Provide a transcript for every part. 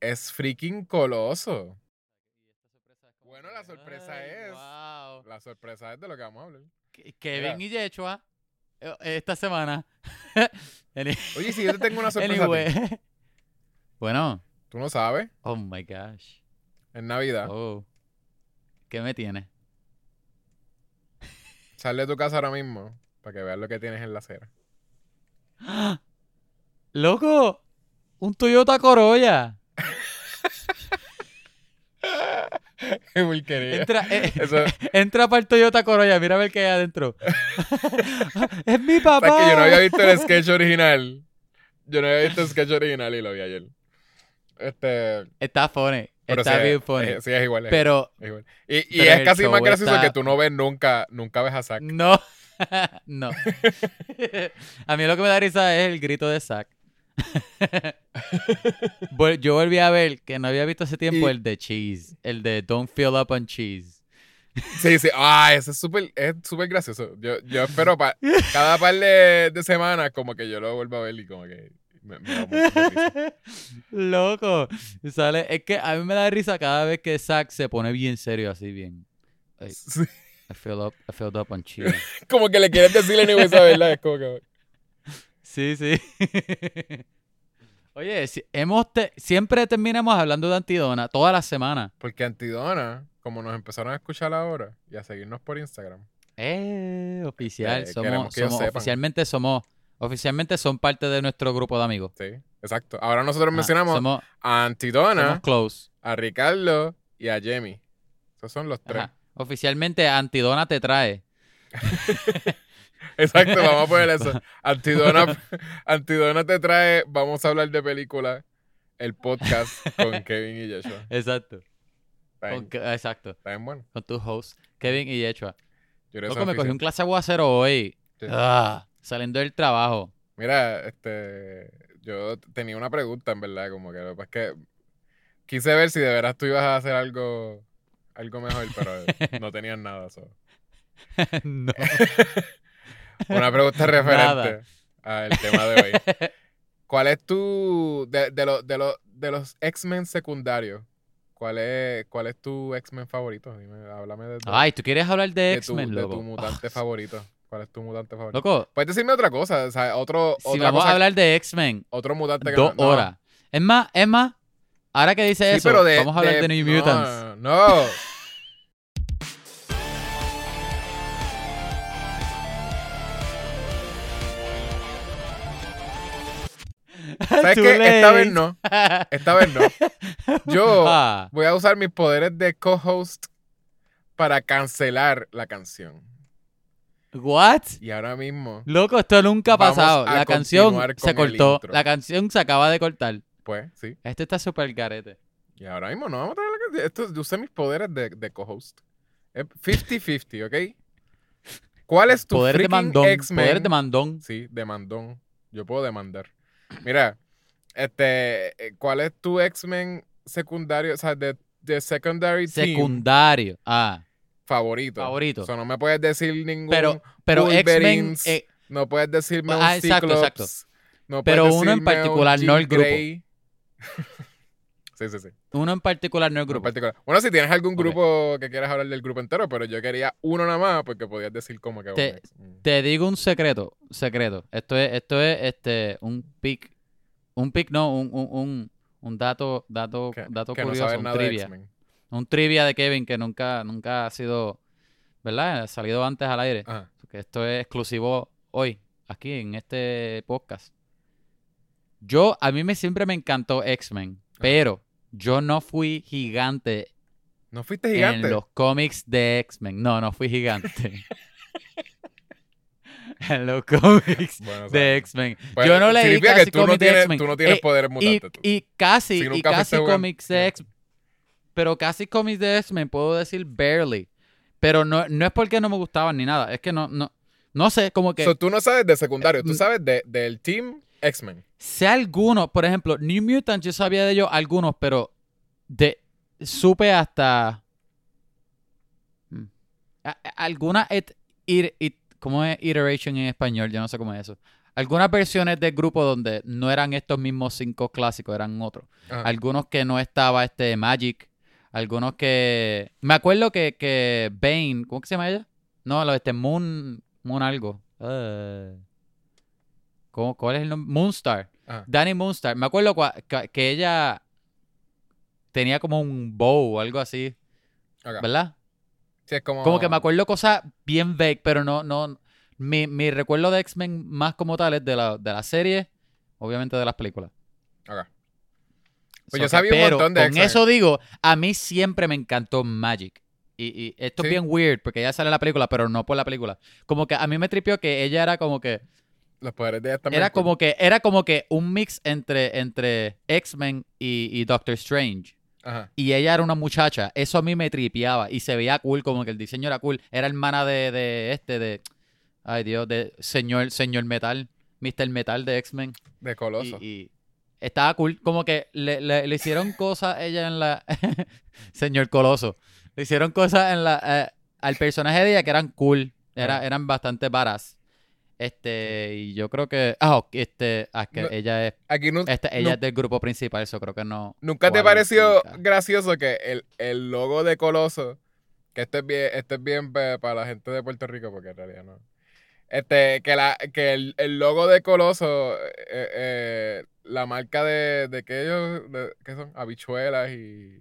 es freaking coloso. Bueno, la sorpresa Ay, es. wow. La sorpresa es de lo que vamos a hablar. Ke- Kevin y Yechua eh, esta semana. Oye, si yo te tengo una sorpresa. a ti, anyway. Bueno, Tú no sabes. oh my gosh. En Navidad. Oh. ¿Qué me tiene? Sal de tu casa ahora mismo para que veas lo que tienes en la acera. ¡Loco! Un Toyota Corolla. Qué porquería. Entra, eh, entra para el Toyota Corolla, mira a ver qué hay adentro. es mi papá. ¿Sabes que yo no había visto el sketch original? Yo no había visto el sketch original y lo vi ayer. Este. Está funny. Pero está sí, bien es- funny. es- sí, es igual. es pero igual. Y, y pero es casi más gracioso está- que tú no ves nunca, nunca ves a Zack. no. no. a mí lo que me da risa es el grito de Zack. Yo volví a ver que no había visto hace tiempo Y- el de cheese. El de Don't Fill Up on Cheese. Sí, sí. Ah, ese es súper es súper gracioso. Yo, yo espero pa- cada par de, de semanas como que yo lo vuelvo a ver y como que me, me da risa. Loco. Sale, es que a mí me da risa cada vez que Zack se pone bien serio, así bien. Like, Sí. I filled up, I up on cheese. Como que le quieres decir anyway, esa verdad. Es como que... Sí, sí. Oye, si- hemos te- siempre terminamos hablando de Antidona todas las semanas. Porque Antidona, como nos empezaron a escuchar ahora y a seguirnos por Instagram. Eh, oficial. Eh, somos, somos- oficialmente somos, oficialmente son parte de nuestro grupo de amigos. Sí, exacto. Ahora nosotros Ah, mencionamos somos, a Antidona, somos close. a Ricardo y a Jamie. Esos son los tres. Ajá. Oficialmente Antidona te trae. Exacto, vamos a poner eso. Antidona, Antidona te trae, vamos a hablar de película, el podcast con Kevin y Joshua. Exacto. Con- exacto. está bien bueno. Con tu host, Kevin y Yechua. Yo Loco, me cogí un clase aguacero hoy. Sí. Ah, saliendo del trabajo. Mira, este, yo tenía una pregunta, en verdad, como que lo que pasa es que quise ver si de veras tú ibas a hacer algo, algo mejor, pero no tenías nada. so. no. Una pregunta referente al tema de hoy. ¿Cuál es tu, de, de, los- de, los- de los X-Men secundarios, cuál es, cuál es tu X-Men favorito? Dime, háblame de, de- Ay, ¿tú quieres hablar de de X-Men, de loco? tu mutante favorito. ¿Cuál es tu mutante favorito? Loco, Puedes decirme otra cosa, o sea, otro, si otra vamos cosa- a hablar de X-Men, otro mutante que dos no- no. horas. Es más, es más, ahora que dice Sí, eso, de- vamos a hablar de, de- New no, Mutants. No. ¿Sabes Too qué? Esta vez no. Esta vez no. Yo Ah, voy a usar mis poderes de co-host para cancelar la canción. what? Y ahora mismo, Loco, esto nunca ha pasado. La canción se cortó. La canción se acaba de cortar. pues, sí. Este está súper garete. Y ahora mismo no vamos a tener la canción. Esto, yo usé mis poderes de, de co-host. Es 50-50, ¿ok? ¿Cuál es tu Poder de mandón. Poder de mandón. Sí, demandón. Yo puedo demandar. Mira, este, eh, ¿cuál es tu X-Men secundario, o sea, de, de secondary team Secundario. Ah, favorito? Favorito. O sea, no me puedes decir ningún pero, pero X-Men. Eh, no puedes decirme un Ah, exacto, Cyclops, exacto. no Pero puedes uno en un particular, no el grupo. Grey. sí, sí, sí. uno en particular, no el grupo. particular. Bueno, si tienes algún grupo que quieras hablar del grupo entero, pero yo quería uno nada más porque podías decir como que... Te- un. Te digo un secreto, secreto. Esto es, esto es este un pic, un pic no, un, un, un, un dato, dato, que, dato que curioso, un trivia. Un trivia de Kevin que nunca, nunca ha sido, ¿verdad? Ha salido antes al aire. Ajá. Esto es exclusivo hoy, aquí en este podcast. Yo, a mí me siempre me encantó X-Men, pero yo no fui gigante, ¿No fuiste gigante? en los cómics de X-Men. No, no fui gigante. en los cómics Bueno, de X-Men. pues, yo no leí casi que tú no tienes, X-Men. tú no tienes Eh, poderes y, mutantes. y casi, Si y casi cómics de X-Men. Pero casi cómics de X-Men, puedo decir barely. Pero no, no es porque no me gustaban ni nada. Es que no, no, no sé, como que So, tú no sabes de secundario, tú Mm. sabes de, del team X-Men. sé algunos, por ejemplo, New Mutants, yo sabía de ellos algunos, pero de supe hasta Mm. A- a- alguna et- ir- it- ¿cómo es iteration en español? Yo no sé cómo es eso. algunas versiones del grupo donde no eran estos mismos cinco clásicos, eran otros. Ajá. Algunos que no estaba este Magic, algunos que... Me acuerdo que, que Bane, ¿cómo que se llama ella? No, lo este Moon, Moon algo. Eh, ¿cómo- ¿Cuál es el nombre? Moonstar. Ajá. Danny Moonstar. Me acuerdo que, que ella tenía como un bow o algo así, Ok. ¿verdad? Sí, es como... Como que me acuerdo cosas bien vague, pero no, no. Mi, mi recuerdo de X-Men más como tal es de la, de la serie, obviamente de las películas. Ok. Pues So yo que- sabía un pero montón de Con eso digo, a mí siempre me encantó Magic. Y, y esto Sí. es bien weird porque ella sale en la película, pero no por la película. Como que a mí me tripió que ella era como que. Los poderes de ella también. Era como que, era como que un mix entre, entre X-Men y, y Doctor Strange. Ajá. Y ella era una muchacha. Eso a mí me tripeaba. Y se veía cool, como que el diseño era cool. Era hermana de, de este, de. Ay, Dios, de señor, señor Metal. Mr. Metal de X-Men. De Coloso. Y, y estaba cool. Como que le, le- le hicieron cosas a ella en la. señor Coloso. Le hicieron cosas en la. eh, al personaje de ella que eran cool. Era, eran bastante varas. Este, y yo creo que. Ah, ok, este. ah, es que No, ella es. Aquí nu- Este, ella es del grupo principal, eso creo que no. ¿Nunca te pareció gracioso que el, el logo de Coloso, que este es bien, este es bien para la gente de Puerto Rico, porque en realidad no. Este, que la, que el, el logo de Coloso, eh, eh, la marca de, de que ellos, de- ¿qué son? Habichuelas y.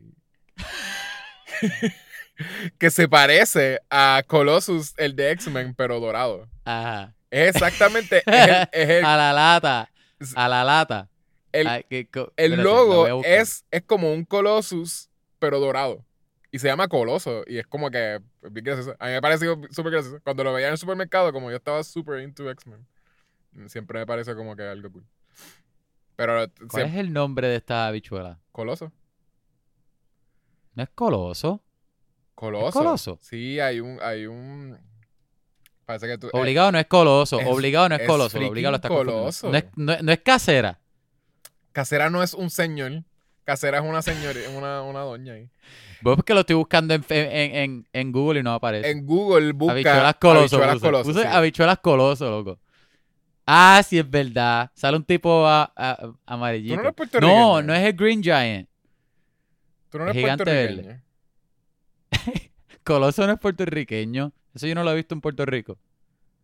que se parece a Colossus, el de X-Men, pero dorado. Ajá. Exactamente, es el, es el- A la lata. A la lata. el- Ay, que espérate, logo es, es como un Colossus, pero dorado. Y se llama Coloso. Y es como que. pues, gracioso. A mí me pareció súper gracioso. Cuando lo veía en el supermercado, como yo estaba súper into X-Men, siempre me pareció como que algo cool. Pero ¿Cuál siempre, es el nombre de esta habichuela? Coloso. ¿No es Coloso? Coloso. Coloso? Sí, hay un. Hay un parece que tú. eh, Obligado no es Coloso. es- Obligado no es, es Coloso. Obligado está Coloso. No es, no es- no es casera. Casera no es un señor. Casera es una señora, una, una doña ahí. Vos porque lo estoy buscando en, en, en, en Google y no aparece. En Google busca. habichuelas Coloso. habichuelas. Coloso, Puse sí. habichuelas Coloso, loco. Ah, sí, es verdad. Sale un tipo a- a- Tú amarillito. no eres puertorriqueño. no, no es el Green Giant. Tú no eres gigante puertorriqueño. Coloso no es puertorriqueño. Eso yo no lo he visto en Puerto Rico.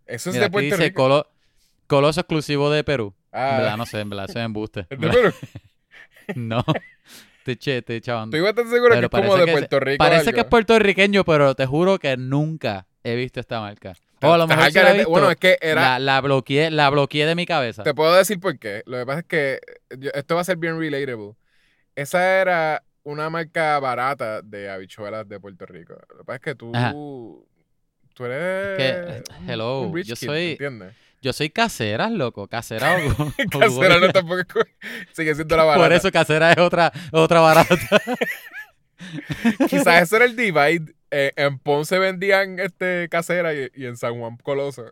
Eso es Mira, de Puerto dice Rico. Colo- Coloso exclusivo de Perú. En Ah, verdad, no sé, en verdad, eso es embuste. ¿es de Perú? no. Te che, te chavando. Estoy bastante seguro que es como de Puerto Rico. Parece algo. que es puertorriqueño, pero te juro que nunca he visto esta marca. O a lo mejor la he garete. visto, Bueno, es que era. la, la bloqueé, la bloqueé de mi cabeza. Te puedo decir por qué. Lo que pasa es que yo- esto va a ser bien relatable. Esa era una marca barata de habichuelas de Puerto Rico. Lo que pasa es que tú. Ajá. Tú eres. Que, hello, un rich yo kid, soy- ¿Entiendes? Yo soy casera, loco. Casera o, Casera no tampoco sigue siendo la barata. Por eso casera es otra, otra barata. Quizás ese era el divide. Eh, en Ponce vendían este casera y, y en San Juan Coloso.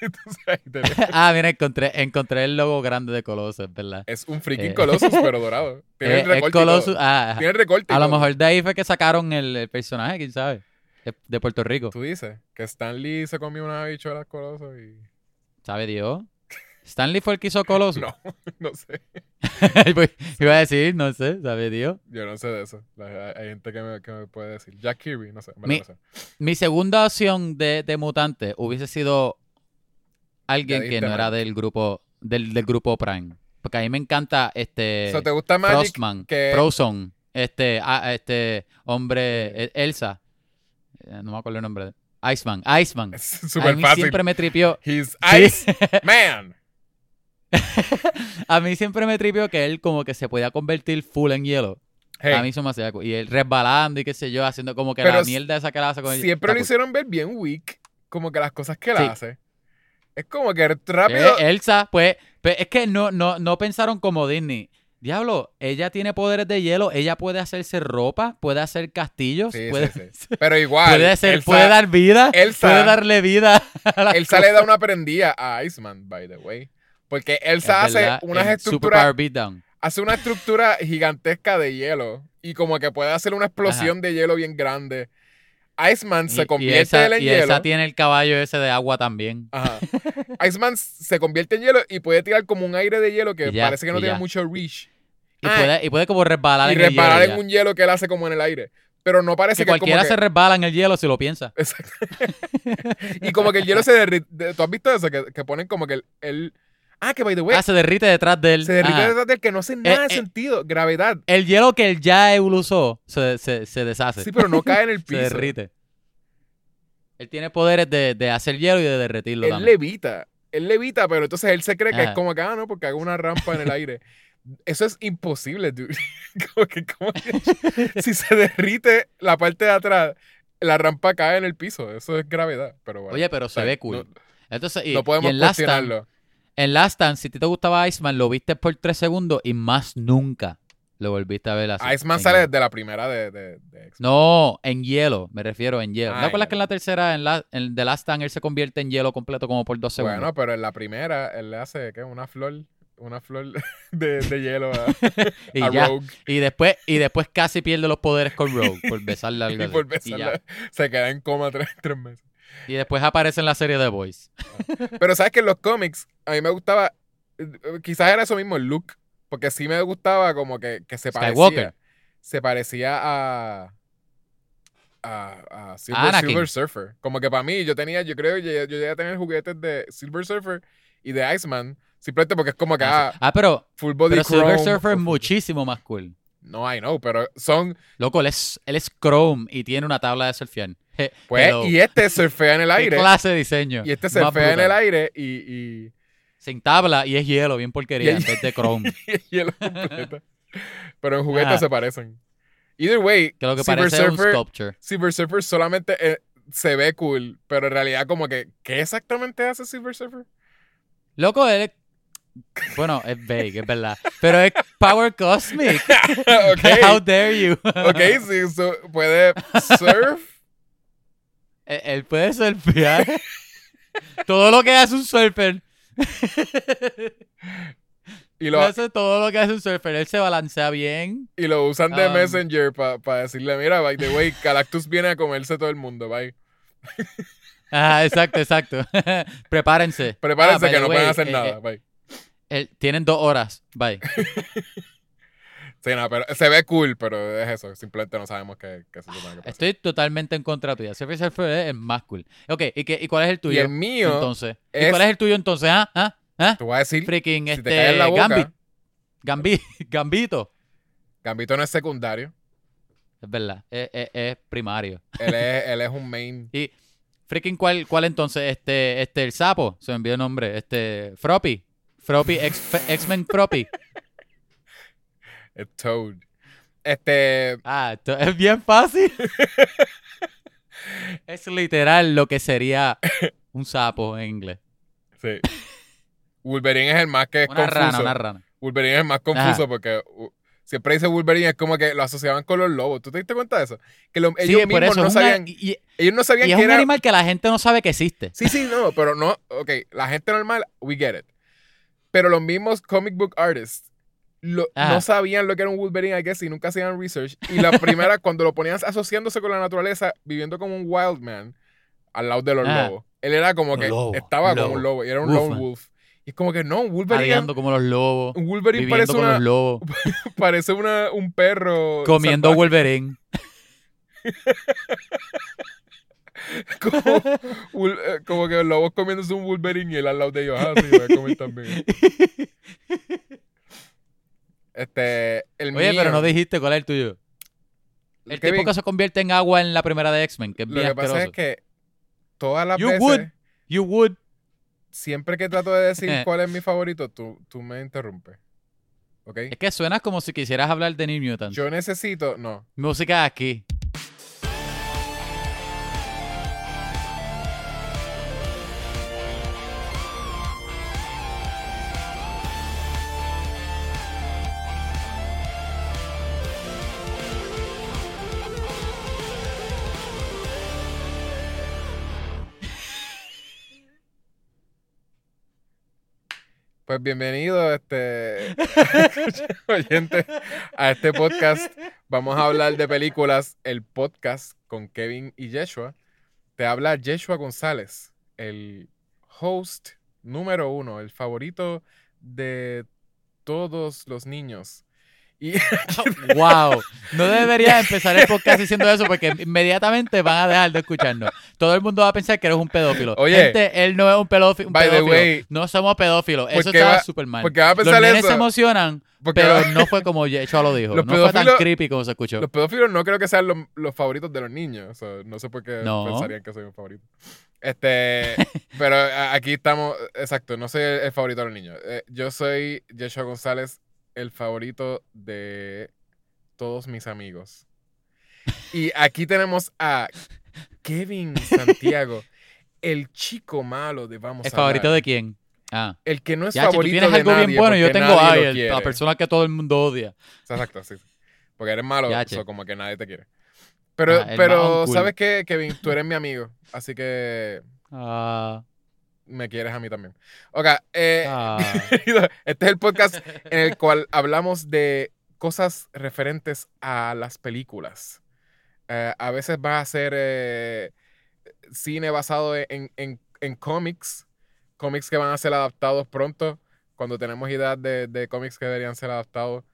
Entonces, ah, mira, encontré, encontré el logo grande de Coloso, es verdad. es un freaking Eh. Colossus, pero dorado. Tiene Eh, el recorte. Colossus- ah, Tiene el recorte. a lo mejor de ahí fue que sacaron el, el personaje, quién sabe. De, de Puerto Rico. Tú dices que Stan Lee se comió unas habichuelas Colossus y. ¿Sabe Dios? Stanley fue el que hizo Coloso. No, no sé. Iba a decir, no sé, ¿sabe Dios? Yo no sé de eso. Hay, gente que me, que me puede decir. Jack Kirby, no sé. Mi- no sé. Mi segunda opción de, de mutante hubiese sido alguien que no era del grupo del, del grupo Prime. Porque a mí me encanta este So, ¿Te gusta Magic? Frostman, que- este, ah, este hombre, eh, Elsa. Eh, No me acuerdo el nombre. de- Iceman, Iceman. Es A súper mí fácil. siempre me tripió. He's Sí. Ice Man. a mí siempre me tripió que él como que se podía convertir full en hielo. Hey, A mí eso me hacía. Y él resbalando y qué sé yo, haciendo como que Pero la mierda esa que la hace con siempre lo hicieron ver bien weak. Como que las cosas que él Sí. hace. Es como que rápido. Eh, Elsa, pues, pues, es que no, no, no pensaron como Disney. Diablo, ella tiene poderes de hielo, ella puede hacerse ropa, puede hacer castillos, Sí, puede, sí, sí. Pero igual. puede, hacer, Elsa- puede dar vida, Elsa- puede darle vida a Elsa le da una prendida a Iceman, by the way. Porque Elsa Es hace verdad, unas estructuras. Hace una estructura gigantesca de hielo. Y como que puede hacer una explosión de hielo bien grande. Iceman se y convierte esa, en y hielo. esa tiene el caballo ese de agua también. Ajá. Iceman se convierte en hielo y puede tirar como un aire de hielo que ya, parece que no tiene ya. mucho reach. Y, Ah, puede, y puede como resbalar y en el hielo. en un hielo que él hace como en el aire. Pero no parece Que que, cualquiera como se que... resbala en el hielo si lo piensa. Exacto. y como que el hielo se derrite. ¿Tú has visto eso? Que, que ponen como que el, el- Ah, que by the way, Ah, se derrite detrás de él. se derrite detrás del que no hace nada de eh. sentido. Gravedad. El hielo que él ya usó se, se, se deshace. Sí, pero no cae en el se piso. derrite. Él tiene poderes de, de hacer hielo y de derretirlo él también. levita. Él levita, pero entonces él se cree que es como que, ah, no, porque hago una rampa en el aire. Eso es imposible, dude. como que, como que- si se derrite la parte de atrás, la rampa cae en el piso. Eso es gravedad. Pero bueno. Oye, pero o se sea, ve cool. No, Entonces, y, no podemos y en Last Stand, en Last Stand, si te gustaba Iceman, lo viste por tres segundos y más nunca lo volviste a ver así. Iceman sale hielo. desde la primera de, de. No, en hielo, me refiero en hielo. Ah, ¿No acuerdas que en la tercera, en, la, en The Last Stand, él se convierte en hielo completo como por dos segundos? Bueno, pero en la primera él le hace ¿qué? una flor, una flor de, de hielo a, y a ya. Rogue. Y después, y después casi pierde los poderes con Rogue por besarle algo Y por Y ya. besarla, se queda en coma tres, tres meses. Y después aparece en la serie The Boys. Pero sabes que en los cómics a mí me gustaba, eh, quizás era eso mismo el look, porque sí me gustaba como que, que se Skywalker. parecía. Se parecía a. A, a Silver, Anakin. Silver Surfer. Como que para mí, yo tenía, yo creo, yo, yo llegué a tener juguetes de Silver Surfer y de Iceman. Simplemente porque es como que, ah, Ah, pero, full body pero Silver chrome, Surfer es muchísimo más cool. No, I know, pero son. Loco, él es, él es Chrome y tiene una tabla de surfear. Pues, hello. y este surfea en el ¿Qué aire. clase de diseño? Y este surfea en el aire y. y Sin tabla y es hielo, bien porquería, en vez de Chrome. y hielo completo. Pero en juguetes Ajá. se parecen. Either way, Que lo que Silver parece es un Surfer, sculpture. Surfer solamente eh, se ve cool, pero en realidad como que, ¿qué exactamente hace Silver Surfer? Loco, él es... Bueno, es vague, es verdad. Pero es Power Cosmic. How ok, dare you. ok, sí, so- puede surf. Él- Él puede surfear. todo lo que hace un surfer. Y lo, hace todo lo que hace un surfer. Él se balancea bien. y lo usan de Um, Messenger para decirle, mira, by the way, Galactus viene a comerse todo el mundo, bye. Ajá, exacto, exacto. Prepárense. Prepárense Ah, que no way, pueden hacer eh, nada, eh, bye. Tienen dos horas. Bye. Sí, no, pero se ve cool, pero es eso, simplemente no sabemos qué, qué se supone que pasa. Estoy totalmente en contra tuya. Surfer Surfer es más cool. Ok, ¿y, qué, y cuál es el Y tuyo? el mío, entonces. ¿Y cuál es el tuyo entonces? ¿Ah? ¿Ah? ¿Ah? te voy a decir, Freaking si te cae en la este boca, Gambit. Gambi- Gambito. Gambito no es secundario, Es verdad. Es, es- es primario. él es, él es un main. Y freaking cuál, cuál entonces, este, este, el sapo, se me envió el nombre, este, Froppy. Froppy, X- X-Men Froppy. Toad. Este, Ah, esto es bien fácil. es literal lo que sería un sapo en inglés. sí. Wolverine es el más que es Una confuso. rana, una rana. Wolverine es el más confuso porque siempre dice Wolverine es como que lo asociaban con los lobos. ¿Tú te diste cuenta de eso? Que lo- ellos sí, mismos eso. no sabían, y, y- ellos no sabían y es que un era... animal que la gente no sabe que existe. Sí, sí, no, pero no, ok, la gente normal, we get it. Pero los mismos comic book artists lo- no sabían lo que era un Wolverine, I guess, y nunca hacían research. Y la primera, cuando lo ponían asociándose con la naturaleza, viviendo como un wild man, al lado de los Ajá. lobos. Él era como que Lobo, estaba como un lobo, y era un Wolfman. lone wolf. Y es como que no, un Wolverine, como los lobos. un Wolverine Viviendo parece, con una, los lobos. parece una, un perro. Comiendo salvaje. Wolverine. como, eh, como que los lobos comiéndose un Wolverine y él al lado de ellos. Ah, sí, voy a comer también. Este, el Oye, mío, pero no dijiste cuál es el tuyo. El Kevin, tipo que se convierte en agua en la primera de X-Men, que es Lo bien que pasa es que todas las You veces, would. You would. siempre que trato de decir cuál es mi favorito, tú, tú me interrumpes. ¿Ok? Es que suenas como si quisieras hablar de New Mutants. Yo necesito, no. Música aquí. Pues bienvenido, este oyente, a este podcast. Vamos a hablar de películas, el podcast con Kevin y Yeshua. Te habla Yeshua González, el host número uno, el favorito de todos los niños. Y Wow. No deberías empezar el podcast diciendo eso porque inmediatamente van a dejar de escucharnos. Todo el mundo va a pensar que eres un pedófilo. Oye. Gente, él no es un, pedófi- un By the pedófilo. way, no somos pedófilos. Eso ¿por qué está va- súper mal. ¿por qué va a Los pensar nenes eso? se emocionan, Porque pero va- no fue como Yecho lo dijo. Los no fue tan creepy como se escuchó. los pedófilos no creo que sean los, los favoritos de los niños. O sea, no sé por qué No. pensarían que soy un favorito. Este, pero aquí estamos, exacto, no soy el, el favorito de los niños. Eh, yo soy Yeshua González, el favorito de todos mis amigos. Y aquí tenemos a Kevin Santiago, el chico malo de Vamos ¿El a favorito Hablar. de quién? Ah. El que no es Ya, si tú favorito tienes de algo nadie bien bueno, yo tengo lo el- la persona que todo el mundo odia. Exacto, sí. Porque eres malo, Ya, so, como que nadie te quiere. Pero, Ah, pero. ¿sabes qué, Kevin? Tú eres mi amigo, así que Ah, me quieres a mí también. Ok, eh, ah. este es el podcast en el cual hablamos de cosas referentes a las películas. Eh, a veces va a ser eh, cine basado en, en, en cómics, cómics que van a ser adaptados pronto. Cuando tenemos ideas de, de cómics que deberían ser adaptados,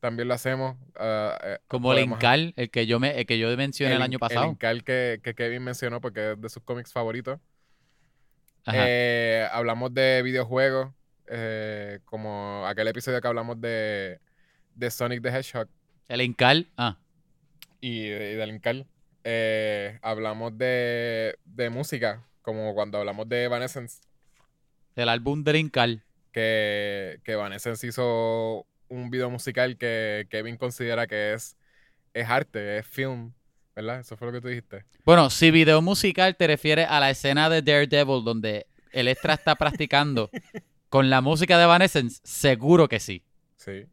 también lo hacemos. Eh, Como el Incal, el que yo me, el que yo mencioné el, año El pasado. Incal que, que Kevin mencionó porque es de sus cómics favoritos. Eh, hablamos de videojuegos, eh, como aquel episodio que hablamos de, de Sonic the Hedgehog el Incal, ah. y, y del Incal. Eh, hablamos de, de música, como cuando hablamos de Evanescence, El álbum del Incal. que, que Evanescence hizo un video musical que Kevin considera que es, es arte, es film, ¿verdad? Eso fue lo que tú dijiste. Bueno, si video musical te refieres a la escena de Daredevil donde el extra está practicando con la música de Evanescence, seguro que sí. Sí.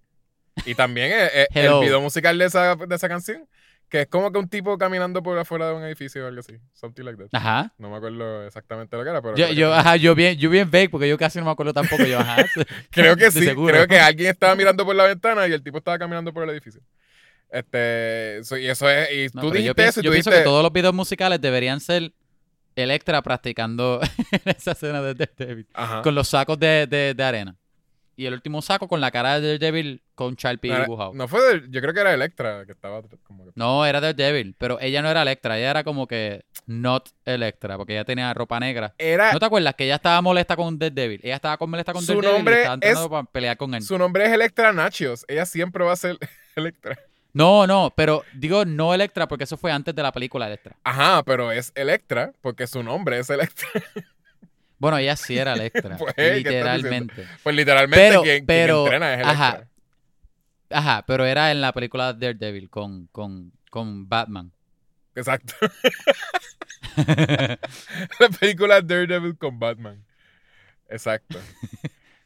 Y también eh, eh, el video musical de esa, de esa canción, que es como que un tipo caminando por afuera de un edificio o algo así. Something like that. Ajá. No me acuerdo exactamente lo que era, pero Yo, yo, ajá, yo bien, yo bien vague porque yo casi no me acuerdo tampoco. Yo, ajá. creo que sí. seguro. Creo que alguien estaba mirando por la ventana y el tipo estaba caminando por el edificio. Este, so- y eso es, y No, tú dijiste yo pienso, eso y yo tú pienso dijiste, que todos los videos musicales deberían ser Electra practicando esa escena de Daredevil. Con los sacos de, de, de arena. Y el último saco con la cara de Daredevil con Sharpie no, dibujado. No. no fue de- yo creo que era Electra que estaba como que, era Daredevil, pero ella no era Electra, ella era como que not Electra, porque ella tenía ropa negra. era, ¿No te acuerdas que ella estaba molesta con Daredevil? Ella estaba con molesta con Su Daredevil nombre y estaba es- para pelear con él. su nombre es Electra Nachos. Ella siempre va a ser Electra. No, no, pero digo no Electra porque eso fue antes de la película Electra. Ajá, pero es Electra porque su nombre es Electra. Bueno, ella sí era Electra, Pues, ¿qué estás literalmente. Pues literalmente Pero- quien, quien pero, entrena es Electra. ajá. Ajá, pero era en la película Daredevil con, con, con Batman. Exacto. la película Daredevil con Batman. Exacto.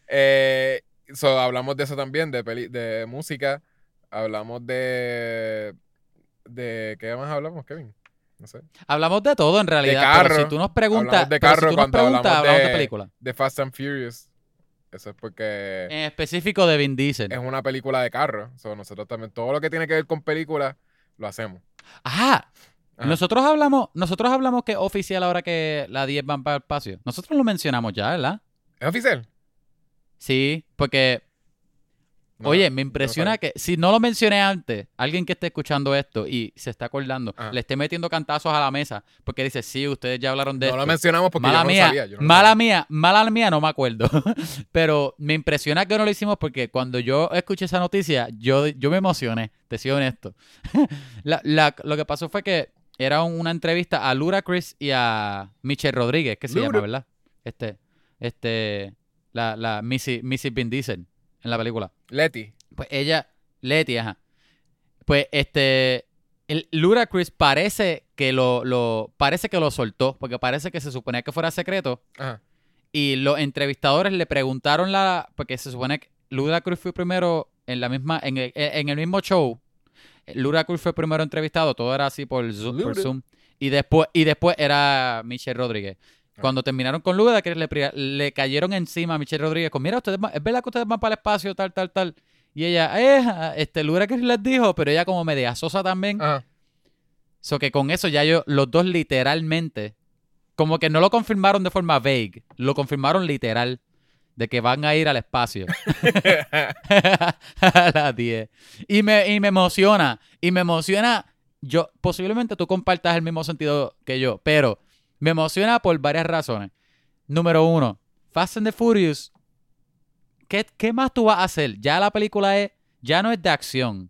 Eh, so, hablamos de eso también, de, peli- de música. Hablamos de... de ¿Qué más hablamos, Kevin? No sé. Hablamos de todo en realidad, carro. pero si tú nos preguntas, de pero si carro tú nos preguntas, hablamos hablamos de, de- película. De Fast and Furious. Eso es porque En específico de Vin Diesel. es una película de carro. So, nosotros también, todo lo que tiene que ver con películas, lo hacemos. Ajá. Ajá. Nosotros hablamos, nosotros hablamos que es oficial ahora que la 10 van para el espacio. Nosotros lo mencionamos ya, ¿verdad? ¿Es oficial? Sí, porque No, Oye, me no impresiona que si no lo mencioné antes, alguien que esté escuchando esto y se está acordando, Ajá. le esté metiendo cantazos a la mesa porque dice, sí, ustedes ya hablaron de No esto. lo mencionamos porque mala yo no mía, sabía. yo no mala sabía. mía, mala mía, no me acuerdo. Pero me impresiona que no lo hicimos porque cuando yo escuché esa noticia, yo, yo me emocioné, te soy honesto. La- la- lo que pasó fue que era un- una entrevista a Lura Chris y a Michelle Rodríguez, que se Lura. llama, ¿verdad? Este, este, la, la Missy, Missy Vin Diesel en la película. Leti. Pues ella, Leti, ajá. Pues este, el Ludacris parece que lo, lo, parece que lo soltó, porque parece que se suponía que fuera secreto. Ajá. Y los entrevistadores le preguntaron la, porque se supone que Ludacris fue primero en la misma, en el, en el mismo show. Ludacris fue primero entrevistado, todo era así por Zoom, por. Zoom. Y después, y después era Michelle Rodríguez. Cuando terminaron con Luda, que le, le cayeron encima a Michelle Rodríguez con, mira, ustedes van- es verdad que ustedes van para el espacio, tal, tal, tal. Y ella, eh, este, Luda que les dijo, pero ella como media sosa también. Ajá. So que con eso ya yo, los dos literalmente, como que no lo confirmaron de forma vague, lo confirmaron literal, de que van a ir al espacio. a las 10. Y me, y me emociona, y me emociona, yo, posiblemente tú compartas el mismo sentido que yo, pero me emociona por varias razones. Número uno, Fast and the Furious, ¿qué, qué más tú vas a hacer? Ya la película es, ya no es de acción,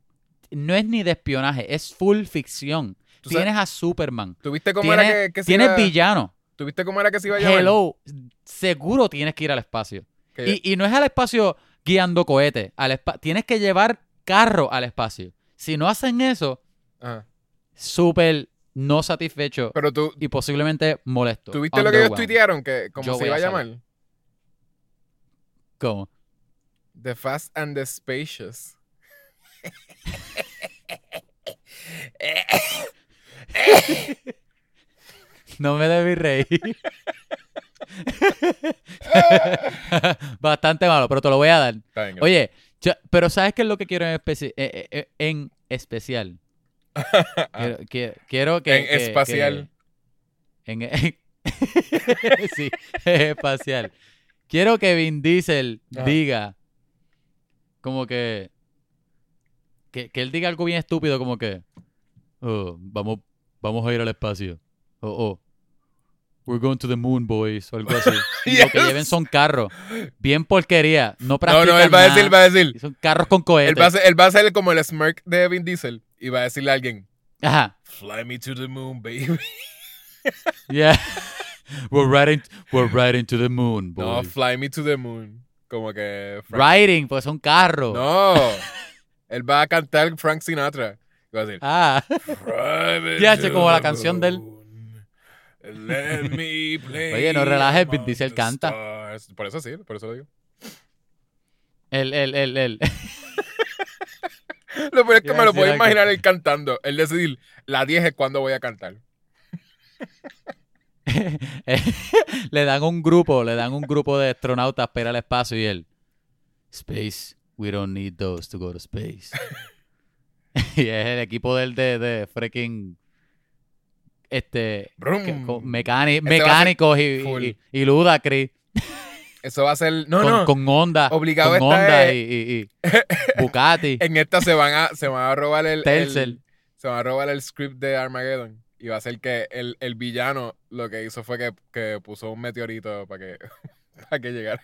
no es ni de espionaje, es full ficción. Sabes- Tienes a Superman. ¿Tuviste cómo Tienes, era que, que se tienes iba- villano. ¿Tuviste cómo era que se iba a llamar? Hello. Seguro tienes que ir al espacio. Y, y no es al espacio guiando cohetes. Al tienes que llevar carro al espacio. Si no hacen eso, Ajá. súper no satisfecho Pero tú, y posiblemente molesto. ¿tuviste lo que ellos tuitearon? Que, ¿Cómo se iba a saber. llamar? ¿Cómo? The Fast and the Spacious. No me debí reír. Bastante malo, pero te lo voy a dar. Oye, yo- pero ¿sabes qué es lo que quiero en, especi- eh, eh, eh, en especial? Quiero, que- quiero que... En que- espacial. que- en, sí, espacial. Quiero que Vin Diesel Ajá. diga como que, que... Que él diga algo bien estúpido como que... "Oh, vamos, vamos a ir al espacio. Oh, oh. We're going to the moon, boys. O algo así. Y Lo que Yes. lleven son carros. Bien porquería. No No, practican no, él va a decir, va a decir. Son carros con cohetes. Él va, a ser, él va a ser como el smirk de Vin Diesel y va a decirle a alguien, Ajá. Fly me to the moon, baby. Yeah. we're riding, we're riding to the moon, No, boys. fly me to the moon. Como que... Frank- riding, pues son carros. No. Él va a cantar Frank Sinatra. Y va a decir, Ah. Ya, como la the canción de él. moon, Let me play Oye, no relajes, Vin Diesel canta. Por eso sí, por eso lo digo. El, el, el, el. Lo peor es que me lo puedo imaginar él cantando. Él decidir, la 10 es cuando voy a cantar. le dan un grupo, le dan un grupo de astronautas para al espacio y él. Space, we don't need those to go to space. y es el equipo del de, de freaking este Brum. que- con mecáni- Ese va a ser mecánicos y, full. y, y Ludacris Eso va a ser... No, con, no. con Honda, Obligado con Honda es- y, y- y Bugatti, En esta se van a, se van a robar el, el- se van a robar el script de Armageddon. Y va a ser que el, el villano lo que hizo fue que, que puso un meteorito para que, para que llegara.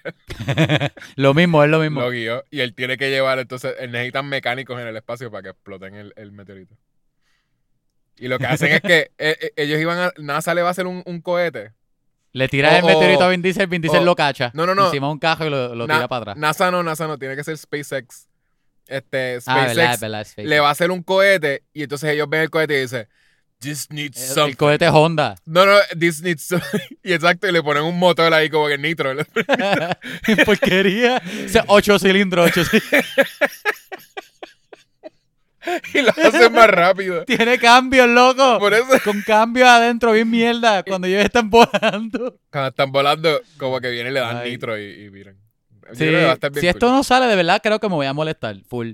lo mismo, es lo mismo. Lo guió. Y él tiene que llevar, entonces, él necesitan mecánicos en el espacio para que exploten el, el meteorito. Y lo que hacen es que eh, eh, ellos iban a. NASA le va a hacer un, un cohete. Le tiras el meteorito o- a Vin Diesel, Vin Diesel o- lo cacha. No, no, no. Encima un cajo y lo, lo Na- tira para atrás. NASA no, NASA no, tiene que ser SpaceX. Este, ah, SpaceX verdad, verdad, le va a hacer un cohete y entonces ellos ven el cohete y dicen, This needs El- something. El cohete Honda. No, no, this needs some- Y exacto, y le ponen un motor ahí como que nitro. Porquería. O sea, ocho cilindros, ocho cilindros. y lo hacen más rápido. Tiene cambios, loco. Por eso, Con cambios adentro, bien mierda. Cuando ellos están volando. cuando están volando, como que vienen y le dan Ay. nitro y, y miran. Sí, si esto no sale de verdad, creo que me voy a molestar. Full.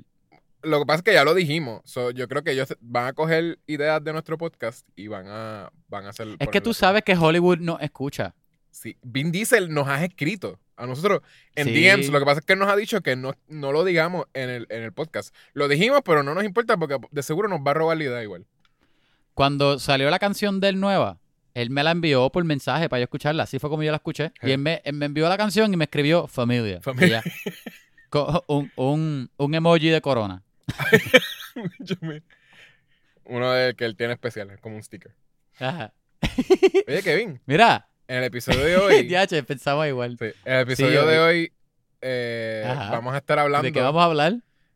Lo que pasa es que ya lo dijimos. So, yo creo que ellos van a coger ideas de nuestro podcast y van a, van a hacer. Es que tú sabes que Hollywood no escucha. Sí. Vin Diesel nos ha escrito a nosotros en Sí. DMs. Lo que pasa es que él nos ha dicho que no, no lo digamos en el, en el podcast. Lo dijimos, pero no nos importa porque de seguro nos va a robar la idea igual. Cuando salió la canción del nueva, él me la envió por mensaje para yo escucharla. Así fue como yo la escuché. Sí. Y él me, él me envió la canción y me escribió familia. Familia. Y ya. Co- un, un, un emoji de corona. Uno de que él tiene especial, es como un sticker. Ajá. Oye, Kevin, Mira, en el episodio de hoy. DH, pensaba igual. sí, en el episodio Sí, de hoy- eh, vamos a estar hablando ¿De qué vamos a hablar?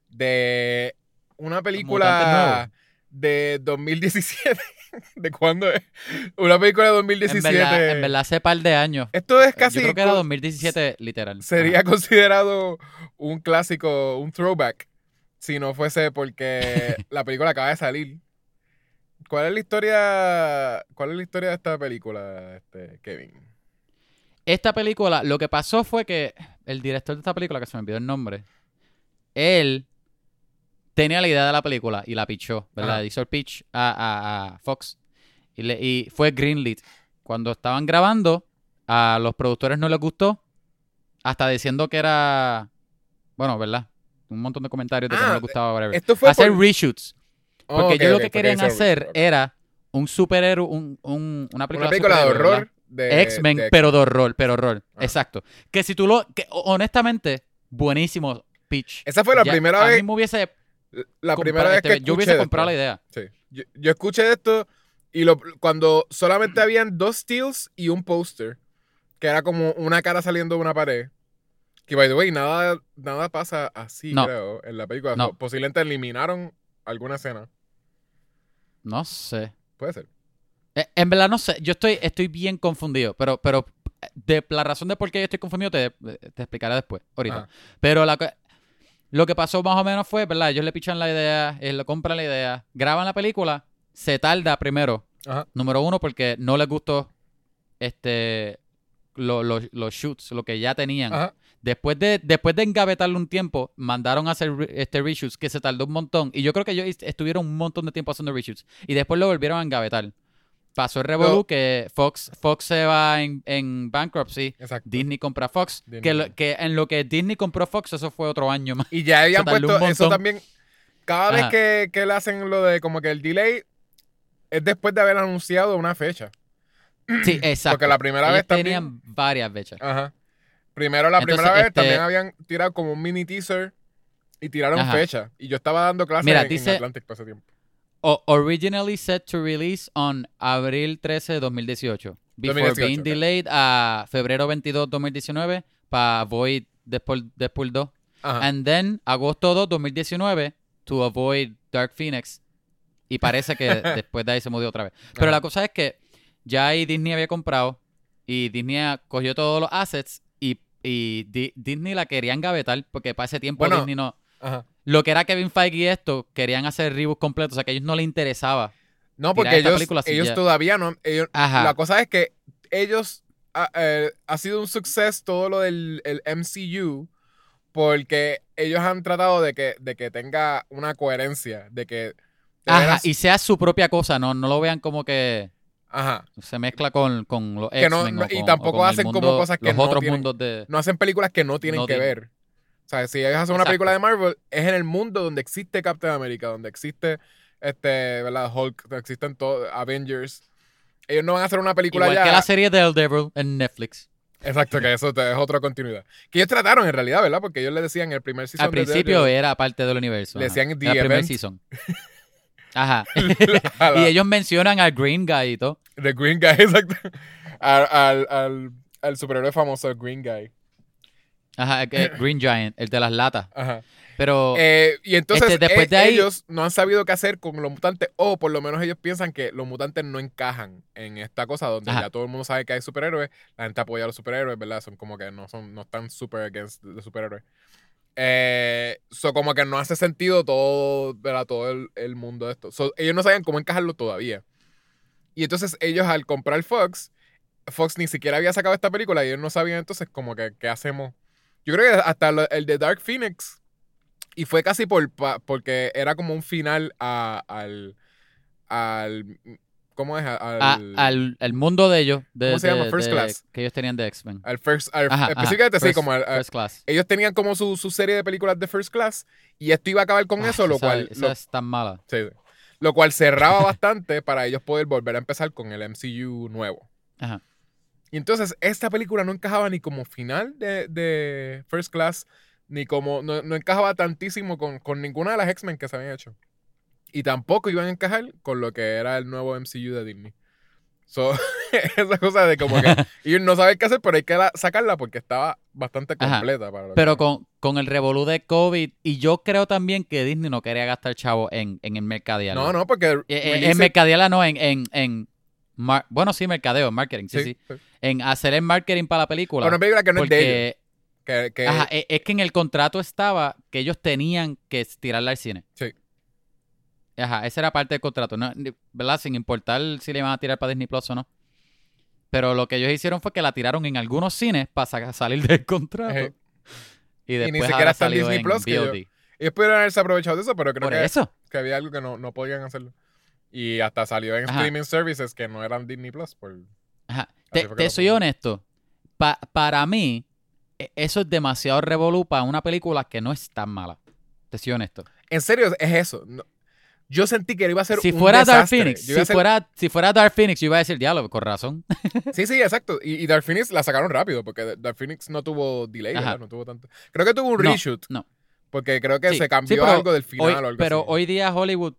de una película de 2017. ¿De cuándo es? Una película de En 2017. verdad, en verdad, hace par de años. Esto es casi. Yo creo que era co- 2017, literal. Sería Ajá. considerado un clásico, un throwback, si no fuese porque la película acaba de salir. ¿Cuál es la historia? ¿Cuál es la historia de esta película, este, Kevin? esta película, lo que pasó fue que el director de esta película, que se me olvidó el nombre, él tenía la idea de la película y la pichó, ¿verdad? Ajá. Hizo el pitch a, a- a Fox y, le- y fue greenlit. Cuando estaban grabando, a los productores no les gustó, hasta diciendo que era, bueno, ¿verdad? Un montón de comentarios de que Ah, no les gustaba, whatever. Esto fue Hacer por... reshoots. Oh, Porque ellos lo que querían hacer era un superhéroe, un, un- una película, Una película de horror. De, X-Men, pero de horror, pero horror. Ah. Exacto. Que si tú lo. Que, honestamente, buenísimo pitch. Esa fue la Ya, primera a vez. mí me hubiese. La primera vez este, que yo escuché hubiese comprado la idea. Sí. Yo, yo escuché esto y lo, cuando solamente habían dos steals y un póster, que era como una cara saliendo de una pared. Que, by the way, nada, nada pasa así, No. creo, en la película. No. Posiblemente eliminaron alguna escena. No sé. Puede ser. Eh, En verdad no sé. Yo estoy, estoy bien confundido. Pero, pero de la razón de por qué yo estoy confundido te, te explicaré después. Ahorita. Ajá. Pero la, lo que pasó más o menos fue, ¿verdad? Ellos le pichan la idea, él le compran la idea, graban la película, se tarda primero. Ajá. Número uno, porque no les gustó este lo- lo- los shoots, lo que ya tenían. Ajá. Después de, después de engavetarle un tiempo, mandaron a hacer re- este reshoots que se tardó un montón. Y yo creo que ellos est- estuvieron un montón de tiempo haciendo reshoots. Y después lo volvieron a engavetar. Pasó el revolú que Fox, Fox se va en, en bankruptcy. Exacto. Disney compra Fox. Disney. Que, lo- que en lo que Disney compró Fox, eso fue otro año más. Y ya habían puesto eso también. Cada vez que, que le hacen lo de como que el delay, es después de haber anunciado una fecha. Sí, exacto. Porque la primera Ellos vez también. tenían varias fechas. Ajá. Primero, la Entonces, primera vez este- también habían tirado como un mini teaser y tiraron Ajá. fecha. Y yo estaba dando clases en, dice- en Atlantic para ese tiempo. O- originally set to release on abril 13 de 2018. Before 2018, being delayed a febrero 22 2019 para avoid Deadpool, Deadpool 2. Ajá. And then agosto 2 2019 to avoid Dark Phoenix. Y parece que después de ahí se murió otra vez. Pero Ajá. la cosa es que ya ahí Disney había comprado y Disney cogió todos los assets y, y Di- Disney la querían gavetar porque para ese tiempo Bueno, Disney no... Ajá. Lo que era Kevin Feige y esto, querían hacer reboot completo, o sea que a ellos no les interesaba. No, porque ellos, ellos todavía no. ellos- la cosa es que ellos. ah, eh, ha sido un suceso todo lo del el MCU. Porque ellos han tratado de que, de que tenga una coherencia. De que. de Ajá, veras- y sea su propia cosa, no, no lo vean como que ajá. se mezcla con, con los Que no- y con- tampoco hacen como cosas que los no otros tienen- mundos de... No hacen películas que no tienen No que ver. O sea, si ellos hacen una Exacto. película de Marvel, es en el mundo donde existe Captain America, donde existe este, ¿verdad? Hulk, donde existen todos Avengers. Ellos no van a hacer una película Igual ya. que la serie de Daredevil en Netflix. Exacto, que eso es otra continuidad. Que ellos trataron en realidad, ¿verdad? Porque ellos le decían en el primer season Al principio era parte del universo. Le decían The primer season. Ajá. la- y ellos mencionan al Green Guy y todo. The Green Guy, exacto. Al, al, al, al superhéroe famoso, Green Guy. Ajá, el- el Green Giant, el de las latas. Ajá. Pero Eh, y entonces Este, después eh, de ahí- ellos no han sabido qué hacer con los mutantes, o por lo menos ellos piensan que los mutantes no encajan en esta cosa donde Ajá. ya todo el mundo sabe que hay superhéroes, la gente apoya a los superhéroes, ¿verdad? Son como que no son no están super against los superhéroes. Eh, so como que no hace sentido todo, ¿verdad? Todo el, el mundo de esto. So, ellos no saben cómo encajarlo todavía. Y entonces ellos al comprar Fox, Fox ni siquiera había sacado esta película y ellos no sabían entonces como que qué hacemos. Yo creo que hasta el de Dark Phoenix y fue casi por porque era como un final al al ¿cómo es? Al, a- al, al mundo de ellos. De, ¿Cómo se llama? First de- Class. Que ellos tenían de X-Men. al first al- Ajá, ajá, específicamente sí como al- al- First Class. ellos tenían como su, su serie de películas de First Class y esto iba a acabar con Ah, eso, lo esa- cual Esa lo- es tan mala. sí, lo cual cerraba bastante para ellos poder volver a empezar con el MCU nuevo. Ajá. Y entonces esta película no encajaba ni como final de, de First Class, ni como, no, no encajaba tantísimo con, con ninguna de las X-Men que se habían hecho. Y tampoco iban a encajar con lo que era el nuevo MCU de Disney. So, esa cosa de como que ellos no saben qué hacer, pero hay que la- sacarla porque estaba bastante Ajá. completa. Para lo Pero que- con, con el revolú de COVID, y yo creo también que Disney no quería gastar chavo en, en el mercadear. No, no, porque... Eh, eh, en mercadearla no, en... en, en mar- bueno, sí, mercadeo, marketing, sí, sí. sí. En hacer el marketing para la película. Para una película que no es de ellos. porque Que, que- ajá, e- es que en el contrato estaba que ellos tenían que tirarla al cine. Sí. Ajá, esa era parte del contrato, ¿no? ¿verdad? Sin importar si le iban a tirar para Disney Plus o no. Pero lo que ellos hicieron fue que la tiraron en algunos cines para salir del contrato. Ejé. Y ni después siquiera está en Disney en Plus, que yo-. Ellos pudieron haberse aprovechado de eso, pero creo que, eso. que había algo que no, no podían hacerlo. Y hasta salió en Ajá. streaming services que no eran Disney Plus. Por... Ajá. Te, soy honesto. Pa- para mí, e- eso es demasiado revolú para una película que no es tan mala. Te soy honesto. En serio, es eso. No- Yo sentí que iba a ser Si un fuera Dark desastre. Phoenix, iba a si ser- fuera, si fuera Dark Phoenix, yo iba a decir diálogo, con razón. Sí, sí, exacto. Y, y Dark Phoenix la sacaron rápido porque Dark Phoenix no tuvo delay. No tuvo tanto. Creo que tuvo un No, reshoot. no. Porque creo que Sí, se cambió sí, algo del final Hoy- o algo pero así. hoy día Hollywood,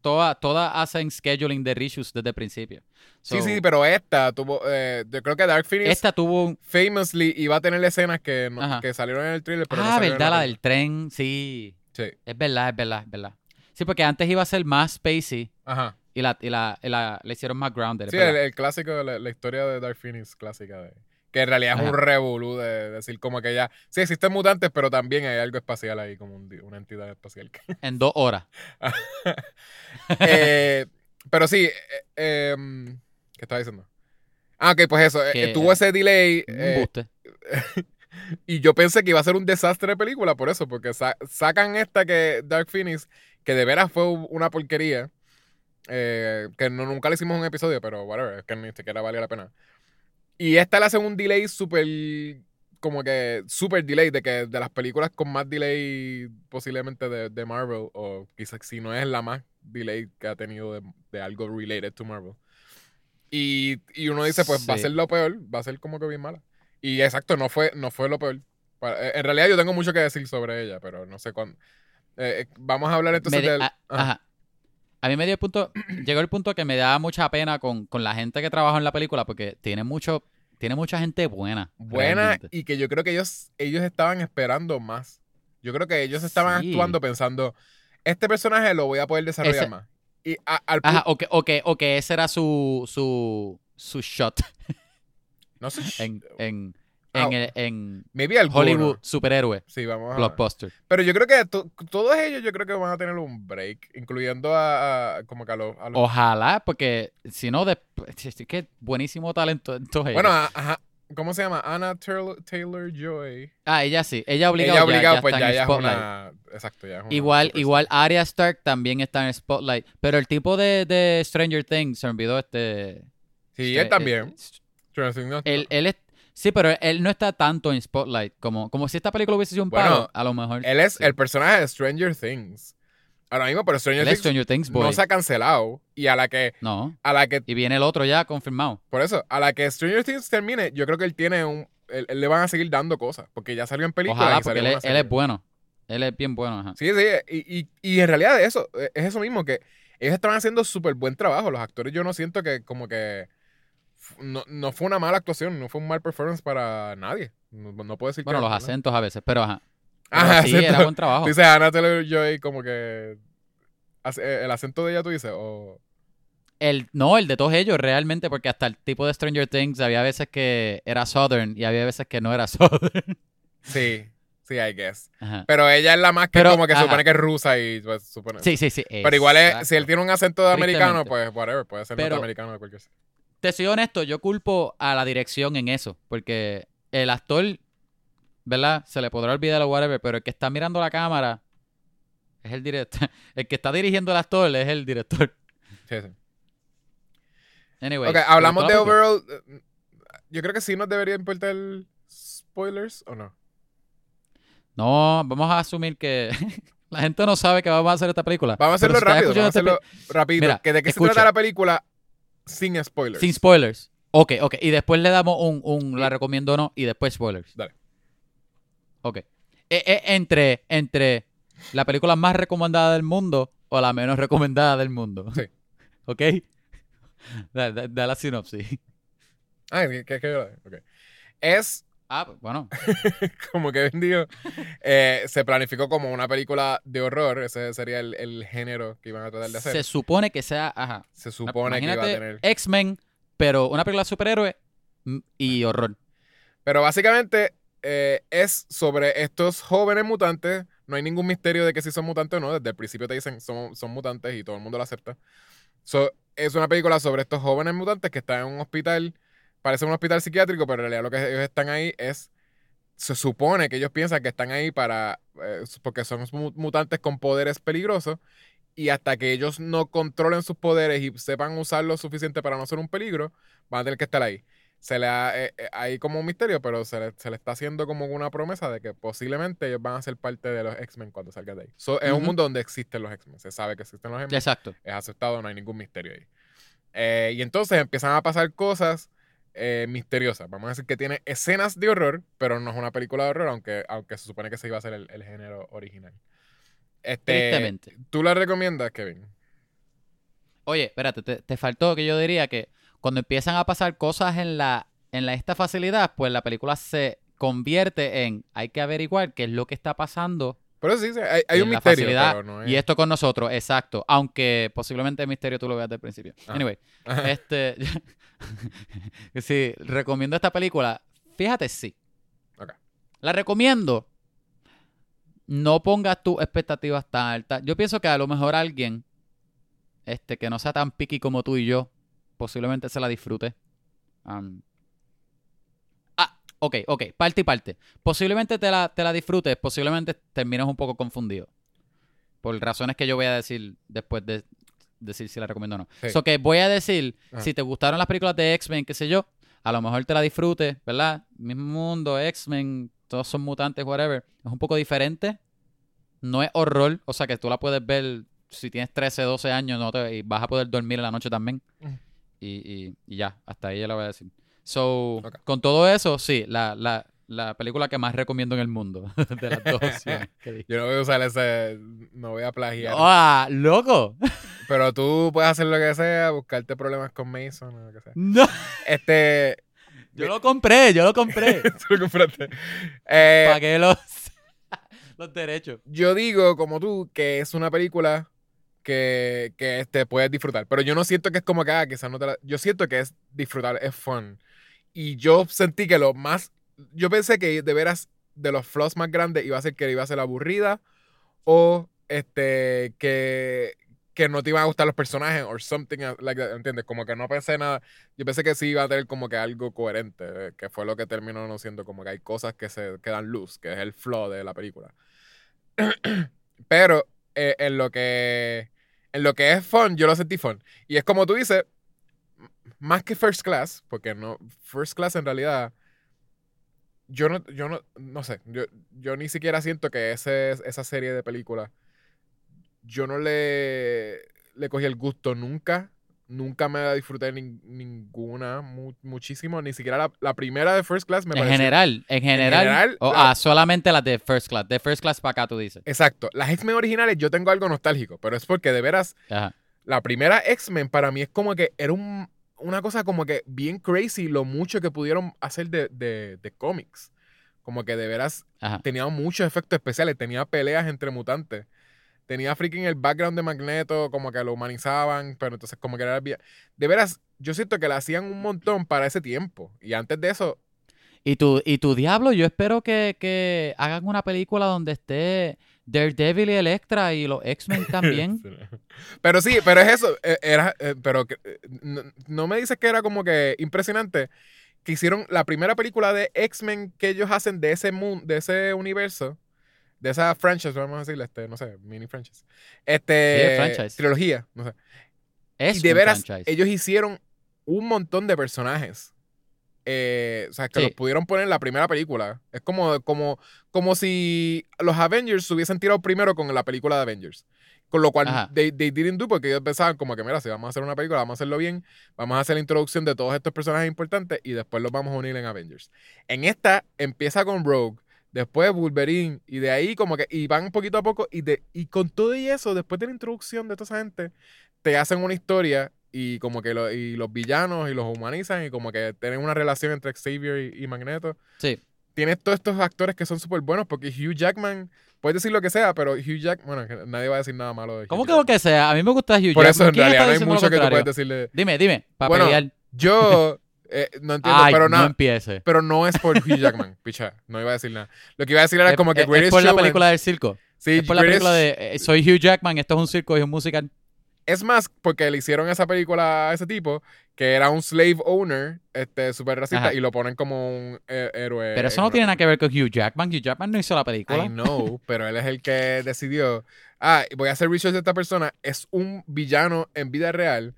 todas toda hacen scheduling de reshoots desde el principio. Sí, So, sí, pero esta tuvo. eh, yo creo que Dark Phoenix Esta tuvo un... famously iba a tener escenas que, no- que salieron en el trailer. Pero ah, verdad, la película. del tren, sí. Sí. Es verdad, es verdad, es verdad. Sí, porque antes iba a ser más spacey Ajá. y la, y la, y la, le hicieron más grounded. Sí, el, clásico, la, la historia de Dark Phoenix clásica. De, que en realidad es un revolú de decir como que ya. Sí, existen mutantes, pero también hay algo espacial ahí, como un una entidad espacial. En dos horas. Eh, pero sí, eh, em, ¿qué estaba diciendo? Ah, ok, pues eso. eh, Que- tuvo ese delay. Un eh, embuste. y yo pensé que iba a ser un desastre de película por eso, porque sa- sacan esta que Dark Phoenix, que de veras fue una porquería. eh, que no, nunca le hicimos un episodio, pero whatever, es que ni siquiera valía la pena. Y esta le hacen un delay súper. Como que super delay, de que de las películas con más delay posiblemente de, de Marvel, o quizás si no es la más delay que ha tenido de, de algo related to Marvel. Y, y uno dice, pues va a Sí. ser lo peor, va a ser como que bien mala. Y exacto, no fue, no fue lo peor. Eh, En realidad yo tengo mucho que decir sobre ella, pero no sé cuándo. Eh, eh, vamos a hablar entonces del... a, ajá. ajá. A mí me dio el punto, llegó el punto que me da mucha pena con, con la gente que trabajó en la película porque tiene mucho, tiene mucha gente buena. buena realmente. y que yo creo que ellos, ellos estaban esperando más. Yo creo que ellos estaban Sí. actuando pensando, este personaje lo voy a poder desarrollar Ese- más. Y a- al Ajá, o que, o que, o que ese era su, su, su shot no sé, en, en, Ah, en, el- en maybe. Hollywood superhéroe, Sí, vamos a blockbuster. Pero yo creo que to- todos ellos yo creo que van a tener un break, incluyendo a, a- como que a los... a los- Ojalá, porque si no, es que buenísimo talento. Entonces, bueno, ajá, ¿cómo se llama? Anna Taylor, Joy. ah, ella sí, ella obligado, Ella obligado, ya pues ya, en ya es Spotlight. una... Exacto, ya es una Igual, superstar. igual Arya Stark también está en Spotlight. Pero el tipo de, de Stranger Things se olvidó este. Sí, este- él también. eh, Él, él es, sí, pero él no está tanto en Spotlight. Como, como si esta película hubiese sido un Bueno, palo, a lo mejor. Él es sí. el personaje de Stranger Things. Ahora mismo, pero Stranger Things Stranger Things Boy. no se ha cancelado. Y a la que, No. a la que, Y viene el otro ya confirmado. por eso, a la que Stranger Things termine, yo creo que él tiene un, él, él le van a seguir dando cosas. Porque ya salió en película. Ojalá, y porque él, es- él bueno. Él es bien bueno, ajá. Sí, sí, y, y, y en realidad eso, es eso mismo, que ellos estaban haciendo súper buen trabajo. Los actores yo no siento que como que no, no fue una mala actuación, no fue un mal performance para nadie. No, no puedo decir Bueno, que... los ¿no? acentos a veces, pero ajá. Pero Ajá, sí, acento. era buen trabajo. Dice Anna Taylor Joy como que eh, el acento de ella tú dices o El, no, el de todos ellos realmente, porque hasta el tipo de Stranger Things había veces que era Southern y había veces que no era Southern. sí, sí, I guess. Ajá. Pero ella es la más que Pero, como que ajá. supone que es rusa y pues supone. Sí, sí, sí. Pero igual es, si él tiene un acento de americano, pues whatever, puede ser Pero- norteamericano de cualquier Te soy honesto, yo culpo a la dirección en eso, porque el actor, ¿verdad? Se le podrá olvidar o whatever, pero el que está mirando la cámara es el director. El que está dirigiendo el actor es el director. Sí, sí. Anyway. Ok, hablamos de overall. eh, Yo creo que sí nos debería importar spoilers o no. No, vamos a asumir que la gente no sabe que vamos a hacer esta película. Vamos a hacerlo rápido, vamos a hacerlo rápido. Mira, que ¿De qué escucha. se trata la película sin spoilers? Sin spoilers. Ok, ok. Y después le damos un, un la recomiendo o no y después spoilers. Dale. Ok. Eh, eh, entre, entre la película más recomendada del mundo o la menos recomendada del mundo. Sí. Ok. Da, da- da la sinopsis. Ah, ¿qué, qué, qué- ok. Es Ah, pues, bueno. como que vendido. eh, se planificó como una película de horror. Ese sería el, el género que iban a tratar de hacer. Se Se, supone que sea, ajá. supone que iba a Imagínate tener. X-Men, pero una película de superhéroe mm, y horror. Pero básicamente eh, es sobre estos jóvenes mutantes. No hay ningún misterio de que si son mutantes o no. Desde el principio te dicen son, son mutantes y todo el mundo lo acepta. So, es una película sobre estos jóvenes mutantes que están en un hospital parece un hospital psiquiátrico, pero en realidad lo que ellos están ahí es. Se supone que ellos piensan que están ahí para. eh, porque son mu- mutantes con poderes peligrosos. Y hasta que ellos no controlen sus poderes y sepan usar lo suficiente para no ser un peligro, van a tener que estar ahí. Se le ha, eh, eh, hay como un misterio, pero se le, se le está haciendo como una promesa de que posiblemente ellos van a ser parte de los X-Men cuando salgan de ahí. So, es un Ujú. mundo donde existen los X-Men. Se sabe que existen los X-Men Exacto. es aceptado, no hay ningún misterio ahí. Eh, y entonces empiezan a pasar cosas eh, misteriosas. Vamos a decir que tiene escenas de horror, pero no es una película de horror, aunque, aunque se supone que se iba a ser el, el género original. Este. ¿Tú la recomiendas, Kevin? Oye, espérate, te, te faltó que yo diría que cuando empiezan a pasar cosas en la en la, esta facilidad, pues la película se convierte en hay que averiguar qué es lo que está pasando Pero sí, sí, hay, un misterio, facilidad pero no es... y esto con nosotros, exacto, aunque posiblemente el misterio tú lo veas desde el principio. Ajá. Anyway, Ajá. este sí, recomiendo esta película. Fíjate, sí. La recomiendo. No pongas tus expectativas tan altas. Yo pienso que a lo mejor alguien este, que no sea tan picky como tú y yo, posiblemente se la disfrute. Um, ah, ok, ok, parte y parte. Posiblemente te la, te la disfrutes, posiblemente termines un poco confundido. Por razones que yo voy a decir después de decir si la recomiendo o no. Sí. So que voy a decir, Ajá. si te gustaron las películas de X-Men, qué sé yo, a lo mejor te la disfrutes, ¿verdad? Mismo mundo, X-Men, todos son mutantes, whatever. Es un poco diferente. No es horror, o sea que tú la puedes ver si tienes 13, 12 años no te, y vas a poder dormir en la noche también. Y, y- y ya, hasta ahí ya la voy a decir. So, con todo eso, sí, la, la, la película que más recomiendo en el mundo, de las dos. Yo no voy a usar ese... No voy a plagiar. ¡Ah, loco! Pero tú puedes hacer lo que sea, buscarte problemas con Mason o lo que sea. No, Este... yo lo compré, yo lo compré. tú lo compraste. Eh, Pagué los, los derechos. yo digo, como tú, que es una película que, que te puedes disfrutar. Pero yo no siento que es como que, ah, quizás no te la... Yo siento que es disfrutar, es fun. Y yo sentí que lo más... Yo pensé que de veras, de los flaws más grandes, iba a ser que iba a ser aburrida o este que, que no te iban a gustar los personajes or something like that, ¿entiendes? Como que no pensé nada. Yo pensé que sí iba a tener como que algo coherente, eh, que fue lo que terminó no siendo como que hay cosas que se quedan luz, que es el flow de la película. Pero eh, en lo que en lo que es fun, yo lo sentí fun. Y es como tú dices, más que First Class, porque no First Class en realidad yo no yo no no sé, yo, yo ni siquiera siento que ese, esa serie de películas yo no le le cogí el gusto nunca. Nunca me disfruté nin- ninguna mu- muchísimo, ni siquiera la, la primera de First Class me En pareció general, en general, general, o, la- ah, solamente las de First Class. De First Class para acá, tú dices. Exacto. Las X-Men originales yo tengo algo nostálgico, pero es porque de veras Ajá. la primera X-Men para mí es como que era un- una cosa como que bien crazy lo mucho que pudieron hacer de, de, de cómics. Como que de veras Ajá. tenía muchos efectos especiales, tenía peleas entre mutantes. Tenía freaking el background de Magneto, como que lo humanizaban, pero entonces como que era bien... De veras, yo siento que la hacían un montón para ese tiempo. Y antes de eso, Y tu, y tu diablo, yo espero que, que hagan una película donde esté Daredevil y Electra y los X-Men también. Pero sí, pero es eso. eh, Era, eh, pero eh, no, no me dices que era como que impresionante que hicieron la primera película de X-Men que ellos hacen de ese mundo, de ese universo, de esa franchise, vamos a decirle, este, no sé, mini franchise. Este, Sí, es trilogía, no sé. Es y de veras, franchise. ellos hicieron un montón de personajes. Eh, o sea, que Sí. los pudieron poner en la primera película. Es como, como, como si los Avengers se hubiesen tirado primero con la película de Avengers. Con lo cual, they, they didn't do porque ellos pensaban como que, mira, si vamos a hacer una película, vamos a hacerlo bien, vamos a hacer la introducción de todos estos personajes importantes y después los vamos a unir en Avengers. En esta empieza con Rogue, después Wolverine y de ahí como que, y van poquito a poco y, de, y con todo y eso, después de la introducción de toda esa gente, te hacen una historia y como que lo- y los villanos y los humanizan y como que tienen una relación entre Xavier y, y Magneto. Sí. Tienes todos estos actores que son súper buenos porque Hugh Jackman, puedes decir lo que sea, pero Hugh Jackman, bueno, nadie va a decir nada malo de Hugh ¿Cómo que Jackman. lo que sea? A mí me gusta Hugh Por eso Jackman. en ¿Quién está realidad no hay mucho que tú puedes decirle. Dime, dime, para Bueno, pelear. Yo eh, no entiendo, Ay, pero no empiece. pero no es por Hugh Jackman, picha. No iba a decir nada. Lo que iba a decir era Es- como que es, es por la película del circo. Sí, es por la película de eh, Soy Hugh Jackman, esto es un circo y es un musical. Es más, porque le hicieron esa película a ese tipo, que era un slave owner, este, súper racista, Ajá. y lo ponen como un eh, héroe. Pero eso no tiene nada que ver con Hugh Jackman. Hugh Jackman no hizo la película. I know, pero él es el que decidió, ah, voy a hacer research de esta persona, es un villano en vida real,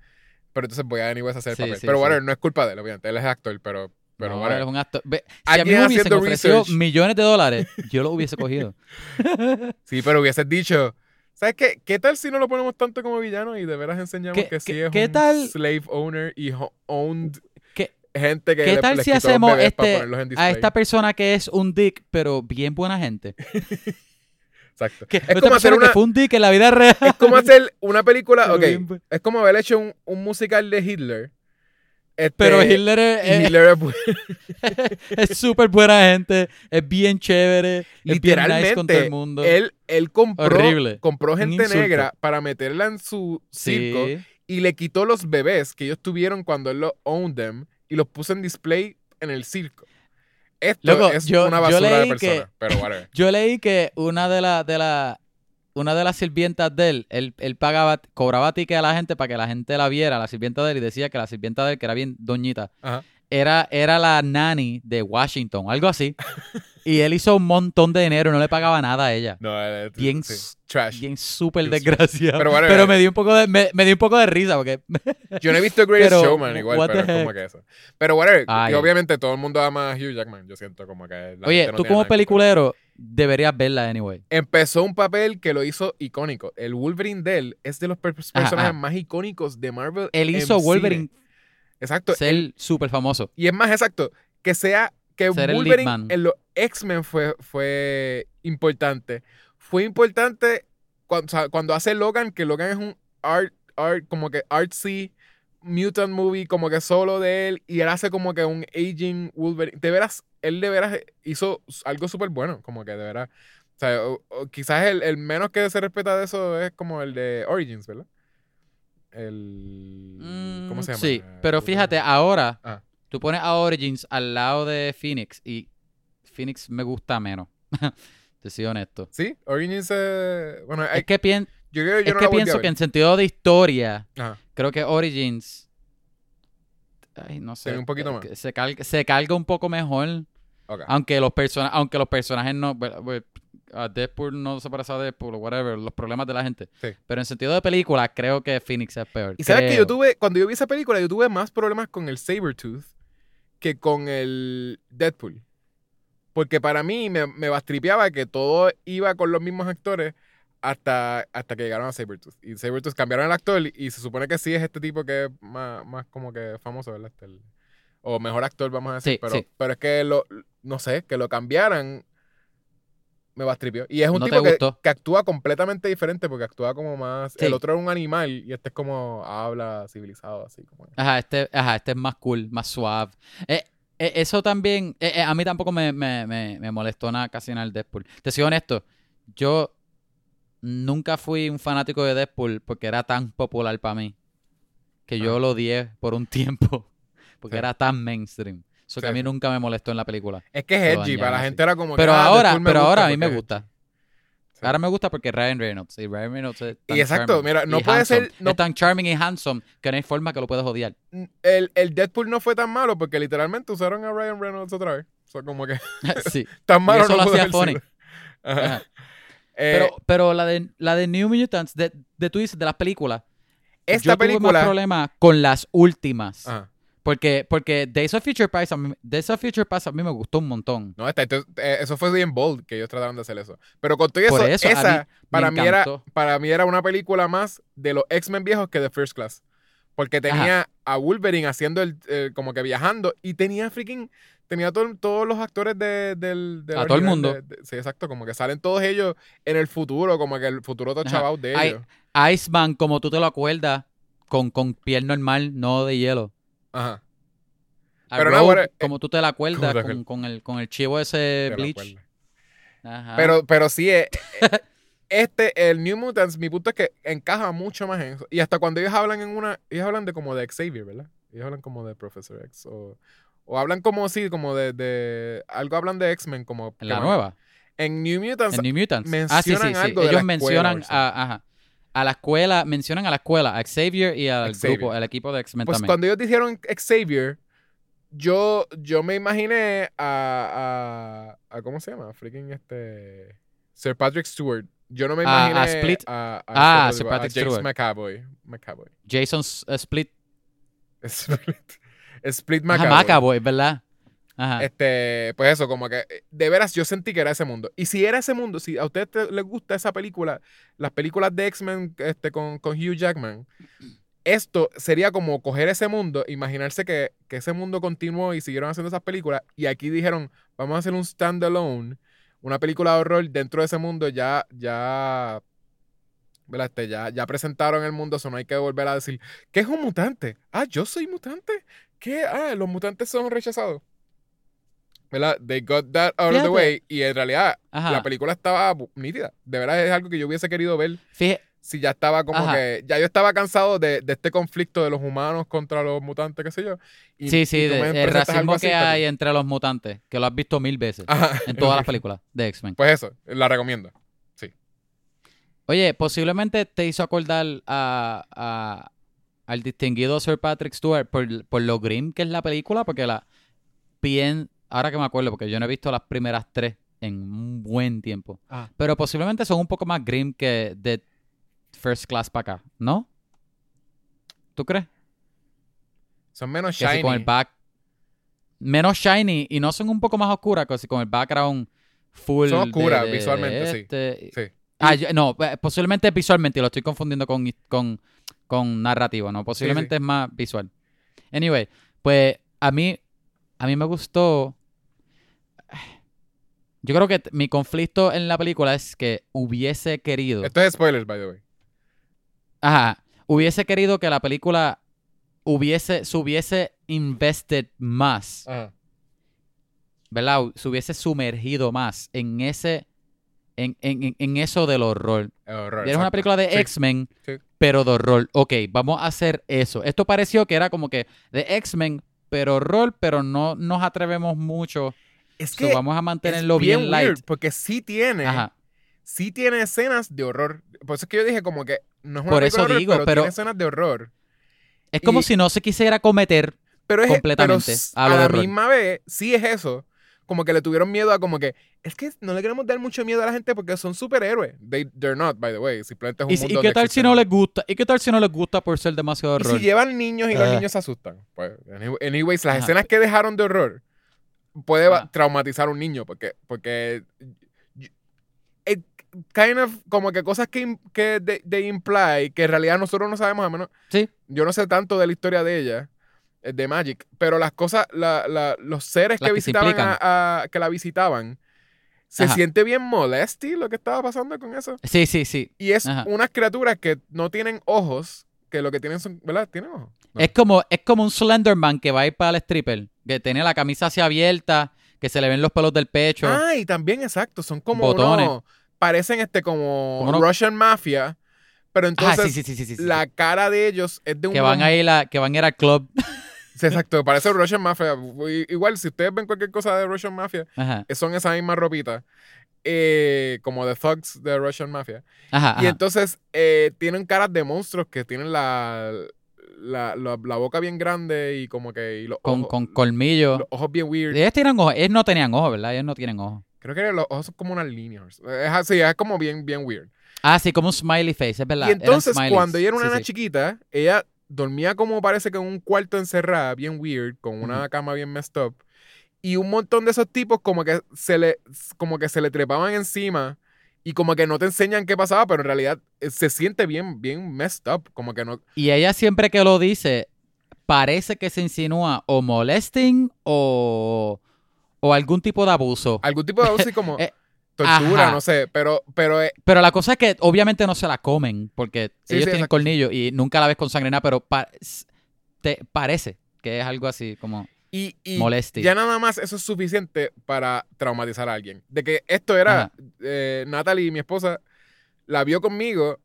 pero entonces voy a anyways a hacer el Sí, papel. sí, pero sí. whatever, no es culpa de él, obviamente, él es actor, pero, pero no, es un actor. Si a mí me hubiesen ofrecido millones de dólares, yo lo hubiese cogido. Sí, pero hubieses dicho, ¿sabes qué? ¿Qué tal si no lo ponemos tanto como villano y de veras enseñamos ¿Qué- que sí es qué un tal- slave owner y owned ¿Qué- gente que ¿Qué le- tal les si hacemos este, a esta persona que es un dick, pero bien buena gente? Exacto. Es como hacer una, que fue un dick en la vida real. es como hacer una película, ok, es como haber hecho un, un musical de Hitler. Este, Pero Hitler es- Hitler es súper buena gente, es bien chévere, es bien nice con todo el literalmente, mundo. él, él compró, Horrible. compró gente negra para meterla en su circo sí. y le quitó los bebés que ellos tuvieron cuando él los owned them y los puso en display en el circo. Esto Loco, es yo- una basura de que- persona, pero whatever. Yo leí que una de las de la, una de las sirvientas de él, él, él pagaba, cobraba ticket a la gente para que la gente la viera, la sirvienta de él, y decía que la sirvienta de él, que era bien doñita, Ajá. era, era la nanny de Washington, algo así. y él hizo un montón de dinero, no le pagaba nada a ella. No, eh, Bien sí, trash. Bien súper desgraciado. Pero Pero, whatever. me dio un poco de, me, me dio un poco de risa porque Yo no he visto Greatest Pero, Showman igual, pero es como que eso. Pero whatever, y obviamente todo el mundo ama a Hugh Jackman, yo siento como que la Oye, gente no tú como peliculero deberías verla anyway. Empezó un papel que lo hizo icónico. El Wolverine de él es de los per- personajes ajá. más icónicos de Marvel. Él hizo. Wolverine Exacto. ser súper famoso. Y es más exacto, que sea que Ser Wolverine en los X-Men fue, fue importante. Fue importante cuando, o sea, cuando hace Logan, que Logan es un art, art, como que artsy mutant movie, como que solo de él, y él hace como que un aging Wolverine. De veras, él de veras hizo algo súper bueno, como que de veras. O sea, o- o quizás el, el menos que se respeta de eso es como el de Origins, ¿verdad? El... ¿Cómo Mm, se llama? Sí, pero fíjate, ahora Ah. tú pones a Origins al lado de Phoenix y Phoenix me gusta menos. Te soy honesto. Sí, Origins. eh, bueno, hay- es que, pien- yo yo es no que pienso que en sentido de historia, Ajá. creo que Origins. Ay, no sé. Tiene un poquito eh, más. que Se carga, se carga un poco mejor. Aunque los, persona- aunque los personajes no. bueno, a Deadpool no se parece a Deadpool o whatever, los problemas de la gente. Sí. Pero en sentido de película, creo que Phoenix es peor. Y sabes que yo tuve, cuando yo vi esa película, yo tuve más problemas con el Sabretooth que con el Deadpool. Porque para mí me, me bastripeaba que todo iba con los mismos actores hasta, hasta que llegaron a Sabretooth. Y Sabretooth cambiaron el actor y se supone que sí es este tipo que es más, más como que famoso, ¿verdad? Este, el- o mejor actor, vamos a decir. Sí, pero, sí. pero es que lo, no sé, que lo cambiaran me bastripió. Y es un ¿No te tipo que, actúa completamente diferente porque actúa como más... Sí. El otro es un animal y este es como habla civilizado, así como... Ajá, este, ajá, este es más cool, más suave. Eh, eh, eso también, eh, eh, a mí tampoco me, me, me, me molestó nada casi en el Deadpool. Te soy honesto, yo nunca fui un fanático de Deadpool porque era tan popular para mí que yo Ajá. lo odié por un tiempo porque Sí. era tan mainstream. Eso que a mí nunca me molestó en la película. Es que es edgy, para la gente era como que, Pero ah, ahora, pero ahora a mí me gusta. Sí. Ahora me gusta porque Ryan Reynolds. Y Ryan Reynolds es tan Y exacto, mira, no y puede handsome. ser- no- Es tan charming y handsome que no hay forma que lo puedas odiar. El, el Deadpool no fue tan malo porque literalmente usaron a Ryan Reynolds otra vez. O sea, como que sí. tan malo eso no lo hacía funny. Ajá. Eh, Pero, pero la de la de New Mutants, de, de tú dices, de las películas, esta yo tuve más película... problemas con las últimas. Ajá. Porque, porque Days of Future Past, a mí, Days of Future Past a mí me gustó un montón. No, esta- eh, eso fue bien bold que ellos trataron de hacer eso. Pero con todo eso, Por eso, esa mí para mí, era, para mí era una película más de los X-Men viejos que de First Class. Porque tenía a Wolverine haciendo el, eh, como que viajando y tenía freaking, tenía todo- todos los actores de, del, A todo el mundo. de- sí, exacto, como que salen todos ellos en el futuro, como que el futuro todo Ajá. chavado de ellos. Iceman, como tú te lo acuerdas, con, con piel normal, no de hielo. Ajá. Pero no, ahora, eh, como tú te la acuerdas, ¿cómo te con, con el, con el chivo ese Bleach. Ajá. Pero, pero sí, eh, eh, este, el New Mutants, mi punto es que encaja mucho más en eso. Y hasta cuando ellos hablan en una, ellos hablan de como de Xavier, ¿verdad? Ellos hablan como de Professor X. O, o hablan como, sí, como de, de algo hablan de X-Men, como... en la nueva, En New Mutants, en New Mutants. Ah, sí, sí, mencionan sí. algo de Ellos la mencionan, ah, ajá. a la escuela, mencionan a la escuela, a Xavier y al Xavier. grupo, al equipo de X-Men Pues también. cuando ellos dijeron Xavier, yo, yo me imaginé a, a, a- ¿Cómo se llama? Freaking este. Sir Patrick Stewart. Yo no me A- a imaginé. Split. A, Ah, a- Sir a Patrick James Stewart. McAvoy. McAvoy. Jason S- eh, Split. Split. Split Ajá, ¿verdad? Ajá. Este, pues eso, como que de veras yo sentí que era ese mundo. Y si era ese mundo, si a ustedes te- les gusta esa película, las películas de X-Men este, con, con Hugh Jackman, esto sería como coger ese mundo, imaginarse que, que ese mundo continuó y siguieron haciendo esas películas. Y aquí dijeron, vamos a hacer un standalone, una película de horror dentro de ese mundo, ya, ya. ¿Verdad? Este, ya, ya presentaron el mundo, eso no hay que volver a decir, ¿qué es un mutante? Ah, yo soy mutante. ¿Qué? Ah, los mutantes son rechazados. ¿Verdad? They got that out of the way. Y en realidad, Ajá. la película estaba nítida. De verdad es algo que yo hubiese querido ver Fíjate, si ya estaba como Ajá. que. Ya yo estaba cansado de, de este conflicto de los humanos contra los mutantes, qué sé yo. Y- sí, sí, y de- el racismo que hay entre los mutantes, que lo has visto mil veces Ajá. en todas las películas de X-Men. Pues eso, la recomiendo. Oye, posiblemente te hizo acordar a, a- al distinguido Sir Patrick Stewart por, por lo grim que es la película, porque la bien, ahora que me acuerdo, porque yo no he visto las primeras tres en un buen tiempo, Ah. pero posiblemente son un poco más grim que de First Class para acá, ¿no? ¿Tú crees? Son menos Que si shiny. con el back menos shiny y no son un poco más oscuras, que si con el background full Son oscuras visualmente, sí. este- Sí. Ah, yo- no, eh, posiblemente visualmente, y lo estoy confundiendo con, con, con narrativo, ¿no? Posiblemente sí. es más visual. Anyway, pues a mí, a mí me gustó. Yo creo que mi conflicto en la película es que hubiese querido. Esto es spoilers, by the way. Ajá. Hubiese querido que la película hubiese, se hubiese invested más. Ajá. ¿verdad? Se hubiese sumergido más en ese, en, en, en- eso del horror. Es horror, era una película de Sí. X-Men, Sí. pero de horror. Ok, vamos a hacer eso. Esto pareció que era como que de X-Men, pero horror, pero no nos atrevemos mucho. Es So, que vamos a es mantenerlo bien, light. porque sí tiene, Ajá. sí tiene escenas de horror. Por eso es que yo dije como que no es una Por película eso horror, digo, pero, pero- tiene escenas de horror. Es como Y- si no se quisiera cometer. Pero es Completamente, pero a la misma vez, sí es eso. Como que le tuvieron miedo a como que es que no le queremos dar mucho miedo a la gente porque son superhéroes. They, they're not, by the way. Simplemente es un ¿Y, mundo y qué tal si no les gusta? ¿Y qué tal si no les gusta por ser demasiado Y horror? si llevan niños y los Ah. niños se asustan. Pues, any- anyways, las Ajá. escenas que dejaron de horror puede Ajá. traumatizar a un niño porque, porque y- it kind of como que cosas que, que they, they imply que en realidad nosotros no sabemos a menos Sí. yo no sé tanto de la historia de ella eh, de Magic pero las cosas la- la- los seres Las que visitaban implican. a, a- que la visitaban se Ajá. siente bien molesty lo que estaba pasando con eso Sí, sí, sí. y es Ajá. unas criaturas que no tienen ojos que lo que tienen son ¿verdad? tienen ojos No. Es como, es como un Slenderman que va a ir para el stripper, que tiene la camisa así abierta, que se le ven los pelos del pecho. Ah, y también, exacto, son como Botones. unos- parecen este como Como unos- Russian Mafia, pero Ah, entonces sí, sí, sí, sí, sí, sí. la cara de ellos es de un... que van a ir a, que van a ir al club. Sí, exacto, parece Russian Mafia. Igual, si ustedes ven cualquier cosa de Russian Mafia, Ajá. eh, son esa misma ropita, eh, como de thugs de Russian Mafia. Ajá, Y ajá. entonces eh, tienen caras de monstruos que tienen la, la, la- la boca bien grande y como que... Y los, Con, ojos, con colmillos. los ojos bien weird. Ellos tienen ojos. Ellos no tenían ojos, ¿verdad? Ellos no tienen ojos. Creo que los ojos son como unas líneas. Es así, es como bien, bien weird. Ah, sí, como un smiley face, es verdad. Y entonces, cuando ella era una Sí, nena sí. chiquita, ella dormía como parece que en un cuarto encerrada, bien weird, con una cama bien messed up. Y un montón de esos tipos como que se le, como que se le trepaban encima y como que no te enseñan qué pasaba, pero en realidad eh, se siente bien, bien messed up. Como que no. Y ella siempre que lo dice, parece que se insinúa o molesting o, o algún tipo de abuso. Algún tipo de así como Eh, tortura, ajá. no sé. Pero, pero eh, Pero la cosa es que obviamente no se la comen porque Sí, ellos sí, tienen colmillos y nunca la ves con sangre nada, pero pa- te parece que es algo así como y, y molesting. ya nada más eso es suficiente para traumatizar a alguien. De que esto era, eh, Natalie, mi esposa, la vio conmigo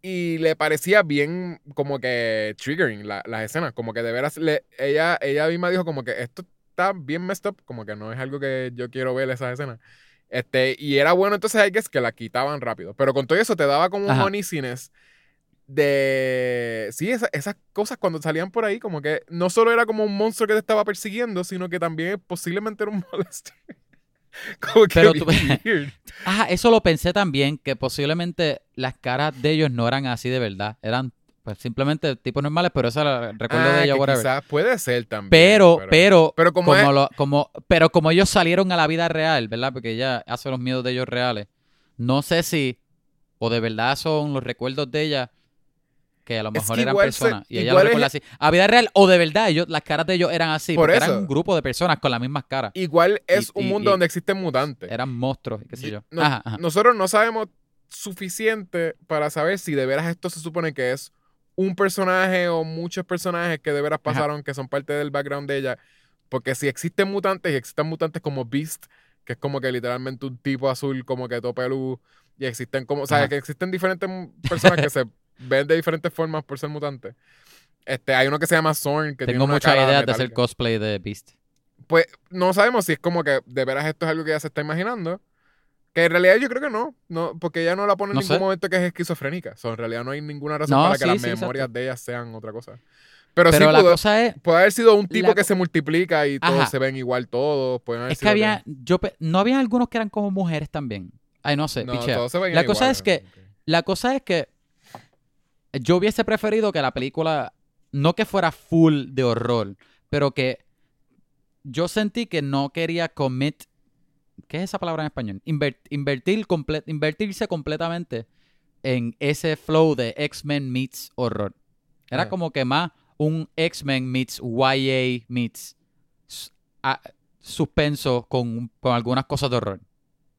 y le parecía bien como que triggering la- las escenas. Como que de veras, le- ella, ella misma dijo como que esto está bien messed up, como que no es algo que yo quiero ver esas escenas. Este, y era bueno entonces hay que es que la quitaban rápido. Pero con todo eso te daba como un uneasiness de sí, esa- esas cosas cuando salían por ahí, como que no solo era como un monstruo que te estaba persiguiendo, sino que también posiblemente era un molester. como que Pero tú-. Ajá, eso lo pensé también, que posiblemente las caras de ellos no eran así de verdad. Eran pues simplemente tipos normales, pero era el recuerdo Ah, de ella, que whatever. quizás puede ser también. Pero, pero, pero como, como, es- lo- como, pero como ellos salieron a la vida real, ¿verdad? Porque ella hace los miedos de ellos reales. No sé si, o de verdad son los recuerdos de ella, que a lo Es mejor que eran se- personas. y ella lo recuerda es- así. A vida real, o de verdad, ellos, las caras de ellos eran así. Por porque eso. eran un grupo de personas con las mismas caras. igual es y- un y- mundo y- donde existen mutantes. Eran monstruos, y qué sé yo. no- Ajá, ajá. Nosotros no sabemos suficiente para saber si de veras esto se supone que es un personaje o muchos personajes que de veras Ajá. pasaron, que son parte del background de ella. Porque si existen mutantes y existen mutantes como Beast, que es como que literalmente un tipo azul como que todo pelú, y existen como, o sea, Ajá. que existen diferentes personas que se ven de diferentes formas por ser mutantes. Este, hay uno que se llama Zorn, que tiene Tengo una muchas ideas de hacer cosplay de Beast. Pues no sabemos si es como que de veras esto es algo que ella se está imaginando. Que en realidad yo creo que no, no porque ella no la pone en No ningún sé. momento que es esquizofrénica. O sea, en realidad no hay ninguna razón No, para que sí, las sí, memorias exacto. de ella sean otra cosa. Pero, Pero sí la pudo, cosa es, puede haber sido un tipo la que se multiplica y todos Ajá. se ven igual todos. Haber es que había, yo, no había algunos que eran como mujeres también. Ay, no sé, No, todos se La cosa igual, es que-. La cosa es que yo hubiese preferido que la película, no que fuera full de horror, pero que yo sentí que no quería commit, ¿qué es esa palabra en español? Inver- invertir comple- invertirse completamente en ese flow de X-Men meets horror. Era Ah. como que más un X-Men meets YA meets a- suspenso con, con algunas cosas de horror.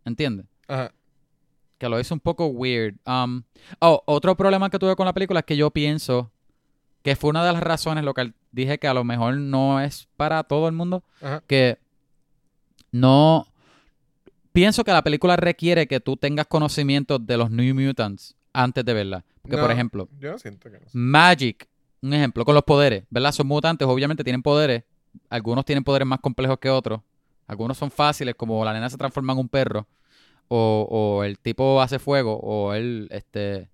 ¿Entiendes? Ajá. que lo hizo un poco weird. Um, oh, otro problema que tuve con la película es que yo pienso que fue una de las razones, lo que dije que a lo mejor no es para todo el mundo, Ajá. que no... Pienso que la película requiere que tú tengas conocimiento de los New Mutants antes de verla. Porque, por ejemplo, Yo no siento que no. sé. Magic, un ejemplo, con los poderes, ¿verdad? Son mutantes, obviamente tienen poderes. Algunos tienen poderes más complejos que otros. Algunos son fáciles, como la nena se transforma en un perro. O, o el tipo hace fuego. O él este,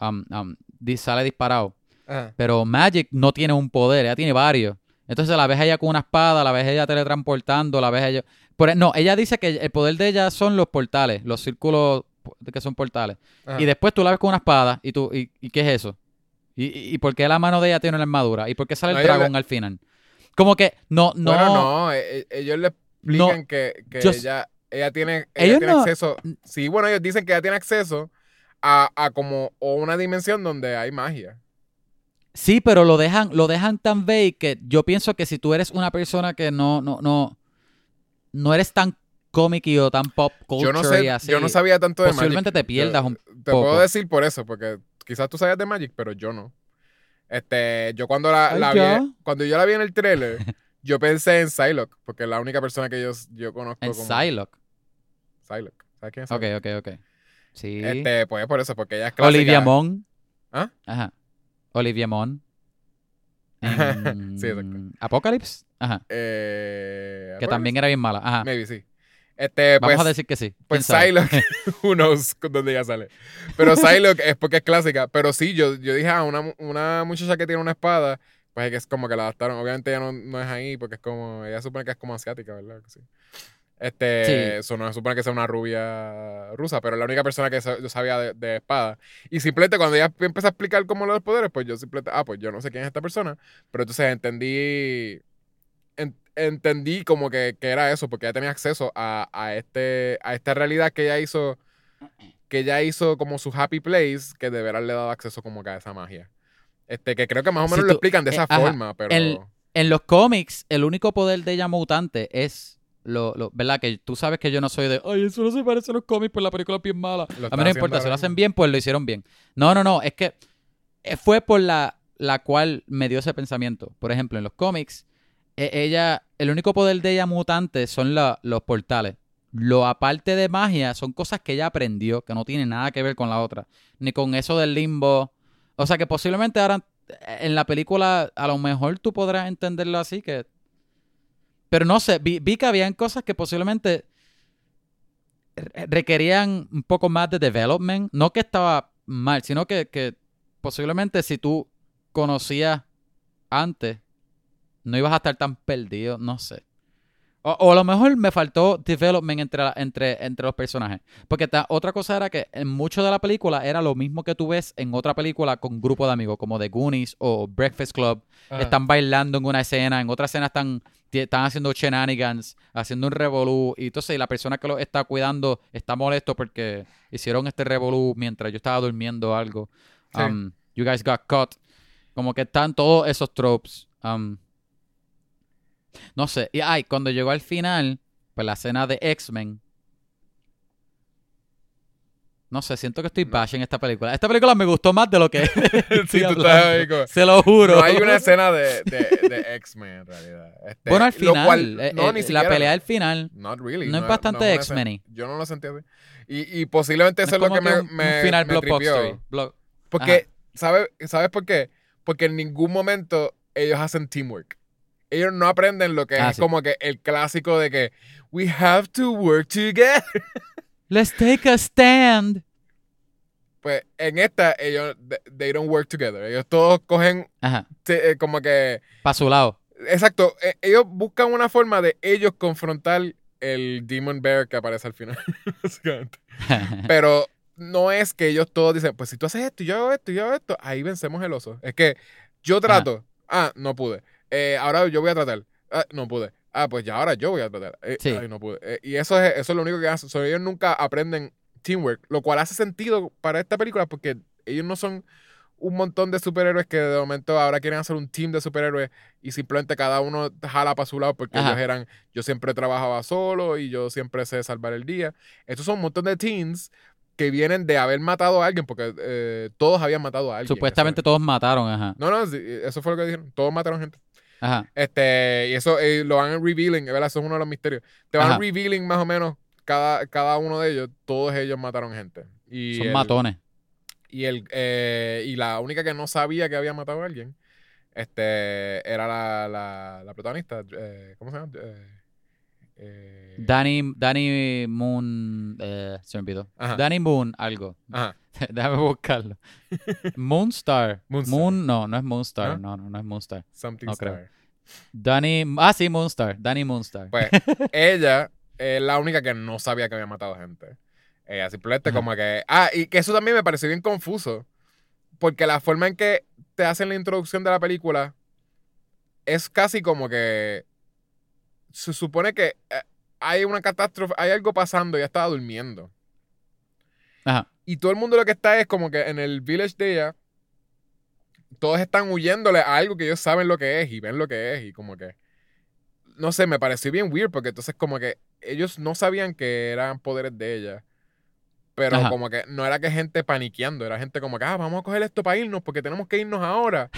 um, um, sale disparado. Ajá. Pero Magic no tiene un poder, ella tiene varios. Entonces la ves a ella con una espada, la ves a ella teletransportando, la ves a ella... E, no, ella dice que el poder de ella son los portales, los círculos que son portales. Ajá. Y después tú la ves con una espada y tú, ¿y, y qué es eso? ¿Y, y, por qué la mano de ella tiene una armadura? ¿Y por qué sale el dragón le- al final? Como que no, no, Bueno, no, e- e- ellos le explican No, que, que yo ella, ella tiene, ella Ellos tiene no- acceso. Sí, bueno, ellos dicen que ella tiene acceso a, a como o una dimensión donde hay magia. Sí, pero lo dejan, lo dejan tan vague que yo pienso que si tú eres una persona que no, no, no, no eres tan cómic o tan pop culture Yo no sé, y así, yo no sabía tanto de posiblemente Magic. te pierdas Yo- un Te poco. puedo decir por eso, porque quizás tú sabías de Magic, pero yo no. Este, yo cuando la, vi, cuando yo la vi en el trailer, yo pensé en Psylocke, porque es la única persona que yo, yo conozco en como Psylocke. Psylocke. ¿Sabes quién es Ok, Psylocke? ok, ok. Sí. Este, pues por eso, porque ella es clásica. Olivia Munn. ¿Ah? Ajá. Olivia Munn. En Sí, exacto. Apocalypse. Ajá. Eh, Que también era bien mala. Ajá. Maybe sí. Este, Vamos pues, a decir que sí. ¿Quién pues? Psylocke, con dónde ella sale. Pero Psylocke es porque es clásica. Pero sí, yo, yo dije, ah, una, mu- una muchacha que tiene una espada, pues es que es como que la adaptaron. Obviamente ella no, no es ahí porque es como, ella supone que es como asiática, ¿verdad? Sí. Este, Sí. eso no se supone que sea una rubia rusa, pero es la única persona que yo sabía de, de espada. Y simplemente cuando ella empezó a explicar cómo los poderes, pues yo simplemente, ah, pues yo no sé quién es esta persona, pero entonces entendí, en- entendí como que, que era eso, porque ella tenía acceso a, a, este, a esta realidad que ella hizo, que ella hizo como su happy place, que de veras le daba acceso como que a esa magia. Este, que creo que más o Si menos lo explican de eh, esa ajá, forma, pero... el- En los cómics, el único poder de ella mutante es lo, lo- ¿verdad? Que tú sabes que yo no soy de, ay, eso no se parece a los cómics, pues la película es bien mala. Lo A mí no importa, si lo hacen bien, pues lo hicieron bien. No, no, no, es que eh, fue por la, la cual me dio ese pensamiento. Por ejemplo, en los cómics, e- ella, el único poder de ella mutante son la- los portales. Lo aparte de magia son cosas que ella aprendió, que no tienen nada que ver con la otra. Ni con eso del limbo. O sea que posiblemente ahora eh, en la película a lo mejor tú podrás entenderlo así, que... Pero no sé, vi, vi que habían cosas que posiblemente re- requerían un poco más de development. No que estaba mal, sino que, que posiblemente si tú conocías antes, no ibas a estar tan perdido, no sé. O, o a lo mejor me faltó development entre, la- entre, entre los personajes. Porque ta- otra cosa era que en mucho de la película era lo mismo que tú ves en otra película con grupo de amigos, como The Goonies o Breakfast Club. Ajá. Están bailando en una escena, en otra escena están, están haciendo shenanigans, haciendo un revolú. Y entonces la persona que lo está cuidando está molesto porque hicieron este revolú mientras yo estaba durmiendo o algo. Sí. Um, you guys got caught. Como que están todos esos tropes. Um, no sé. Y ay, cuando llegó al final, pues la escena de X-Men. No sé, siento que estoy bashing esta película. Esta película me gustó más de lo que Sí, tú estás como- Se lo juro. No hay una escena de, de, de X-Men en realidad. Este, Bueno, al final, cual- eh, no, eh, ni la pelea del final. Not really. no es es- bastante escena. Yo no lo sentí así. Y, y posiblemente eso es lo que me, un- me, final me blockbuster. tripió. Block- Porque, ¿sabes, ¿sabes por qué? Porque en ningún momento ellos hacen teamwork. Ellos no aprenden lo que Ah, es sí. como que el clásico de que we have to work together. Let's take a stand. Pues en esta ellos they- don't work together. Ellos todos cogen Ajá. eh, como que Para su lado. exacto, eh, ellos buscan una forma de ellos confrontar el Demon Bear que aparece al final. Pero no es que ellos todos dicen, pues si tú haces esto y yo hago esto y yo hago esto, ahí vencemos el oso. Es que yo trato, ah, no pude. Eh, ahora yo voy a tratar, ah, no pude. Ah, pues ya ahora yo voy a tratar. Eh, Sí. Ay, no pude. Eh, y eso es, eso es lo único que hacen. So, ellos nunca aprenden teamwork, lo cual hace sentido para esta película porque ellos no son un montón de superhéroes que de momento ahora quieren hacer un team de superhéroes y simplemente cada uno jala para su lado porque Ajá. ellos eran, yo siempre trabajaba solo y yo siempre sé salvar el día. Estos son un montón de teens que vienen de haber matado a alguien porque eh, todos habían matado a alguien. Supuestamente todos mataron, ajá. No, no, eso fue lo que dijeron. Todos mataron gente. Ajá. Este, y eso eh, lo van revealing, ¿verdad? Eso es uno de los misterios. Te van Ajá. revealing más o menos cada, cada uno de ellos, todos ellos mataron gente. Y Son el- matones. y, el, eh, y la única que no sabía que había matado a alguien este, era la, la, la protagonista. eh, ¿Cómo se llama? Eh, Danny, Danny Moon. Eh, se me olvidó. Ajá. Danny Moon, algo. Ajá. Déjame buscarlo. Moonstar. Moonstar. Moon, no, no es Moonstar. ¿No? No, no, no es Moonstar. Something No creo. Star. Danny. Ah, sí, Moonstar. Danny Moonstar. Pues ella es la única que no sabía que había matado gente. Ella simplemente Ajá. como que... Ah, y que eso también me pareció bien confuso. Porque la forma en que te hacen la introducción de la película es casi como que... Se supone que eh, hay una catástrofe, hay algo pasando, ella estaba durmiendo. Ajá. Y todo el mundo lo que está es como que en el village de ella, todos están huyéndole a algo que ellos saben lo que es y ven lo que es y como que, no sé, me pareció bien weird porque entonces como que ellos no sabían que eran poderes de ella. Pero Ajá. como que no era que gente paniqueando, era gente como que, ah, vamos a coger esto para irnos porque tenemos que irnos ahora.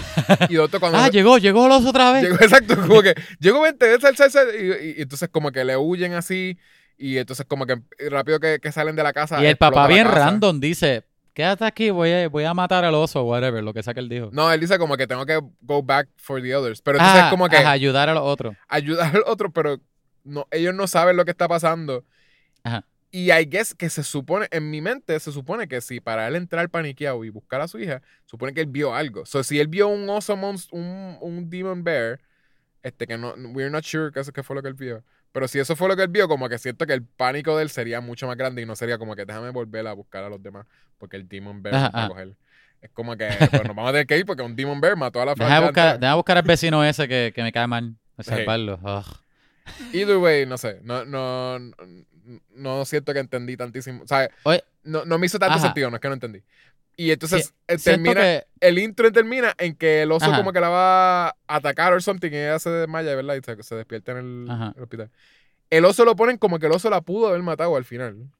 Y otro cuando... Ah, llegó, llegó el oso otra vez. Llegó, exacto, como que llegó 20, sal, sal, sal, y, y- entonces como que le huyen así y entonces como que rápido que, que salen de la casa. y el papá bien random dice, quédate aquí, voy a, voy a matar al oso, whatever, lo que sea que él dijo. No, él dice como que tengo que go back for the others. Pero entonces ah, es como que ajá, ayudar a los otros. ayudar al otro, pero no, ellos no saben lo que está pasando. Ajá. Y I guess que se supone, en mi mente, se supone que si para él entrar paniqueado y buscar a su hija, supone que él vio algo. So, si él vio un oso monstruo, un, un demon bear, este que no, we're not sure que eso que fue lo que él vio. Pero si eso fue lo que él vio, como que siento que el pánico de él sería mucho más grande y no sería como que déjame volver a buscar a los demás porque el demon bear va a coger. Es como que pues, nos vamos a tener que ir porque un demon bear mató a la Deja familia buscar, deja buscar al vecino ese que, que me cae mal. A salvarlo. Ugh. Either way, no sé. No, no, no, no siento que entendí tantísimo. O sea, Oye, no, no me hizo tanto Ajá. sentido, no es que no entendí. Y entonces Sí, eh, termina, que... el intro termina en que el oso Ajá. como que la va a atacar o something y ella se desmaya, ¿verdad? Y se, se despierta en el, hospital. El oso lo ponen como que el oso la pudo haber matado al final.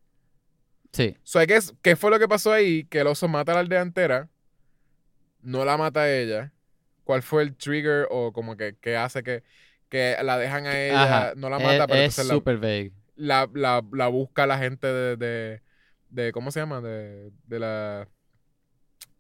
Sí. So, I guess, ¿qué fue lo que pasó ahí? Que el oso mata a la aldea entera, no la mata a ella. ¿Cuál fue el trigger o como que, que hace que, que la dejan a ella, Ajá. no la Es- mata, pero es entonces la, vague. La, la, la busca la gente de, de, de- ¿cómo se llama? De, de la...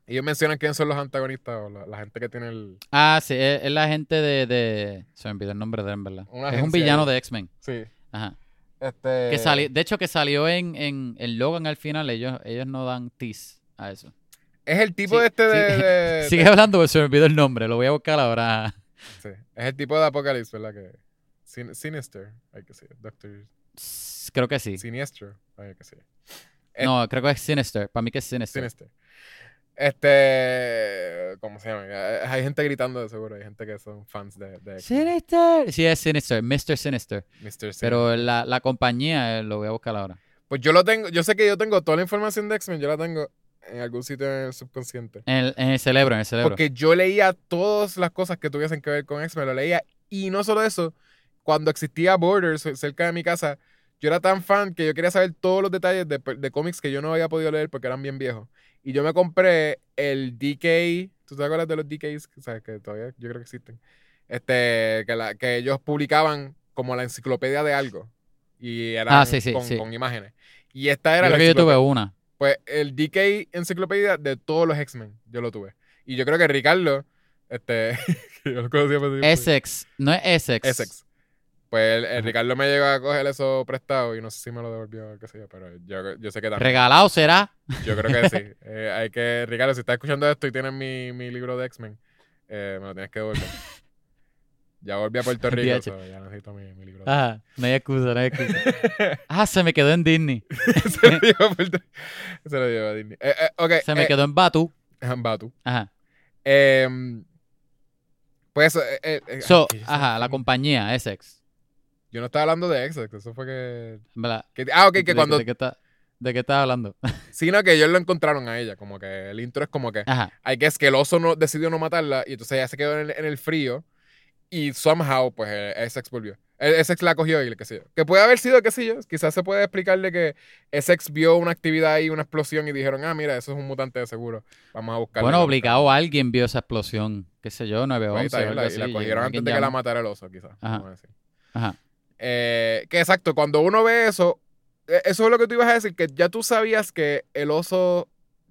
Ellos mencionan quién son los antagonistas o la, la gente que tiene el... Ah, sí, es, es la gente de, de... Se me olvidó el nombre de él, en verdad. Una Es un villano de X-Men. Sí. Ajá. Este... Que sali- de hecho, que salió en, en, en Logan al final. Ellos, ellos no dan tease a eso. Es el tipo Sí, de este sí. de... Sigue hablando, pero se me olvidó el nombre. Lo voy a buscar ahora. sí, es el tipo de Apocalipsis, ¿verdad? Que, Sin- Sinister, hay que decir. Doctor Creo que sí. Sinister, hay que decir. No, creo que es Sinister. Para mí que es Sinister. Sinister. Este. ¿Cómo se llama? Eh, Hay gente gritando de seguro. Hay gente que son fans de, de. Sinister. Sí, es Sinister. Mr. Sinister. Mr. Sinister. Pero la, la compañía eh, lo voy a buscar ahora. Pues yo lo tengo. Yo sé que yo tengo toda la información de X-Men. Yo la tengo en algún sitio en el subconsciente. En el, en el cerebro, en el cerebro. Porque yo leía todas las cosas que tuviesen que ver con X-Men. Lo leía. Y no solo eso. Cuando existía Borders cerca de mi casa. Yo era tan fan que yo quería saber todos los detalles de, de cómics que yo no había podido leer porque eran bien viejos. Y yo me compré el DK. ¿Tú te acuerdas de los DKs? O sea, que todavía yo creo que existen. Este, que, la, que ellos publicaban como la enciclopedia de algo. Y eran Ah, sí, sí, con, sí. con imágenes. Y esta Yo era la creo que yo tuve una. Pues el DK enciclopedia de todos los X-Men. Yo lo tuve. Y yo creo que Ricardo, este, que yo lo conocía por Essex. No es Essex. Essex. Pues el, el Ajá. Ricardo me llegó a coger eso prestado y no sé si me lo devolvió, qué sé yo, pero yo, yo sé que también. Regalado será. Yo creo que sí. Eh, hay que, Ricardo, si estás escuchando esto y tienes mi, mi libro de X-Men, eh, me lo tienes que devolver. Ya volví a Puerto Rico, so ya necesito mi, mi libro. Ajá. No hay excusa, no hay excusa. Ah, se me quedó en Disney. se lo llevo a Puerto Se lo llevo a Disney. Eh, eh, ok. Se me eh, quedó en Batu. Batu. Ajá. Em, pues, eh, eh, eh, So, ajá, la compañía, Essex. Yo no estaba hablando de Essex, eso fue que... ¿Verdad? que- ah, ok, que ¿De- cuando... ¿De qué está- de qué estás hablando? Sino que ellos lo encontraron a ella, como que el intro es como que... Ajá. Hay que es que el oso no, decidió no matarla y entonces ella se quedó en el, en el frío y somehow, pues, eh, Essex volvió. Eh, Essex la cogió y qué sé yo. Que puede haber sido, qué sé yo, quizás se puede explicarle que Essex vio una actividad ahí, una explosión y dijeron, ah, mira, eso es un mutante de seguro, vamos a buscarlo. Bueno, obligado alguien vio esa explosión. Qué sé yo, 911. Ahí está, o y la, y la cogieron antes de que la matara el oso, quizás. Ajá. a. Ajá. Eh, que exacto, cuando uno ve eso, eh, eso es lo que tú ibas a decir, que ya tú sabías que el oso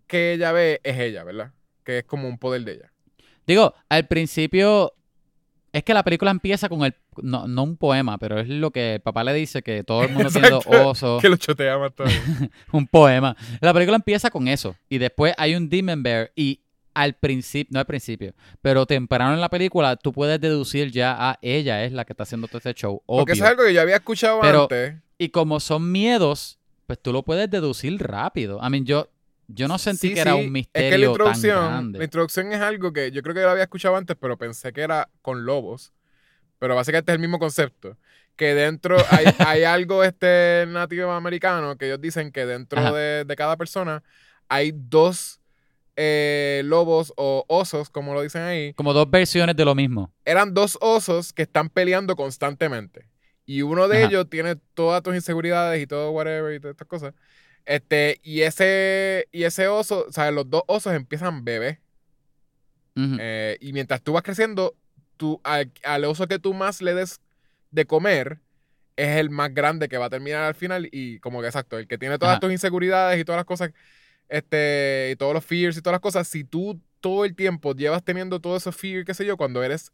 que ella ve es ella, ¿verdad? Que es como un poder de ella. Digo, al principio. Es que la película empieza con el. No, no un poema, pero es lo que el papá le dice: que todo el mundo tiene osos. Que lo chotea más todavía. un poema. La película empieza con eso. Y después hay un Demon Bear. Y al principio, no al principio, pero temprano en la película, tú puedes deducir ya a ella es la que está haciendo todo este show. Porque Obvio. es algo que yo había escuchado Pero- antes. Y como son miedos, pues tú lo puedes deducir rápido. I mean, yo, yo no sentí Sí, que era un misterio Es que la tan introducción, grande. la introducción es algo que yo creo que yo lo había escuchado antes, pero pensé que era con lobos. Pero básicamente es el mismo concepto. Que dentro hay, hay algo este nativo americano que ellos dicen que dentro de, de cada persona hay dos eh, lobos o osos, como lo dicen ahí. Como dos versiones de lo mismo. Eran dos osos que están peleando constantemente. Y uno de Ajá. ellos tiene todas tus inseguridades y todo whatever y todas estas cosas. Este, y ese, y ese oso, o sea, los dos osos empiezan bebés. Eh, y mientras tú vas creciendo, tú, al, al oso que tú más le des de comer es el más grande que va a terminar al final. Y como que exacto, el que tiene todas Ajá. tus inseguridades y todas las cosas, este, y todos los fears y todas las cosas, si tú todo el tiempo llevas teniendo todos esos fears, qué sé yo, cuando eres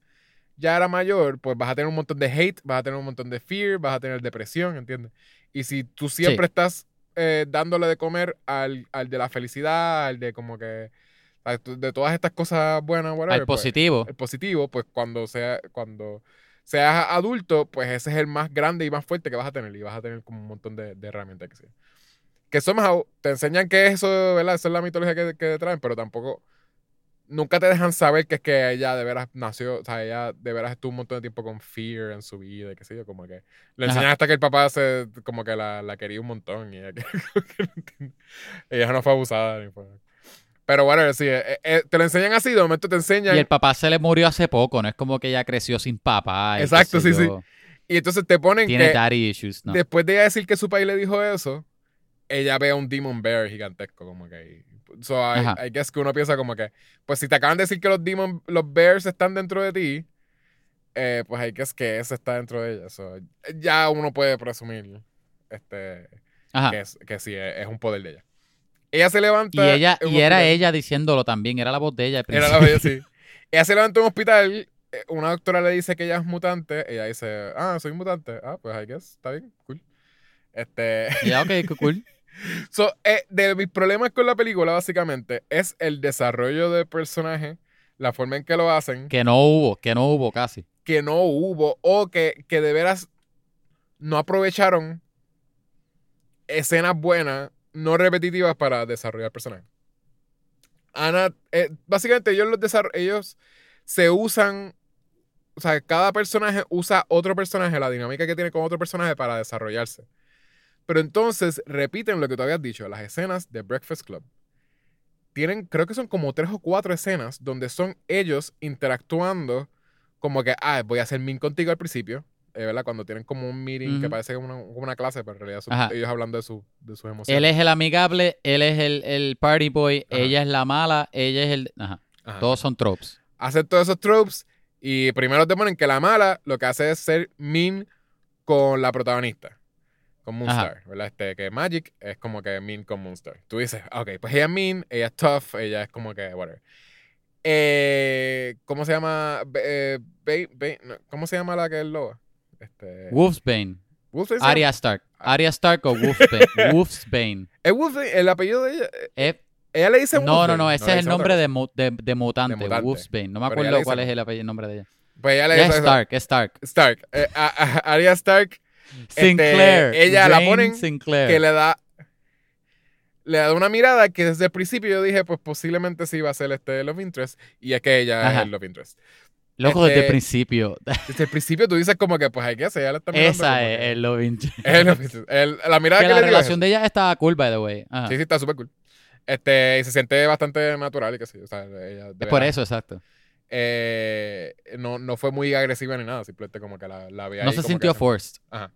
ya era mayor, pues vas a tener un montón de hate, vas a tener un montón de fear, vas a tener depresión, ¿entiendes? Y si tú siempre estás eh, dándole de comer al, al de la felicidad, al de como que, de todas estas cosas buenas, whatever, Al pues, positivo. el positivo, pues cuando sea, cuando seas adulto, pues ese es el más grande y más fuerte que vas a tener. Y vas a tener como un montón de, de herramientas que sea. Que somehow te enseñan que eso, ¿verdad? Esa es la mitología que, que traen, pero tampoco. Nunca te dejan saber que es que ella de veras nació, o sea, ella de veras estuvo un montón de tiempo con fear en su vida y qué sé yo, como que le Ajá. enseñan hasta que el papá se, como que la, la quería un montón y ella, que- que ella no fue abusada ni fue. Pero bueno, sí, eh, eh, te lo enseñan así, de momento te enseñan Y el papá se le murió hace poco, no es como que ella creció sin papá. Exacto, sí, sí. yo. y entonces te ponen Tiene que daddy issues, ¿no? después de ella decir que su país le dijo eso, ella ve a un Demon Bear gigantesco, como que. So, I. I guess que uno piensa como que, pues si te acaban de decir que los Demon, los Bears están dentro de ti, eh, pues hay que es que ese está dentro de ella. So, ya uno puede presumir este, Ajá. que, es, que sí, es, es un poder de ella. Ella se levanta. Y ella, y era hospital. ella diciéndolo también, era la voz de ella. al Era la principio. bella, sí. Ella se levanta en un hospital. eh, Una doctora le dice que ella es mutante. Ella dice, ah, soy mutante. Ah, pues I guess, está bien, cool. Este. Y ella, ok, cool. So, eh, de mis problemas con la película, básicamente, es el desarrollo de personaje, la forma en que lo hacen, que, Que no hubo, que no hubo casi. no hubo, o que, que de veras no aprovecharon escenas buenas, no repetitivas para desarrollar personajes. Ana, eh, básicamente ellos los ellos se usan, o sea, cada personaje usa otro personaje, la dinámica que tiene con otro personaje para desarrollarse. Pero entonces repiten lo que tú habías dicho, las escenas de Breakfast Club. Tienen, creo que son como tres o cuatro escenas donde son ellos interactuando como que, ah, voy a hacer mean contigo al principio, eh, ¿verdad? Cuando tienen como un meeting que parece como una, como una clase, pero en realidad son ellos hablando de, su, de sus emociones. Él es el amigable, él es el, el party boy, Ajá. ella es la mala, ella es el... Ajá. Ajá. Todos son tropes. Hacen todos esos tropes y primero te ponen que la mala lo que hace es ser mean con la protagonista, con Moonstar, ¿verdad? Este, que Magic es como que mean con Moonstar. Tú dices, ok, pues ella es mean, ella es tough, ella es como que whatever. Eh, ¿Cómo se llama? Eh, no, ¿Cómo se llama la que es loba? Este, Wolfsbane. Wolfsbane? Arya Stark. Arya Stark o Wolfsbane. Wolfsbane. ¿Es Wolfsbane? el apellido de ella. eh, Ella le dice no, no, Wolfsbane, no, ese es el nombre de, de, de mutante, De mutante. Wolfsbane. No me acuerdo cuál es el apellido, nombre de ella. Pues ella le dice es. Stark, es Stark. Stark. Arya Stark Sinclair. ella la ponen Sinclair. que le da le da una mirada que desde el principio yo dije pues posiblemente sí iba a ser este Love Interest y es que ella Ajá. es el Love Interest Loco, desde este- el principio. desde el principio tú dices como que pues hay que hacer está mirando como Esa que- es el love interest. es el Love Interest. El- la mirada Que que, la le relación de ella estaba cool, by the way. Ajá. sí sí está súper cool este y se siente bastante natural y que sí o sea ella es por eso, exacto. Eh, no, no fue muy agresiva ni nada simplemente como que la, la vi No ahí se sintió que- forced. Ajá.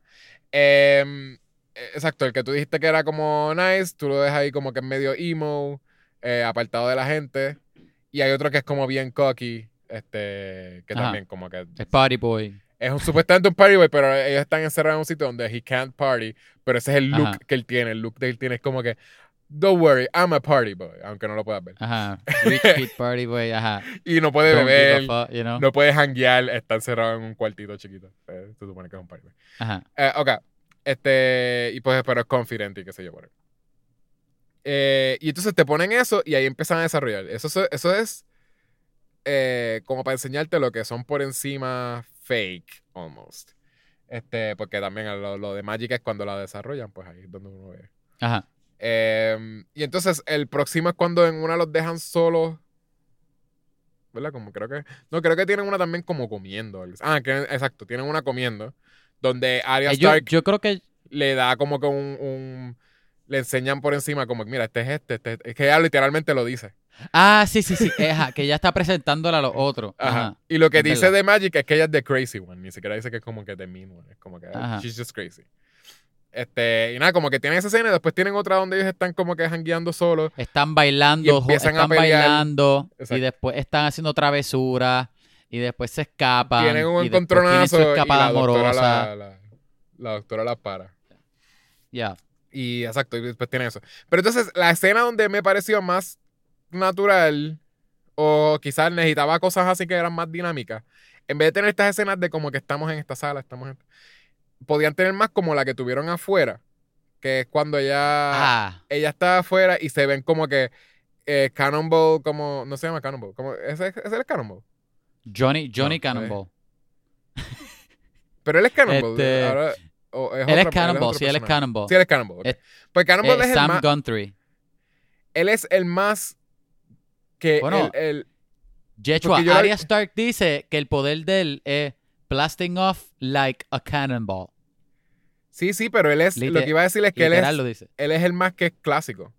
Em, eh, exacto, el que tú dijiste que era como nice, tú lo ves ahí como que es medio emo, eh, apartado de la gente. Y hay otro que es como bien cocky, este, que Ajá. también como que Es party boy. es un, supuestamente un party boy, pero ellos están encerrados en un sitio donde he can't party, pero ese es el look Ajá. que él tiene, el look de él tiene es como que, don't worry, I'm a party boy, aunque no lo puedas ver. Ajá. Rich kid party boy. Ajá. Y no puede Don't beber, fuck, you know? no puede janguear, está encerrado en un cuartito chiquito. Eh, se supone que es un party boy. Ajá. Eh, ok. Este. Y pues, pero es confidente y qué sé yo, whatever. Eh, y entonces te ponen eso y ahí empiezan a desarrollar. Eso, eso, eso es eh, como para enseñarte lo que son por encima fake, almost. Este, porque también lo, lo de Magic es cuando la desarrollan, pues ahí es donde uno ve. Ajá. Eh, y entonces el próximo es cuando en una los dejan solos. ¿Verdad? Como creo que. No, creo que tienen una también como comiendo. Ah, que, exacto, tienen una comiendo. Donde Arya Eh, Stark yo creo que le da como que un, un- le enseñan por encima como que mira este es este, este es que ella literalmente lo dice Ah, sí, sí, sí. Que ya está presentándola a los otros. Ajá. Ajá. y lo que es dice verdad. de Magic es que ella es the crazy one ni siquiera dice que es como que the mean one es como que Ajá. she's just crazy este y nada como que tienen esa escena y después tienen otra donde ellos están como que jangueando solos Están Y bailando, jo- empiezan a están pelear. bailando Exacto. y después están haciendo travesuras y después se escapan. tienen un y encontronazo su y escapada la doctora amorosa. la, la- la doctora la para Ya. Y exacto, y después tiene eso. Pero entonces, la escena donde me pareció más natural, o quizás necesitaba cosas así que eran más dinámicas, en vez de tener estas escenas de como que estamos en esta sala, estamos en... Podían tener más como la que tuvieron afuera, que es cuando ella, Ah, ella está afuera y se ven como que eh, Cannonball, como, no se llama Cannonball, como, ¿ese, ese es el Cannonball. Johnny, Johnny No, Cannonball. Pero él es Cannonball. Este, ahora- o es Él es Cannonball, sí, él es. Cannonball. Sí, él es Cannonball. Es- Pues Cannonball Eh, es el Sam más... Guthrie. Él es el más... Que Bueno, el- el, Yechua, porque yo la- Arya Stark dice que el poder de él es blasting off like a cannonball. Sí, sí, pero él es. lo que iba a decir es que él es, lo dice. él es el más que es clásico.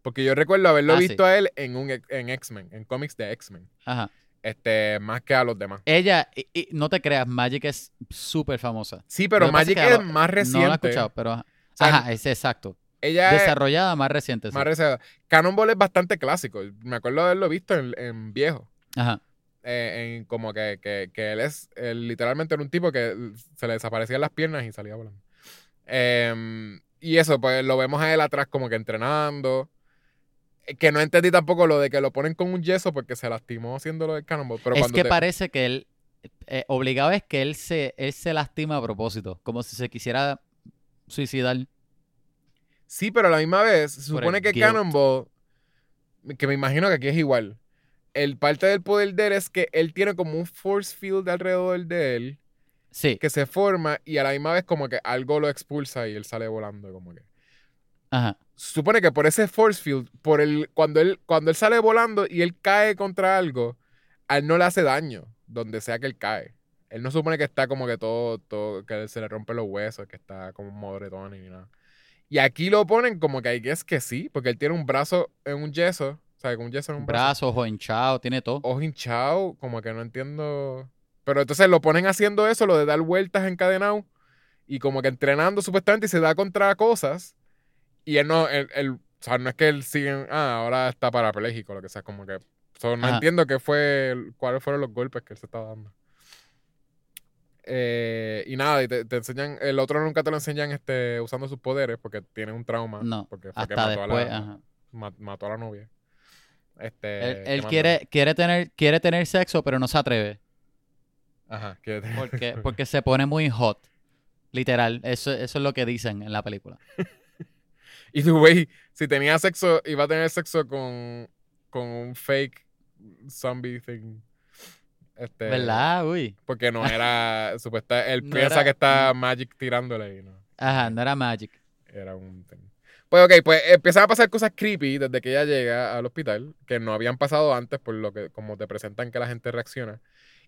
Porque yo recuerdo haberlo Ah, visto sí. a él en un en X-Men, en cómics de X-Men. Ajá. Este, más que a los demás. Ella, y- y no te creas, Magic es súper famosa. Sí, pero Magic es que más reciente. No la he escuchado, pero... ajá. sea, Ajá, es exacto. Ella es Desarrollada más reciente. sí. más reciente. Cannonball es bastante clásico. Me acuerdo haberlo visto en, en viejo. Ajá. Eh, en como que, que, que él es él literalmente era un tipo que se le desaparecían las piernas y salía volando. Em, y eso, pues lo vemos a él atrás como que entrenando. Eh, Que no entendí tampoco lo de que lo ponen con un yeso porque se lastimó haciendo lo del cannonball. Pero es que te- parece que él... eh, obligado es que él se, él se lastima a propósito. Como si se quisiera suicidar. Sí, pero a la misma vez, se Por supone que guilt. Cannonball, que me imagino que aquí es igual. El parte del poder de él es que él tiene como un force field alrededor de él Sí. que se forma y a la misma vez como que algo lo expulsa y él sale volando como que. Ajá. Supone que por ese force field, por el cuando él cuando él sale volando y él cae contra algo, a él no le hace daño donde sea que él cae. Él no supone que está como que todo, todo que se le rompen los huesos, que está como un modretón y nada. Y aquí lo ponen como que hay que es que sí, porque él tiene un brazo en un yeso, o sea, con un yeso en un brazo. Brazos, ojo hinchado, tiene todo. Ojo hinchado, como que no entiendo. Pero entonces lo ponen haciendo eso, lo de dar vueltas encadenado y como que entrenando supuestamente y se da contra cosas. Y él no, él, él- o sea, no es que él sigue, ah, ahora está parapléjico, lo que sea, como que. so, no Ajá. entiendo qué fue, cuáles fueron los golpes que él se estaba dando. Eh, y nada, y te, te enseñan, el otro nunca te lo enseñan este, usando sus poderes porque tiene un trauma. No, porque fue que Hasta mató a después, la- ajá. ma- mató a la novia. Este, Él, ¿qué él quiere, quiere, tener, quiere tener sexo, pero no se atreve. Ajá, tener- Porque, porque se pone muy hot. Literal. Eso, eso es lo que dicen en la película. Y tu güey, si tenía sexo, iba a tener sexo con, con un fake zombie thing. Este, ¿Verdad? Uy. Porque no era supuesta. Él No piensa era- que está Magic tirándole y no. Ajá, no era Magic. Era un thing. Pues ok, pues empiezan a pasar cosas creepy desde que ella llega al hospital, que no habían pasado antes, por lo que como te presentan que la gente reacciona.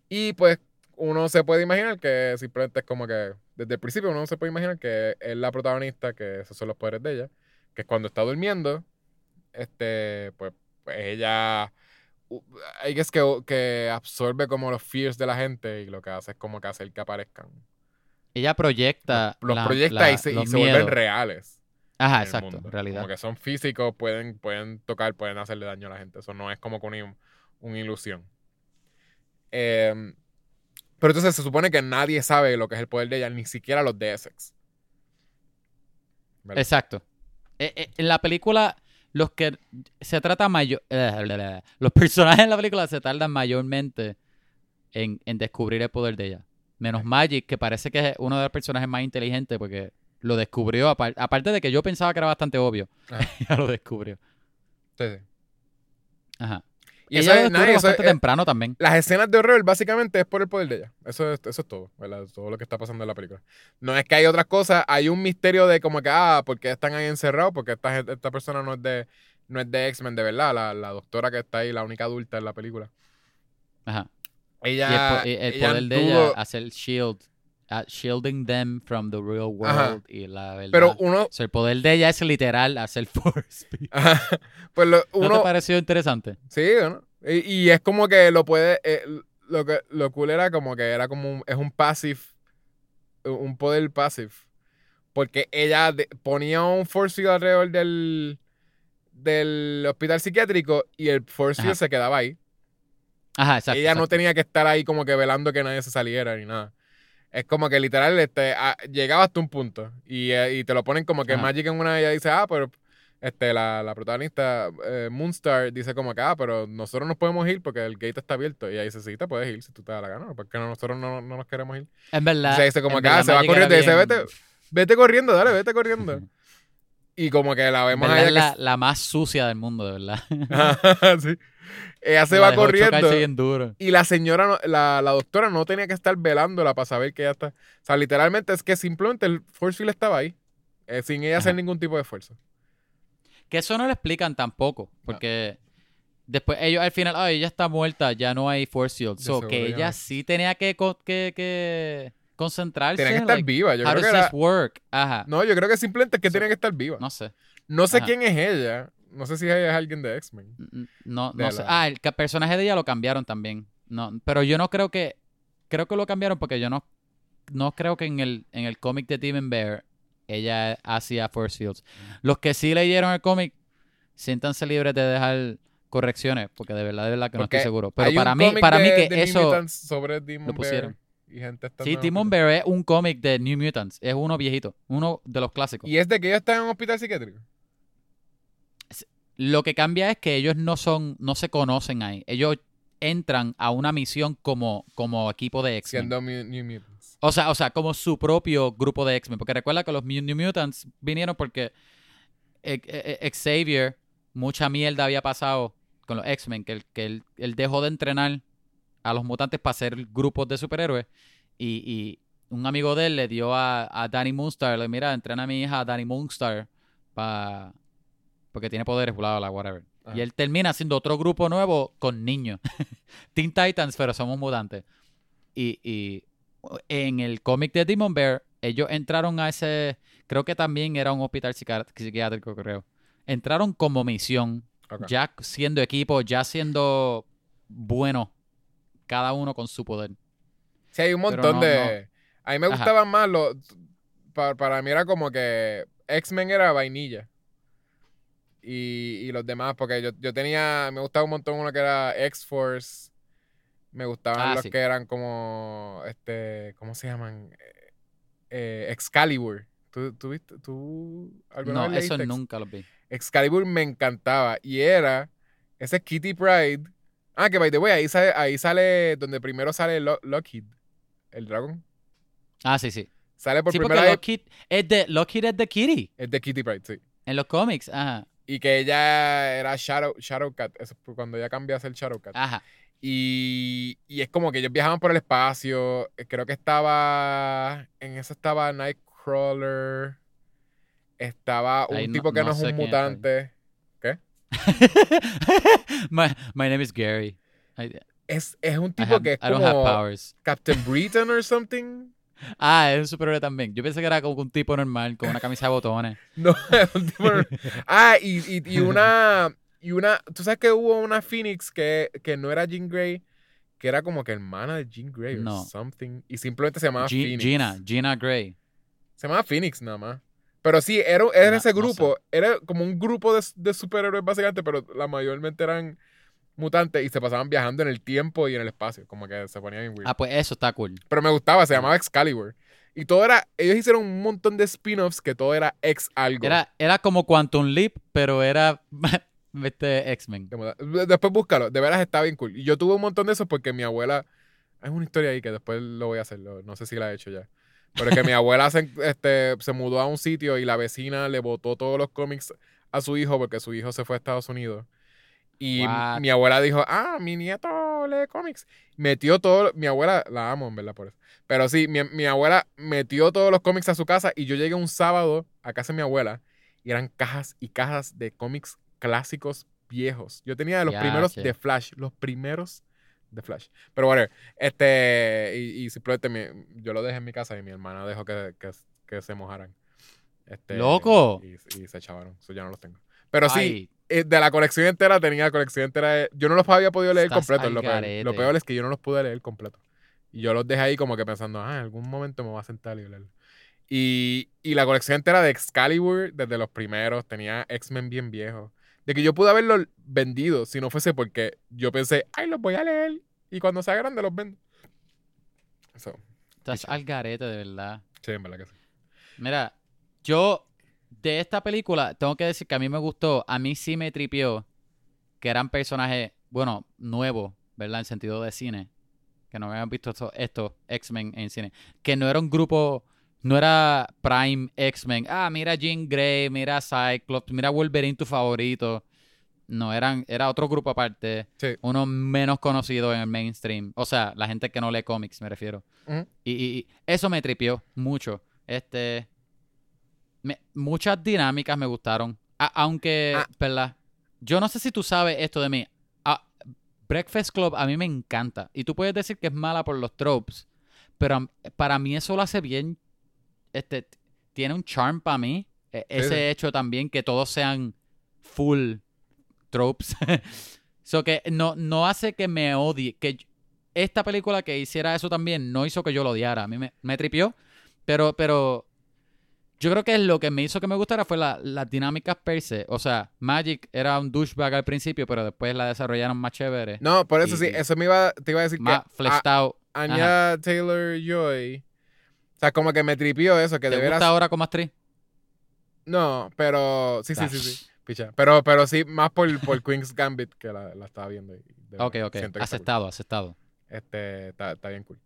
Y pues uno se puede imaginar que simplemente es como que, desde el principio uno se puede imaginar que es la protagonista, que esos son los poderes de ella, que cuando está durmiendo, este, pues, pues ella, hay que es que, que absorbe como los fears de la gente y lo que hace es como que hacer que aparezcan. Ella proyecta. Los la- proyecta la- y se, y se vuelven reales. Ajá, exacto. En realidad. Como que son físicos, pueden, pueden tocar, pueden hacerle daño a la gente. Eso no es como con una, una ilusión. Eh, pero entonces se supone que nadie sabe lo que es el poder de ella, ni siquiera los de Essex. Exacto. Eh, eh, en la película, los que se trata mayor. los personajes en la película se tardan mayormente en, en descubrir el poder de ella. Menos Magic, que parece que es uno de los personajes más inteligentes porque lo descubrió. apar- aparte de que yo pensaba que era bastante obvio. Ya lo descubrió. Sí, sí. Ajá. Y ella eso lo es, descubre eso bastante es- temprano también. las escenas de horror básicamente es por el poder de ella. Eso es, eso es todo, ¿verdad? Todo lo que está pasando en la película. No es que hay otras cosas, hay un misterio de como que, ah, ¿por qué están ahí encerrados? Porque esta, esta persona no es de, no es de X-Men de verdad, la, la doctora que está ahí, la única adulta en la película. Ajá. Ella, y el, po- y el ella poder de ella hacer shield. Shielding them from the real world. Ajá. Y la verdad. Pero uno, o sea, el poder de ella es literal hacer force. pues lo- ¿No uno, te pareció interesante? sí, ¿no? Y, y es como que lo puede, eh, lo que lo cool era como que era como un, es un passive, un poder passive, porque ella de- ponía un force field alrededor del, del hospital psiquiátrico y el force field se quedaba ahí. Ajá, exacto. ella no tenía que estar ahí como que velando que nadie se saliera ni nada. Es como que literal este, ah, llegaba hasta un punto y, eh, y te lo ponen como que Ajá. Magic en una de ellas dice, ah, pero este, la, la protagonista eh, Moonstar dice como que, ah, pero nosotros nos podemos ir porque el gate está abierto. Y ella dice, sí, te puedes ir si tú te da la gana, porque no, nosotros no, no nos queremos ir. En verdad. o sea, dice como que, ah, se va corriendo y dice, vete, vete corriendo, dale, vete corriendo. y como que la vemos a verdad es ella la, la más sucia del mundo, de verdad. sí. Ella se La va corriendo. bien duro. Y la señora, no- la, la doctora no tenía que estar velándola para saber que ella está. O sea, literalmente es que simplemente el force field estaba ahí. eh, sin ella hacer ningún tipo de esfuerzo. Que eso no lo explican tampoco. Porque después ellos al final, ay, ella está muerta, ya no hay force shield. De So, que ella no. sí tenía que, que, que concentrarse. Tenía que estar like, viva. Yo creo que era. work? Ajá. No, yo creo que simplemente es que So- tenía que estar viva. No, No sé. sé Ajá. quién es ella. No sé si ella es alguien de X-Men. N- No, De no sé. Ah, el personaje de ella lo cambiaron también. No, pero yo no creo que. Creo que lo cambiaron porque yo no. No creo que en el, en el cómic de Demon Bear ella hacía Force Fields. Los que sí leyeron el cómic, siéntanse libres de dejar correcciones, porque de verdad, de verdad que no estoy seguro. Pero para mí, para de- mí que eso. Sobre Demon lo pusieron. Bear y gente está Sí, Demon. Bear es un cómic de New Mutants. Es uno viejito. Uno de los clásicos. Y es de que ella está en un hospital psiquiátrico. Lo que cambia es que ellos no son, no se conocen ahí. Ellos entran a una misión como, como equipo de X-Men. Siendo New Mutants. O sea, o sea, como su propio grupo de X-Men. Porque recuerda que los New Mutants vinieron porque e- e- e- Xavier, mucha mierda había pasado con los X-Men, que, él, que él, él dejó de entrenar a los mutantes para hacer grupos de superhéroes. Y, y un amigo de él le dio a, a Danny Moonstar, le mira, entrena a mi hija Danny Moonstar pa, porque tiene poderes, bla, bla, whatever. Ajá. Y él termina haciendo otro grupo nuevo con niños. Teen Titans, pero somos mutantes. Y, y en el cómic de Demon Bear, ellos entraron a ese, creo que también era un hospital psiquiá- psiquiátrico, creo. Entraron como misión, ya siendo equipo, ya siendo bueno, cada uno con su poder. Sí, hay un montón no, de. A mí me Ajá. gustaban más los. Para, para mí era como que X-Men era vainilla. Y, y los demás, porque yo, yo tenía. Me gustaba un montón uno que era X-Force. Me gustaban Ah, los sí. que eran como. Este. ¿Cómo se llaman? Eh, eh, Excalibur. ¿Tú, tú, viste- tú alguna No, vez eso nunca lo vi. Excalibur me encantaba. Y era. Ese es Kitty Pride. Ah, que by the way, ahí sale, ahí sale donde primero sale Lo- Lockheed, el dragón. Ah, sí, sí. Sale por sí, porque primera vez. Lockheed es de, Lockheed es de Kitty Es de Kitty Pride, sí. en los cómics. Ajá. Y que ella era Shadow, Shadowcat. Eso fue cuando ella cambia a ser Shadowcat. Ajá. Y, y es como que ellos viajaban por el espacio. Eh, Creo que estaba. En eso estaba Nightcrawler. Estaba un Ahí no- tipo que no, no es un mutante. my, my name is Gary. I, Es, es un I tipo have- que es I don't have powers. Captain Britain or something. Ah, es un superhéroe también. Yo pensé que era como un tipo normal, con una camisa de botones. No, es un tipo. ah, y, y, y una. Y una. Tú sabes que hubo una Phoenix que, que no era Jean Grey, que era como que hermana de Jean Grey or No. something. Y simplemente se llamaba Phoenix. Gina, Gina Gray. Se llamaba Phoenix nada más. Pero sí, era, era No, ese no grupo. Era como un grupo de, de superhéroes básicamente, pero la mayormente eran mutantes y se pasaban viajando en el tiempo y en el espacio. Como que se ponía bien weird. Ah, pues eso está cool. Pero me gustaba, se llamaba Excalibur. Y todo era. Ellos hicieron un montón de spin-offs que todo era ex algo. Era, era como Quantum Leap, pero era este X-Men. Después búscalo, de veras está bien cool. Y yo tuve un montón de esos porque mi abuela. Hay una historia ahí que después lo voy a hacer, no sé si la he hecho ya. Pero que mi abuela se, este, se mudó a un sitio y la vecina le botó todos los cómics a su hijo porque su hijo se fue a Estados Unidos. Y What? mi abuela dijo, ah, mi nieto lee cómics. Metió todo, mi abuela, la amo en verdad por eso. Pero sí, mi, mi abuela metió todos los cómics a su casa y yo llegué un sábado a casa de mi abuela y eran cajas y cajas de cómics clásicos viejos. Yo tenía de los primeros de Flash, los primeros de Flash. Pero bueno, este, y, y simplemente mi- yo lo dejé en mi casa y mi hermana dejó que, que, que se mojaran. Este, ¡Loco! Y, y se echaron, eso ya no los tengo. Pero sí, Ay, eh, de la colección entera tenía la colección entera. de- yo no los había podido leer Estás completos. Lo peor, garete. lo peor es que yo no los pude leer completos. Y yo los dejé ahí como que pensando, ah, en algún momento me voy a sentar y leerlo. Y, y la colección entera de Excalibur, desde los primeros, tenía X-Men bien viejos. De que yo pude haberlos vendido si no fuese porque yo pensé, ay, los voy a leer. Y cuando sea grande los vendo. So, estás al garete, de verdad. sí, en verdad que sí. Mira, yo de esta película tengo que decir que a mí me gustó, a mí sí me tripió que eran personajes, bueno, nuevos, ¿verdad? En sentido de cine, que no habían visto esto- estos X-Men en cine, que no era un grupo, no era Prime X-Men, ah, mira Jean Grey, mira Cyclops, mira Wolverine tu favorito. No, eran, era otro grupo aparte, Sí. uno menos conocido en el mainstream, o sea, la gente que no lee cómics, me refiero. Y, y- y eso me tripió mucho. Este. Me- muchas dinámicas me gustaron. A- aunque, Ah. ¿verdad? Yo no sé si tú sabes esto de mí. Ah, Breakfast Club a mí me encanta. Y tú puedes decir que es mala por los tropes. Pero para mí eso lo hace bien. Este. Tiene un charm para mí. E- ese sí. hecho también que todos sean full tropes. so que no, no hace que me odie. Que esta película que hiciera eso también no hizo que yo lo odiara. A mí me, me tripió. Pero, pero yo creo que lo que me hizo que me gustara fue la- las dinámicas per se. O sea, Magic era un douchebag al principio, pero después la desarrollaron más chévere. No, por eso Y- sí, eso me iba, te iba a decir más que fleshed out. a- Anya Taylor Joy. O sea, como que me tripió eso, que ¿Te de gusta veras. ahora como actriz? No, pero. Sí, sí, sí, sí. Picha. Pero, pero sí, más por, por Queen's Gambit que la, la estaba viendo. Ok, ok. está cool. Aceptado, aceptado. Este, está, está bien cool.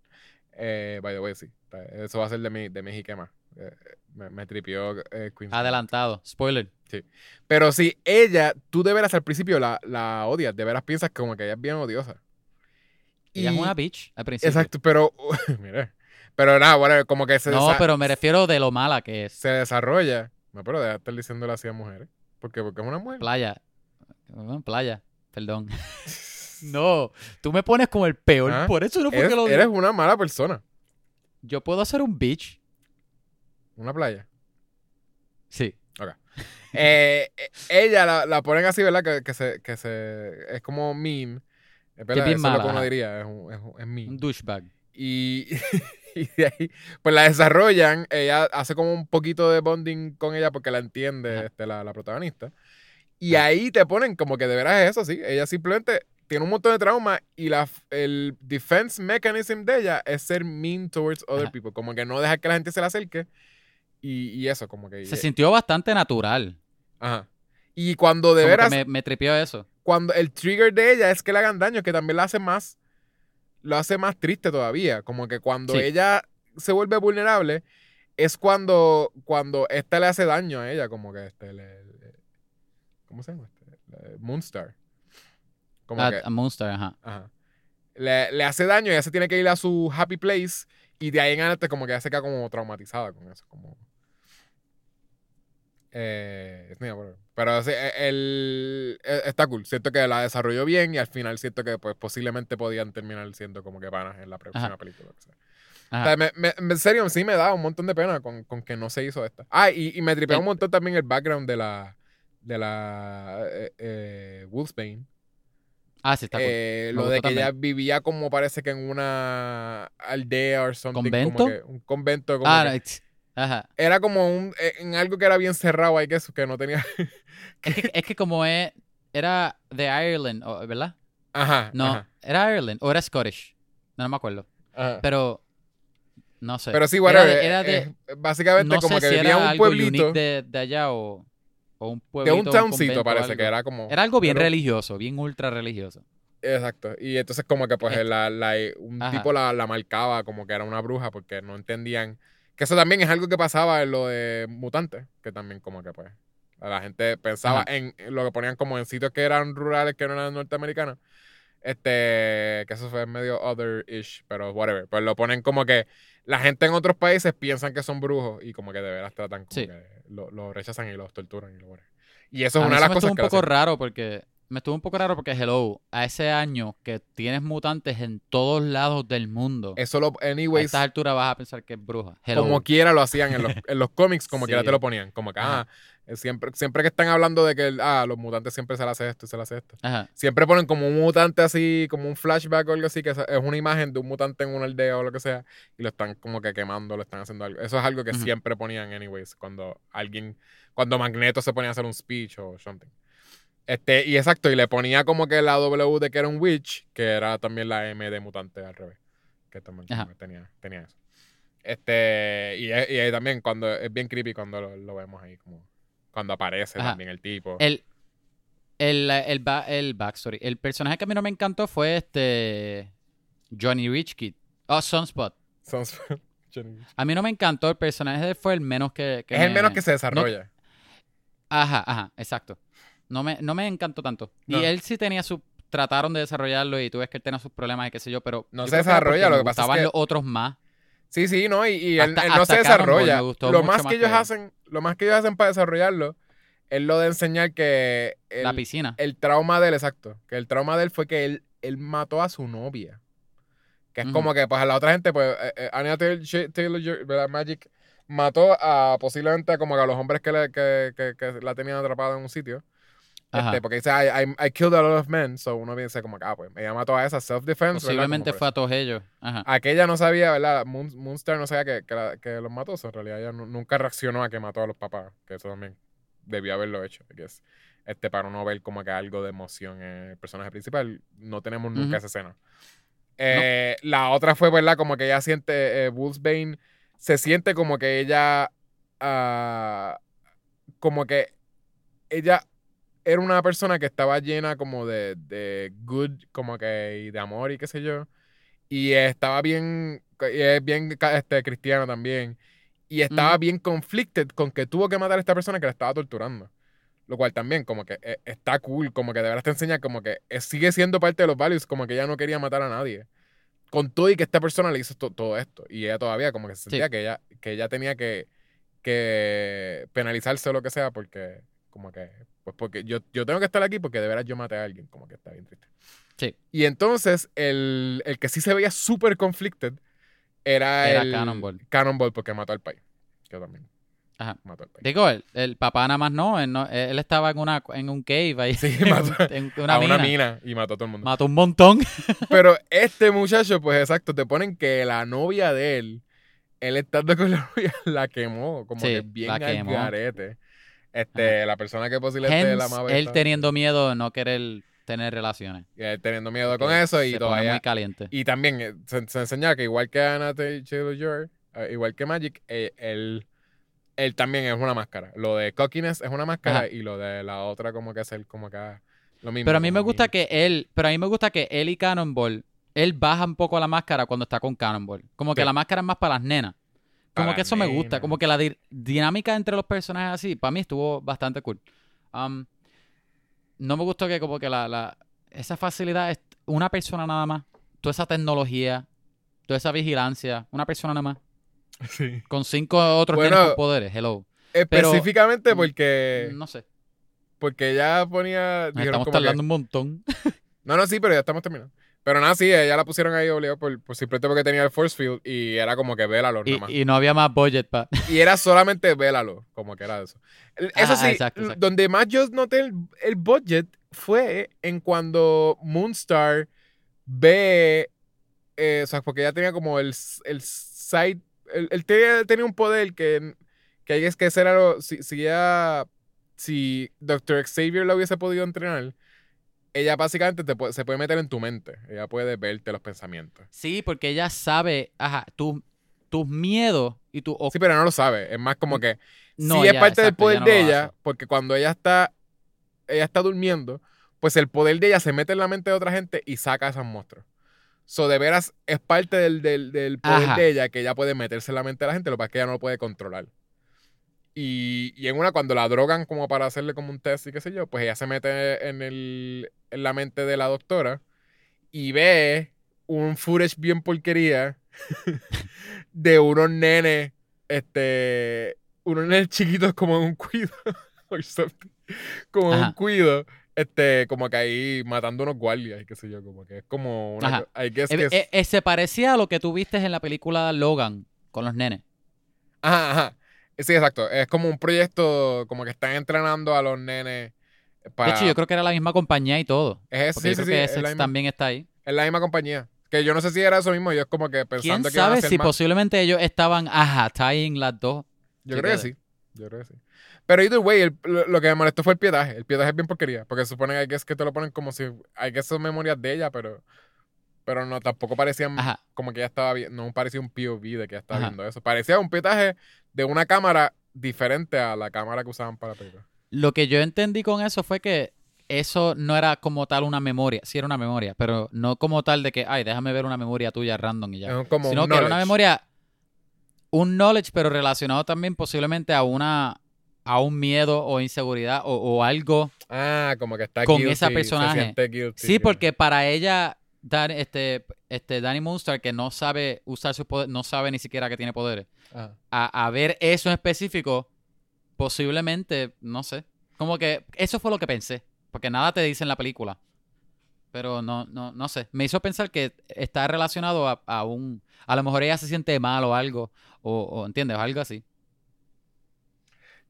Eh, by the way, sí. Eso va a ser de mi, de mi jiquema. Eh, me, me tripió eh. Adelantado. Spoiler. Pero sí, ella, tú de veras al principio la, la odias, de veras piensas como que ella es bien odiosa. Ella es Y- una bitch al principio. Exacto, pero, mira, pero nada, bueno, como que se, No, pero me refiero de lo mala que es. se desarrolla. No, pero deja de estar diciéndole así a mujeres. ¿Por qué? Porque es una mujer. Playa. Playa. Perdón. No, tú me pones como el peor. Ah, Por eso no fue Eres, que lo eres una mala persona. Yo puedo ser un bitch. Una playa. Sí. Eh, eh, ella la, la ponen así, ¿verdad? Que, que se, que se. Es como meme. Es verdad, bien eso es lo mala, que uno diría. Es, un, es, un- es meme. Un douchebag. Y, y de ahí, pues la desarrollan. Ella hace como un poquito de bonding con ella porque la entiende este, la, la protagonista. Y ahí te ponen como que de veras es eso, sí. Ella simplemente tiene un montón de trauma y la, el defense mechanism de ella es ser mean towards other Ajá. people. Como que no dejar que la gente se le acerque. Y, y eso, como que. Se sintió bastante natural. Ajá. Y cuando de Como que veras, me, me tripió eso. cuando el trigger de ella es que le hagan daño, que también la hace más, lo hace más triste todavía. Como que cuando Sí. ella se vuelve vulnerable, es cuando, cuando esta le hace daño a ella, como que este, le, le- ¿cómo se llama? Este? Moonstar. Como A, que, a Monster, ajá. ajá. Le, le hace daño y ella se tiene que ir a su happy place y de ahí en adelante como que ella se queda como traumatizada con eso, como... Eh, pero sí, eh, el, eh, está cool. Siento que la desarrolló bien y al final siento que pues posiblemente podían terminar siendo como que panas en la próxima Ajá. película. o sea. O sea, me- me- en serio, sí me da un montón de pena con, con que no se hizo esta. Ah, y, y me tripea El- un montón también el background de la de la eh, eh, Wolfsbane. Ah, sí, está cool. Eh, lo de que ella también. vivía como parece que en una aldea o something. ¿Convento? Como que, un convento. Como Ah, que- ajá. era como un, eh, en algo que era bien cerrado ahí, que, eso, que no tenía... Es que, es que como es, era de Ireland, ¿verdad? Ajá. No, ajá, era Ireland o era Scottish. No, no me acuerdo. ajá. Pero, no sé. Pero sí, Era whatever. de- era de- eh, básicamente no como sé que si vivía era un algo pueblito. de, de allá o, o un De pueblito. un towncito parece que era como... Era algo bien religioso, bien ultra religioso. Exacto. Y entonces como que pues Este. la, la- un Ajá. tipo la, la marcaba como que era una bruja porque no entendían... Que eso también es algo que pasaba en lo de mutantes, que también como que pues la gente pensaba Ajá. en lo que ponían como en sitios que eran rurales, que no eran norteamericanos. Este, que eso fue medio other-ish, pero whatever. Pues lo ponen como que la gente en otros países piensan que son brujos y como que de veras tratan como Sí. que lo, lo rechazan y los torturan y lo. Y eso A es una de las me cosas estuvo que un poco raro porque me estuvo un poco raro porque hello, a ese año que tienes mutantes en todos lados del mundo. Eso lo, a anyways, estas alturas vas a pensar que es bruja. Hello. como quiera lo hacían en los, en los cómics, como quiera te lo ponían. Como que, ah, siempre, siempre que están hablando de que ah, los mutantes siempre se le hace esto y se le hace esto. Ajá. Siempre ponen como un mutante así, como un flashback o algo así, que es una imagen de un mutante en una aldea o lo que sea, y lo están como que quemando, lo están haciendo algo. Eso es algo que siempre ponían, anyways, cuando alguien, cuando Magneto se ponía a hacer un speech o something. Este, y exacto, y le ponía como que la W de que era un witch, que era también la M de mutante al revés. Que también tenía, tenía eso. Este, y, y ahí también cuando es bien creepy cuando lo, lo vemos ahí, como cuando aparece Ajá. también el tipo. El, el, el, ba- el backstory. El personaje que a mí no me encantó fue este Johnny Rich Kid. Oh, Sunspot. Johnny- A mí no me encantó el personaje fue el menos que, que es el me- menos que se desarrolla. Ajá, ajá, exacto. No me, no me encantó tanto. No. Y él sí tenía su... Trataron de desarrollarlo y tú ves que él tenía sus problemas y qué sé yo, pero... No se desarrolla, lo que pasa es que- los otros más. Sí, sí, no, y, y él, Hasta- él no se desarrolla. gustó Lo más más que ellos que- hacen, lo más que ellos hacen para desarrollarlo es lo de enseñar que la el, piscina. el trauma de él, exacto, que el trauma de él fue que él, él mató a su novia. Que es como que, pues, a la otra gente, pues, eh, eh, Anya Taylor. Magic mató a posiblemente como que a los hombres que, le- que, que, que la tenían atrapada en un sitio. Este, porque dice, I, I, I killed a lot of men, so uno piensa como que, ah, pues, ella mató a esa self-defense. Posiblemente fue a todos ellos. Ajá. Aquella no sabía, ¿verdad? Moon- Moonstar no sabía que, que, la- que los mató. en realidad ella nu- nunca reaccionó a que mató a los papás. Que eso también debió haberlo hecho. I guess. Este, para no ver como que algo de emoción en el personaje principal. No tenemos nunca esa escena. Eh, La otra fue, ¿verdad? Como que ella siente, eh, Wolfsbane se siente como que ella, ah, como que ella era una persona que estaba llena como de, de good, como que, de amor y qué sé yo. Y estaba bien, es bien este, cristiano también. Y estaba bien conflicted con que tuvo que matar a esta persona que la estaba torturando. Lo cual también como que eh, está cool, como que de verdad te enseña como que eh, sigue siendo parte de los values, como que ella no quería matar a nadie. Con todo y que esta persona le hizo to- todo esto. Y ella todavía como que se Sí. sentía que, ella, que ella tenía que, que penalizarse o lo que sea porque como que pues porque yo, yo tengo que estar aquí porque de veras yo maté a alguien, como que está bien triste. Sí. Y entonces el, el que sí se veía súper conflicted era, Era el Cannonball. Cannonball porque mató al país. Que también Ajá. mató al país. Digo, el, el papá nada más no, él, no- él estaba en una en un cave ahí. Sí, en, mató en una a mina. una mina y mató a todo el mundo. Mató un montón. Pero este muchacho, pues exacto, te ponen que la novia de él, él estando con la novia, la quemó, como Sí, que bien la al quemó. garete. Este, la persona que posiblemente Hence, la amaba. él teniendo miedo de no querer tener relaciones. él teniendo miedo con eso y se pone todavía. muy caliente. Y también eh, se, se enseña que igual que Anna Taylor-Joy, eh, igual que Magic, eh, él, él también es una máscara. Lo de cockiness es una máscara Ajá. y lo de la otra como que es el como que lo mismo. Pero a mí me gusta que él, pero a mí me gusta que él y Cannonball, él baja un poco la máscara cuando está con Cannonball. Como que la máscara es más para las nenas. Como que eso me gusta, como que la di- dinámica entre los personajes así, para mí estuvo bastante cool. Um, no me gustó que como que la, la esa facilidad es una persona nada más, toda esa tecnología, toda esa vigilancia, una persona nada más, Sí. con cinco otros Bueno, poderes, hello. Específicamente porque, No sé, porque ella ponía. dijeron estamos como que- tardando un montón. No, no, sí, pero ya estamos terminando. Pero nada, sí, ella la pusieron ahí obligado por, por simplemente porque tenía el force field y era como que vélalo y, nada más. y no había más budget para... Y era solamente vélalo, como que era eso. El- Eso sí, exacto, exacto. donde más yo noté el, el budget fue en cuando Moonstar ve, eh, o sea, porque ella tenía como el, el side, él, él tenía, tenía un poder que, que es que ese era lo, si, si ella, si Dr. Xavier la hubiese podido entrenar, ella básicamente te puede- se puede meter en tu mente, ella puede verte los pensamientos. Sí, porque ella sabe, ajá, tu- tus miedos y tu... Sí, pero no lo sabe, es más como que no, sí es ya, parte del poder no de ella, hace. porque cuando ella está, ella está durmiendo, pues el poder de ella se mete en la mente de otra gente y saca a esos monstruos. So, de veras, es parte del, del- del poder Ajá. de ella que ella puede meterse en la mente de la gente, lo que pasa es que ella no lo puede controlar. Y, y en una, cuando la drogan como para hacerle como un test y qué sé yo, pues ella se mete en, el, en la mente de la doctora y ve un footage bien porquería de unos nenes, este, unos nenes chiquitos como en un cuido, como en un cuido, este, como que ahí matando unos guardias y qué sé yo, como que es como una, I guess Eh, que es- eh, eh, se parecía a lo que tú viste en la película Logan con los nenes. Ajá, ajá. Sí, exacto. Es como un proyecto, como que están entrenando a los nenes para... De hecho, yo creo que era la misma compañía y todo. es sí, yo creo sí, que sí, es misma, también está ahí. es la misma compañía. Que yo no sé si era eso mismo, yo es como que ¿Quién pensando que iban a sabe si más. posiblemente ellos estaban, ajá, tying las dos? Yo creo que sí. Yo creo que sí. Pero either way, el- lo, lo que me molestó fue el pietaje. El pietaje es bien porquería. Porque se supone hay que es que te lo ponen como si. Hay que son memorias de ella, pero. Pero no, tampoco parecían Ajá. como que ella estaba viendo. No parecía un POV de que ella estaba Ajá. viendo eso. Parecía un pietaje de una cámara diferente a la cámara que usaban para la película. Lo que yo entendí con eso fue que eso no era como tal una memoria. Sí era una memoria, pero no como tal de que, ay, déjame ver una memoria tuya random y ya. Como Sino que era una memoria, un knowledge, pero relacionado también posiblemente a una a un miedo o inseguridad o, o algo. Ah, como que está con guilty, esa personaje. guilty, Sí, que- porque para ella, Dan- este, este Danny Moonstar, que no sabe usar sus poderes, no sabe ni siquiera que tiene poderes, a, a ver eso en específico, posiblemente, no sé. Como que eso fue lo que pensé, porque nada te dice en la película. Pero no, no, no sé. Me hizo pensar que está relacionado a, a un... A lo mejor ella se siente mal o algo, o, o ¿entiendes? Algo así.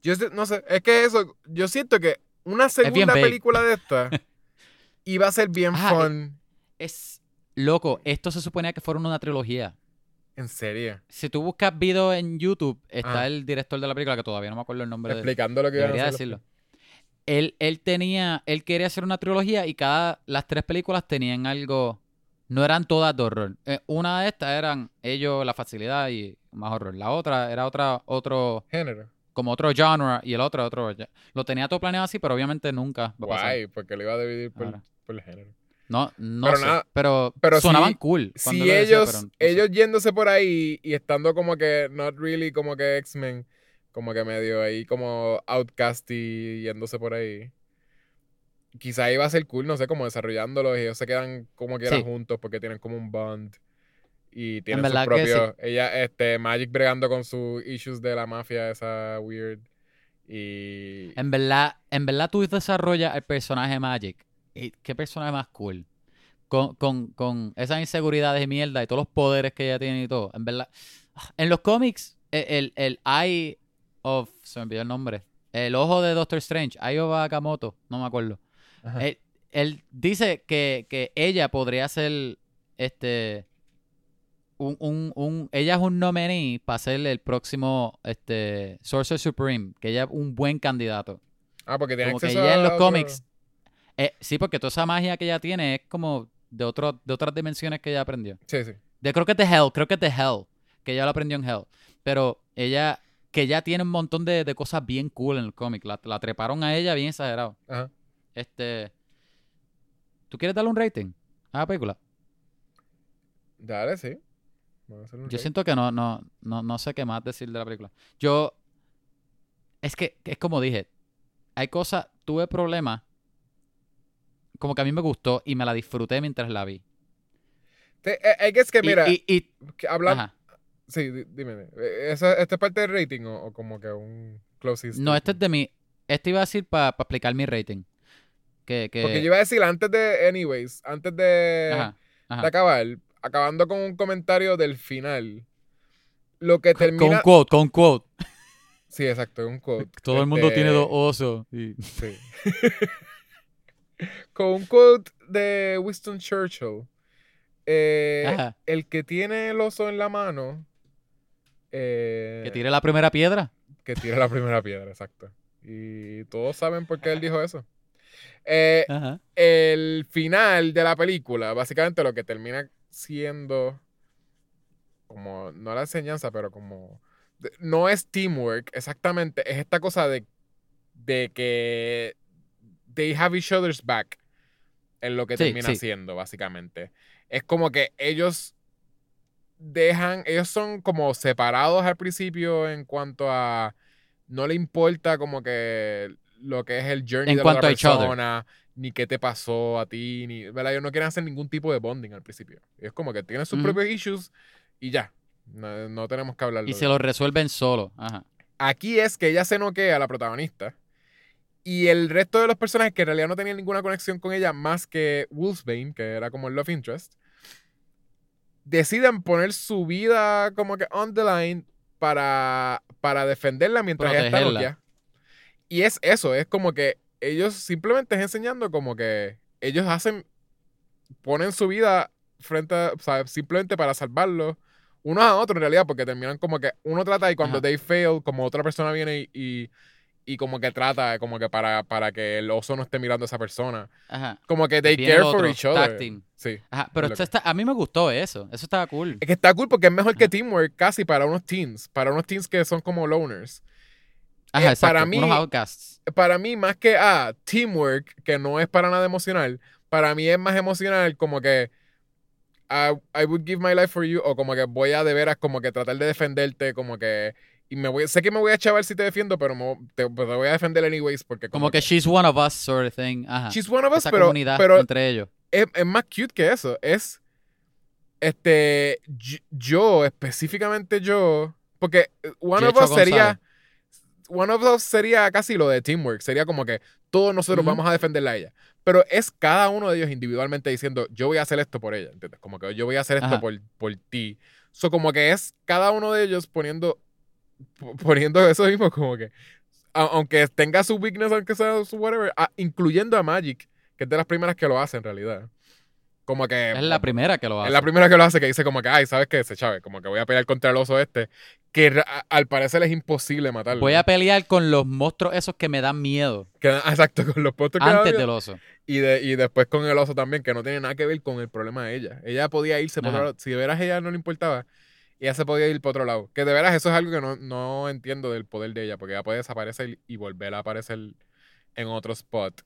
Yo no sé, es que eso, yo siento que una segunda película de esta iba a ser bien fun. Es loco, esto se suponía que fuera una trilogía. En serio. Si tú buscas video en YouTube, está Ah. el director de la película, que todavía no me acuerdo el nombre de él. Explicando lo que Debería decirlo. Él, él tenía, él quería hacer una trilogía y cada, las tres películas tenían algo, no eran todas de horror. Eh, una de estas eran ellos, la facilidad y más horror. La otra era otra, otro, Género. como otro genre y el otro otro. Lo tenía todo planeado así, pero obviamente nunca va a pasar. Guay, porque lo iba a dividir por, por el género. No, no Pero sé. nada, pero, pero sonaban si- cool. si decía, ellos, pero ellos yéndose por ahí y estando como que not really como que X-Men, como que medio ahí como outcast y yéndose por ahí. Quizá iba a ser cool, no sé, como desarrollándolos y ellos se quedan como quieran Sí. juntos porque tienen como un bond y tienen sí. propios. Ella, este, Magic bregando con sus issues de la mafia, esa weird. Y. En verdad, en verdad tú desarrollas el personaje Magic. ¿Y qué personaje más cool? Con, con, con esas inseguridades y mierda y todos los poderes que ella tiene y todo. En verdad. En los cómics, e, el, el Eye of. Se me olvidó el nombre. El ojo de Doctor Strange. Eye of Akamoto. No me acuerdo. Él, él dice que, que ella podría ser este un, un, un- ella es un nominee para ser el próximo este Sorcerer Supreme, que ella es un buen candidato. ah, porque tiene Como que acceso ella en los otro- cómics eh, sí, porque toda esa magia que ella tiene es como de otro, de otras dimensiones que ella aprendió. Sí, sí. De creo que es de Hell, creo que es de Hell, que ella lo aprendió en Hell, pero ella que ella tiene un montón de, de cosas bien cool en el cómic, la, la treparon a ella bien exagerado. Ajá. Este. ¿Tú quieres darle un rating a la película? Dale, sí. Vamos a hacer un Yo rating. siento que no, no, no, no sé qué más decir de la película. Yo. Es que es como dije. Hay cosas. Tuve problemas. Como que a mí me gustó y me la disfruté mientras la vi. Te- eh, eh, que es que, mira, y, y- que hablan- ajá. Sí, di- dime. eh, ¿Esa, ¿Esta es parte del rating o, o como que un closing No, este es de mi. Este iba a decir para explicar mi rating. Que. que Porque yo iba a decir antes de, anyways, antes de, ajá, de ajá. acabar, acabando con un comentario del final. Lo que Con un termina. quote, con un quote. Sí, exacto, un quote. Todo el mundo Este, tiene dos osos. y- Sí. con un quote de Winston Churchill. Eh, el que tiene el oso en la mano. eh, Que tire la primera piedra. que tira la primera piedra, exacto. Y todos saben por qué él dijo eso. Eh, el final de la película, básicamente lo que termina siendo como, no la enseñanza, pero como, no es teamwork exactamente, es esta cosa de, de que they have each other's back en lo que Sí, termina sí. siendo, básicamente. Es como que ellos dejan, ellos son como separados al principio en cuanto a, no le importa como que lo que es el journey En de la otra a persona, ni qué te pasó a ti, ni, ¿verdad? Ellos no quieren hacer ningún tipo de bonding al principio. Es como que tienen sus propios issues y ya. No, no tenemos que hablarlo. Y se lo resuelven solo. Ajá. Aquí es que ella se noquea a la protagonista. Y el resto de los personajes que en realidad no tenían ninguna conexión con ella más que Wolfsbane, que era como el love interest, deciden poner su vida como que on the line para, para defenderla mientras ella está. Y es eso, es como que ellos simplemente es enseñando como que ellos hacen, ponen su vida frente a, o sea, simplemente para salvarlo unos a otros en realidad, porque terminan como que uno trata y cuando Ajá. they fail, como otra persona viene y, y, y como que trata, como que para, para que el oso no esté mirando a esa persona. Ajá. Como que they care for each other. Sí. Ajá, pero esto está- a mí me gustó eso. Eso estaba cool. Es que está cool porque es mejor que teamwork casi para unos teens, para unos teens que son como loners. Ajá, eh, para mí- Unos outcasts. Para mí, más que ah, teamwork, que no es para nada emocional, para mí es más emocional como que I, I would give my life for you, o como que voy a de veras como que tratar de defenderte, como que y me voy, sé que me voy a chaval si te defiendo, pero me- te, pero te voy a defender anyways porque Como que she's one of us sort of thing. Ajá. she's one of us, Esa pero, comunidad pero entre ellos. es, es más cute que eso. Es. Este. Yo, específicamente yo. Porque One Jecho of Us sería. One of Us sería casi lo de teamwork. Sería como que todos nosotros vamos a defenderla a ella. Pero es cada uno de ellos individualmente diciendo, yo voy a hacer esto por ella. ¿Entiendes? Como que yo voy a hacer esto Ajá. por, por ti. So, como que es cada uno de ellos poniendo. Poniendo eso mismo, como que. Aunque tenga su weakness, aunque sea su whatever, a- incluyendo a Magic, que es de las primeras que lo hace en realidad. Como que. Es la primera que lo hace. Es la primera que lo hace que dice como que, ay, ¿sabes qué? Se chave, como que voy a pelear contra el oso este, que a- al parecer es imposible matarlo. Voy a pelear con los monstruos esos que me dan miedo. Que- ah, exacto, con los postos que Antes del oso. y, de, y después con el oso también, que no tiene nada que ver con el problema de ella. Ella podía irse por. Si de veras ella no le importaba, ella se podía ir por otro lado. Que de veras eso es algo que no, no entiendo del poder de ella, porque ella puede desaparecer y volver a aparecer en otro spot.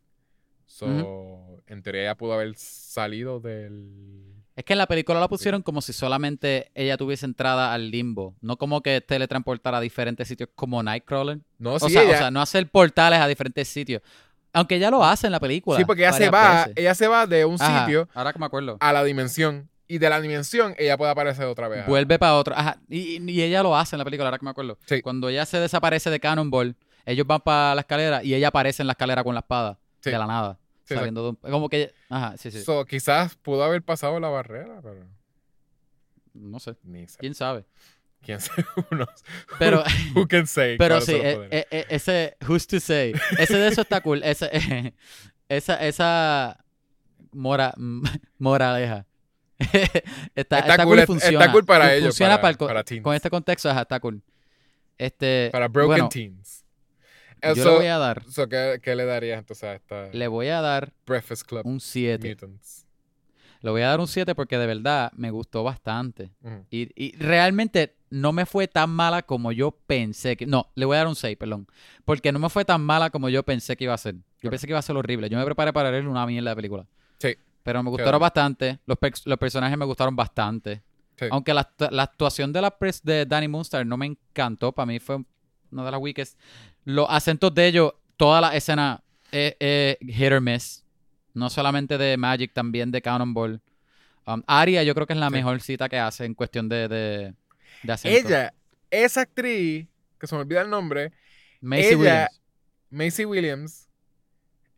So, en teoría ella pudo haber salido del... Es que en la película la pusieron como si solamente ella tuviese entrada al limbo. No como que teletransportara a diferentes sitios como Nightcrawler. No, O, sí, sea, ella, o sea, no hacer portales a diferentes sitios. Aunque ella lo hace en la película. sí, porque ella se va, veces. ella se va de un Ajá, sitio Ahora que me acuerdo. a la dimensión. Y de la dimensión ella puede aparecer otra vez. Vuelve para otro. Ajá. Y, y ella lo hace en la película, ahora que me acuerdo. Sí. Cuando ella se desaparece de Cannonball, ellos van para la escalera y ella aparece en la escalera con la espada. Sí. De la nada. Sí, saliendo de un- Como que. Ajá, sí, sí. So, quizás pudo haber pasado la barrera, pero no sé. ni sé. ¿Quién sabe? ¿Quién sabe? Knows? Pero. Who can say? Pero sí, son los e- poderes? e- e- ese, who's to say, ese de eso está cool, ese, esa, esa mora, moraleja. está, está, cool, y está- funciona. está cool para ellos, Funciona para- para, el para teens. con este contexto, ajá, está cool. Este, Para Broken bueno, Teens. yo le voy a dar, so, ¿qué, qué le darías entonces a esta le voy a dar Breakfast Club un 7. Mutants? Le voy a dar un 7 porque de verdad me gustó bastante. Y, y realmente no me fue tan mala como yo pensé que... No, le voy a dar un 6, perdón. Porque no me fue tan mala como yo pensé que iba a ser. Yo pensé que iba a ser horrible. Yo me preparé para ver una mierda de película. Sí. Pero me gustaron bastante. Los, los personajes me gustaron bastante. Sí. Aunque la, la actuación de, la pres- de Danny Moonstar no me encantó. Para mí fue una de las weakest. Los acentos de ellos, toda la escena es hit or miss. No solamente de Magic, también de Cannonball. Um, Aria yo creo que es la Sí. mejor cita que hace en cuestión de, de, de acento. Ella, esa actriz, que se me olvida el nombre, Macy ella- Williams. Macy Williams,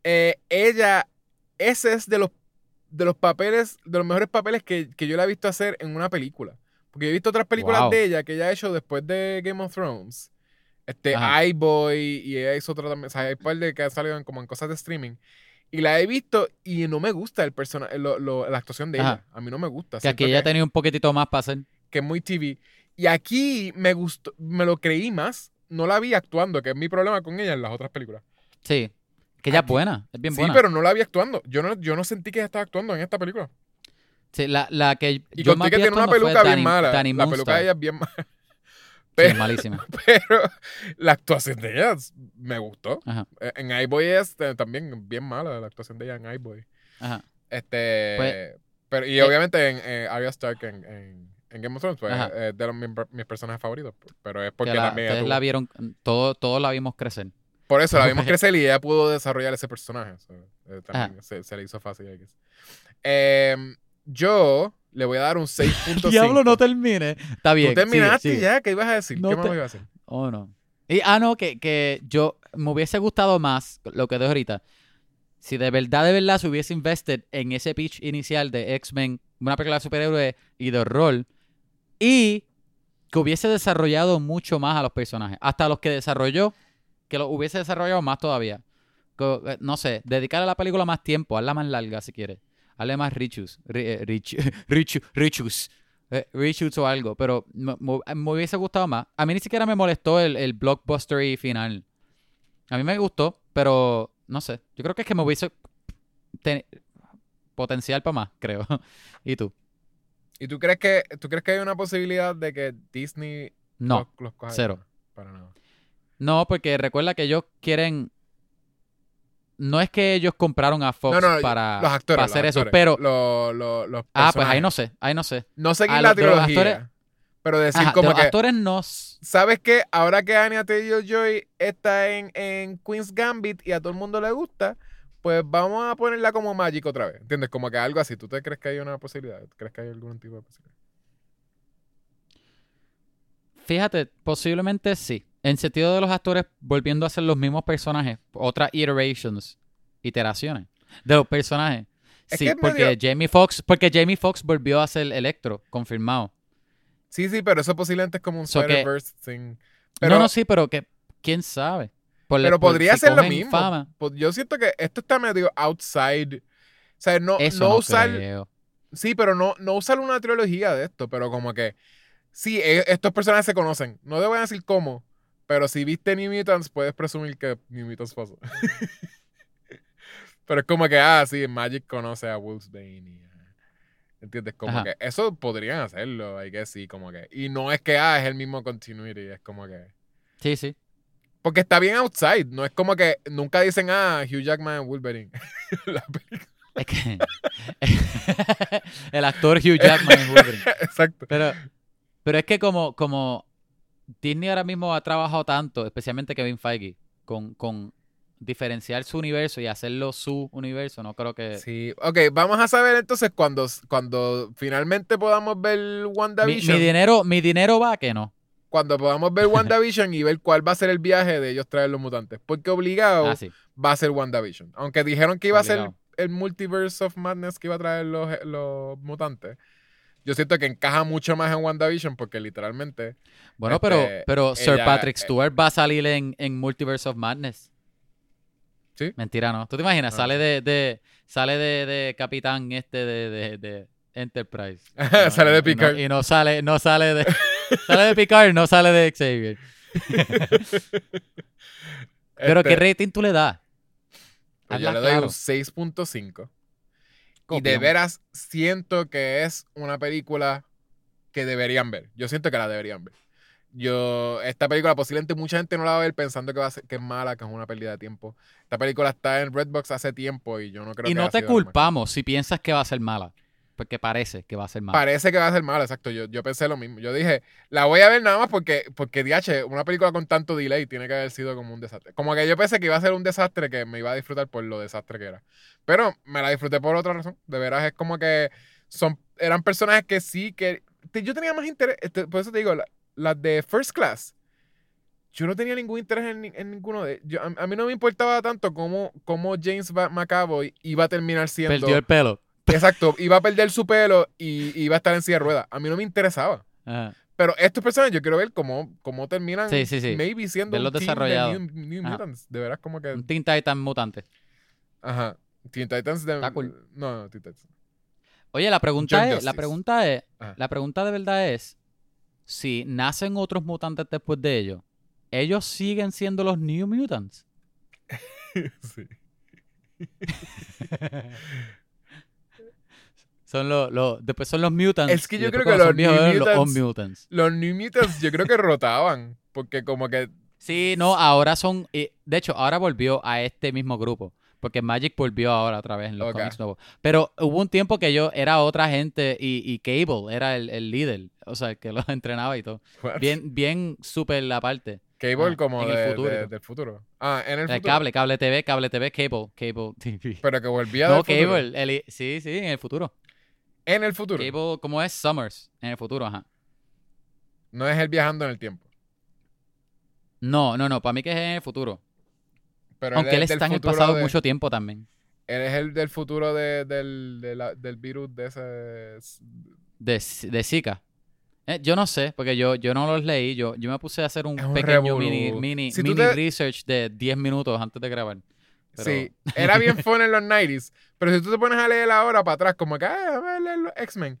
eh, ella, ese es de los, de los papeles, de los mejores papeles que, que yo la he visto hacer en una película. Porque he visto otras películas Wow. de ella que ella ha hecho después de Game of Thrones. Este, iBoy, y ella hizo otra también. O sea, hay par de que en- como en cosas de streaming. Y la he visto y no me gusta el personaje, la actuación de Ajá. ella. A mí no me gusta. Que aquí ella tenía un poquitito más para hacer. que es muy TV. Y aquí me gustó, me lo creí más. No la vi actuando, que es mi problema con ella en las otras películas. Sí. Que ella es buena. Es bien sí, buena. pero no la vi actuando. Yo no, yo no sentí que ella estaba actuando en esta película. Sí, la, la que Y yo más que tiene una peluca bien Danny- mala. Danny la peluca de ella es bien mala. Sí, es malísima. pero la actuación de ella me gustó. Ajá. Eh, En iBoy es eh, también bien mala la actuación de ella en iBoy. Ajá. Este. Pues, pero, y eh, obviamente en eh, Arya Stark en, en, en Game of Thrones, pues, es de los, mis, mis personajes favoritos. Pero es porque que la- también ustedes tuvo- la vieron, todo, todos la vimos crecer. Por eso la vimos crecer y ella pudo desarrollar ese personaje. So, eh, también se, se le hizo fácil. I guess. Em, yo le voy a dar un 6.5. Diablo, no termine. Está bien. Tú terminaste sigue, sigue. ya. ¿Qué ibas a decir? No ¿Qué más te- ibas a decir? Oh, no. Y, ah, no, que, que yo me hubiese gustado más lo que de ahorita. Si de verdad, de verdad se hubiese invested en ese pitch inicial de X-Men, una película de superhéroes y de horror, y que hubiese desarrollado mucho más a los personajes. Hasta los que desarrolló, que los hubiese desarrollado más todavía. Eh, No sé, dedicarle a la película más tiempo, hazla más larga si quieres. Hazle más richus, ri- eh, rich- richu- richus, eh, reshoots o algo, pero me, me- me hubiese gustado más. A mí ni siquiera me molestó el, el blockbuster y final. A mí me gustó, pero no sé. Yo creo que es que me hubiese ten- potencial para más, creo. ¿Y tú? ¿Y tú crees que tú crees que hay una posibilidad de que Disney No, los, los coja? cero. Para nada. No, porque recuerda que ellos quieren. No es que ellos compraron a Fox No, no, para, los actores. para los hacer eso, pero. lo- lo- los Ah, pues ahí no sé, ahí no sé. No Ah, la lo- de los trilogía. actores- Pero decir Ajá, de como los que. actores no. ¿Sabes qué? Ahora que Anya Taylor-Joy está en, en Queen's Gambit y a todo el mundo le gusta, pues vamos a ponerla como Magic otra vez. ¿Entiendes? Como que algo así. ¿Tú te crees que hay una posibilidad? ¿Crees que hay algún tipo de posibilidad? Fíjate, posiblemente sí. En sentido de los actores volviendo a ser los mismos personajes, otras iterations, iteraciones de los personajes. Es sí, porque medio- Jamie Foxx, porque Jamie Foxx volvió a ser Electro, confirmado. Sí, sí, pero eso posiblemente es como un So que- thing. Pero, no, no, sí, pero que quién sabe. Por- pero por- podría si ser lo mismo. fama, Pues yo siento que esto está medio outside. O sea, no, eso no no, usar. creo. Sí, pero no, no usar una trilogía de esto, pero como que. Sí, e- estos personajes se conocen. No te voy a decir cómo, pero si viste New Mutants, puedes presumir que New Mutants pasó. pero es como que, ah, sí, Magic conoce a Wolfsbane y. ¿Entiendes? Como Ajá. que eso podrían hacerlo, hay que sí, como que. Y no es que, ah, es el mismo continuity, es como que. Sí, sí. Porque está bien outside. No es como que nunca dicen, ah, Hugh Jackman Wolverine. La película. Es que. el actor Hugh Jackman es Wolverine. Exacto. Pero, pero es que como, como Disney ahora mismo ha trabajado tanto, especialmente Kevin Feige, con, con diferenciar su universo y hacerlo su universo, no creo que... Sí, ok, vamos a saber entonces cuando, cuando finalmente podamos ver WandaVision. mi dinero, mi dinero va que no. Cuando podamos ver WandaVision y ver cuál va a ser el viaje de ellos traer los mutantes. Porque obligado Ah, sí. va a ser WandaVision. Aunque dijeron que iba a ser el Multiverse of Madness que iba a traer los, los mutantes. Yo siento que encaja mucho más en WandaVision porque literalmente. Bueno, Este, pero, pero Sir ella- Patrick eh, Stewart va a salir en, en Multiverse of Madness. ¿Sí? Mentira, no. ¿Tú te imaginas? Ah. Sale de, de sale de, de capitán este de, de, de Enterprise. Sale de Y no- Picard. Y no, sale, no sale de. sale de Picard, no sale de Xavier. Pero Este, ¿qué rating tú le das? pues yo le doy claro. un 6.5. Y de veras siento que es una película que deberían ver. Yo siento que la deberían ver. Yo, esta película posiblemente mucha gente no la va a ver pensando que, va a ser, que es mala, que es una pérdida de tiempo. Esta película está en Redbox hace tiempo y yo no creo Y que no haya te culpamos si piensas que va a ser mala. Porque parece que va a ser mala. Parece que va a ser mala, exacto. Yo, yo pensé lo mismo. Yo dije, la voy a ver nada más porque, porque DH, una película con tanto delay tiene que haber sido como un desastre. Como que yo pensé que iba a ser un desastre que me iba a disfrutar por lo desastre que era. Pero me la disfruté por otra razón. De veras, es como que son, eran personajes que sí, que te- yo tenía más interés. este, por eso te digo, la- las de First Class. Yo no tenía ningún interés en, en ninguno de yo, a, a mí no me importaba tanto cómo, cómo James McAvoy iba a terminar siendo. Perdió el pelo. Exacto, iba a perder su pelo y iba a estar en silla de ruedas. A mí no me interesaba. Ajá. Pero estos personajes yo quiero ver cómo, cómo terminan Sí, sí, sí. maybe siendo team desarrollados. de New. Mutants. De veras como que... Un Teen Titan mutante. Ajá. Teen Titans de... Está cool. No, no, Teen Titans. Oye, la pregunta es, la pregunta es, Ajá. la pregunta de verdad es, si nacen otros mutantes después de ellos, ¿ellos siguen siendo los New Mutants? sí. Son los, los, después son los Mutants. Es que y yo creo que los New eran los Mutants- Mutants. Los New Mutants yo creo que rotaban. Porque como que... Sí, no, ahora son, eh, de hecho, ahora volvió a este mismo grupo. Porque Magic volvió ahora otra vez en los Ok. cómics nuevos. Pero hubo un tiempo que yo era otra gente y, y Cable era el, el líder. O sea, el que los entrenaba y todo. what? Bien, bien súper la parte. Cable Ah, como el de- futuro. de- del futuro. Ah, en el El futuro. cable, cable TV, cable TV, Cable, Cable TV. Pero que volvía No, del futuro. Cable, el- sí, sí, en el futuro. En el futuro. Cable, ¿cómo es? Summers, en el futuro, ajá. No es él viajando en el tiempo. No, no, no, para mí que es en el futuro. Pero Aunque él es está en el pasado de- mucho tiempo también. Él es el del futuro de- del, de la- del virus de ese... De, de Zika. Eh, yo no sé, porque yo, yo no los leí. Yo, yo me puse a hacer un pequeño mini, mini, Si mini te- research de 10 minutos antes de grabar. Pero- Sí, era bien fun en los 90s, pero si tú te pones a leer ahora para atrás, como que, ah, leer los X-Men,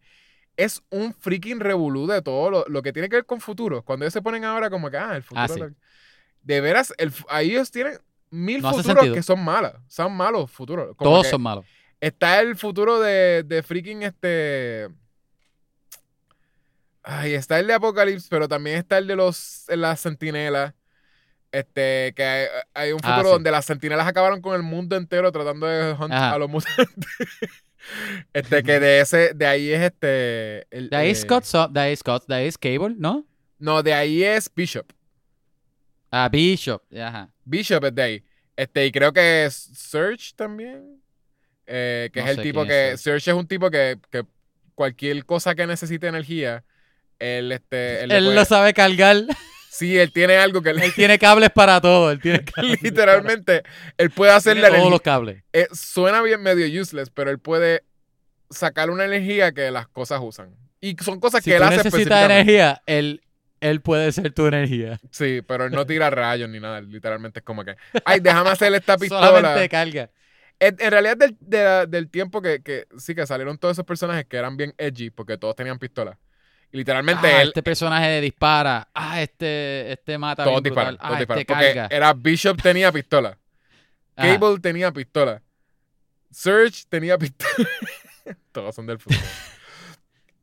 es un freaking revolú de todo lo, lo que tiene que ver con futuro. Cuando ellos se ponen ahora como que, ah, el futuro... Ah, sí. de- De veras, el, ahí ellos tienen mil No futuros que son malos, son malos futuros. Como Todos son malos. Está el futuro de, de freaking este... Ay, está el de Apocalypse, pero también está el de los las sentinelas. Este, que hay, hay un Ah, futuro sí. donde las sentinelas acabaron con el mundo entero tratando de a los mutantes. este, que de ese, de ahí es este. el- De ahí eh, es Scott, So- de ahí es Scott, de ahí es Cable, ¿no? No, de ahí es Bishop. Ah, Bishop, ajá. Bishop es de ahí. Este, y creo que es Search también. eh, que No es el tipo que. es Search es un tipo que, que cualquier cosa que necesite energía, él, este. Él, le Él puede- lo sabe cargar. Sí, él tiene algo que le- él tiene cables para todo. Él tiene cables literalmente. Él puede para- hacer tiene la todos energía. los cables. eh, suena bien medio useless, pero él puede sacar una energía que las cosas usan. Y son cosas Si que él hace específicamente. energía, él, él puede ser tu energía. Sí, pero él no tira rayos ni nada. Literalmente es como que, ay, déjame hacer esta pistola. Solamente carga. En, en realidad, del, de del tiempo que, que sí que salieron todos esos personajes que eran bien edgy porque todos tenían pistola. Literalmente Ah, él, este personaje dispara. Ah, este, este mata todos disparan. Ah, este Porque carga. era Bishop tenía pistola. Ajá. Cable tenía pistola. Surge tenía pistola. Todos son del futuro.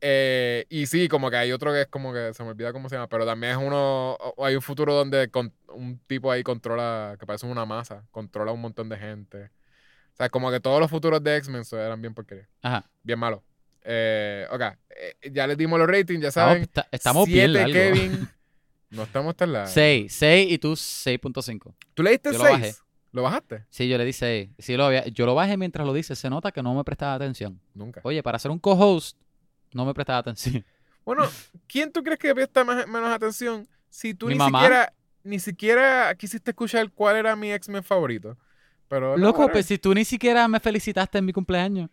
Eh, y sí, como que hay otro que es como que se me olvida cómo se llama, pero también es uno. Hay un futuro donde con- un tipo ahí controla, que parece una masa, controla un montón de gente. O sea, como que todos los futuros de X-Men eran bien porquería. Ajá. Bien malos. Eh, ok, eh, ya les dimos los ratings, ya Estamos, saben. está- estamos bien. Kevin. No estamos tan largos. 6, 6 y tú 6.5. ¿Tú le diste Yo lo 6? bajé. ¿Lo bajaste? Sí, yo le di 6. Sí, lo había- yo lo bajé mientras lo dice. Se nota que no me prestaba atención. Nunca. Oye, para ser un co-host, no me prestaba atención. Bueno, ¿quién tú crees que presta más- menos atención si tú Mi ni mamá. siquiera ni siquiera quisiste escuchar cuál era mi X-Men favorito? Pero no, Loco, whatever. pues si tú ni siquiera me felicitaste en mi cumpleaños.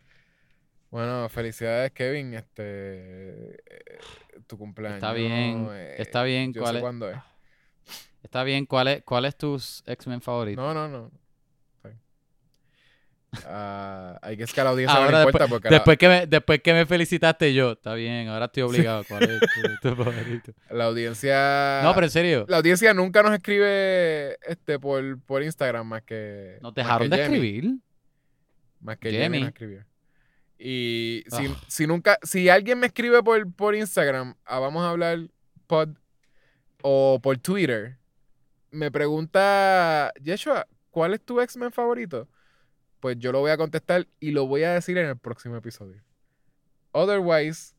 Bueno, felicidades, Kevin. Este eh, tu cumpleaños. Está bien, eh, está bien, Yo ¿cuál sé es? cuándo es. Está bien, ¿cuál es, cuál es tus X-Men favorito? No, no, no. Ah, hay que es que la audiencia no Ahora le importa porque la- Después que, me, después que me felicitaste yo, está bien, ahora estoy obligado. ¿Cuál es tu, tu favorito? la, audiencia No, pero en serio, la audiencia nunca nos escribe este por, por Instagram más que nos dejaron de escribir. Más que. Jamie nos escribió. Y si, Ah. si nunca, si alguien me escribe por, por Instagram, a vamos a hablar pod o por Twitter, me pregunta, Yeshua, ¿cuál es tu X-Men favorito? Pues yo lo voy a contestar y lo voy a decir en el próximo episodio. Otherwise,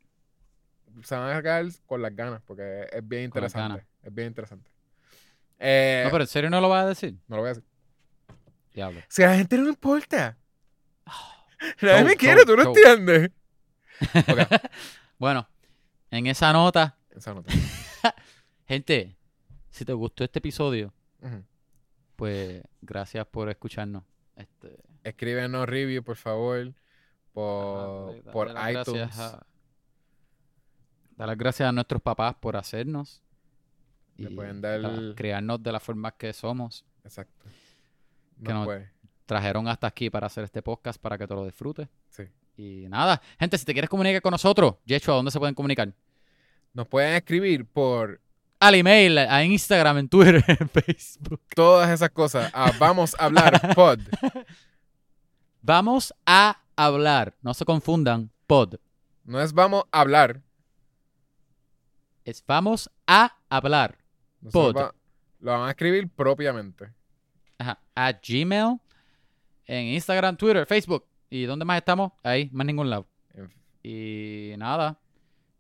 se van a quedar con las ganas porque es bien interesante. Es bien interesante. Eh, No, pero en serio no lo vas a decir. no lo voy a decir. Diablo. Si a la gente no importa. Nadie me quiere, tú no entiendes. Bueno, en esa nota, esa nota. gente, si te gustó este episodio, pues gracias por escucharnos. Este, Escríbenos review, por favor, por, Ajá, por iTunes. a- dar las gracias a nuestros papás por hacernos. Le y pueden dar- crearnos de la forma que somos. Exacto. Que No no- puede. Trajeron hasta aquí para hacer este podcast para que te lo disfrutes. Sí. Y nada, gente, si te quieres comunicar con nosotros, Yecho, ¿a dónde se pueden comunicar? Nos pueden escribir por Al email, a Instagram, en Twitter, en Facebook. todas esas cosas. vamos a hablar pod. Vamos a hablar, no se confundan, pod. No es vamos a hablar. Es vamos a hablar. Pod. va- lo van a escribir propiamente. Ajá. A Gmail, en Instagram, Twitter, Facebook. ¿Y dónde más estamos? Ahí, más ningún lado. Y nada.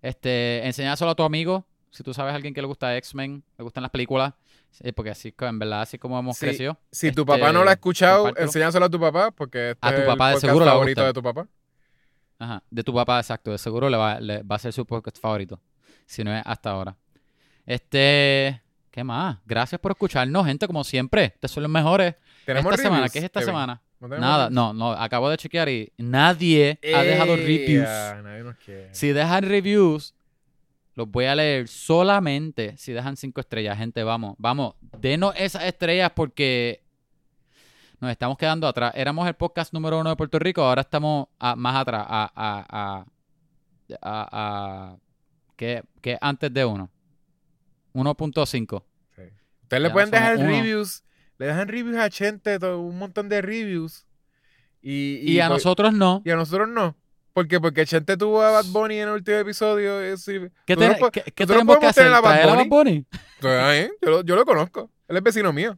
Este, enseñárselo a tu amigo. Si tú sabes a alguien que le gusta X-Men, le gustan las películas. Sí, porque así, en verdad, así como hemos Sí. crecido. Si tu Este, papá no lo ha escuchado, enséñaselo a tu papá porque este A tu es papá de el seguro favorito de tu papá. Ajá. De tu papá, exacto. De seguro le va, le va a ser su podcast favorito. Si no es hasta ahora. Este. ¿Qué más? Gracias por escucharnos, gente, como siempre. Ustedes son los mejores. Tenemos Esta semana, reviews, ¿qué es esta Kevin? semana? ¿No tenemos Nada, reviews? no, no. Acabo de chequear y nadie ha dejado reviews. Nadie nos quiere. Si dejan reviews, los voy a leer solamente si dejan cinco estrellas, gente. Vamos, vamos, denos esas estrellas porque nos estamos quedando atrás. Éramos el podcast número uno de Puerto Rico, ahora estamos a- más atrás, a, a, a, a, que, que antes de uno. 1.5. Sí. Ustedes le pueden dejar uno. reviews. Le dejan reviews a Chente, todo- un montón de reviews. Y, Y, a por- nosotros no. y a nosotros no. ¿Por qué? Porque Chente tuvo a Bad Bunny en el último episodio. y sí, ¿Qué, te- qué- qué tenemos que hacer? a Bad ¿Traer a Bad Bunny. Bunny? Entonces, ahí, yo, lo, yo lo conozco. Él es vecino mío.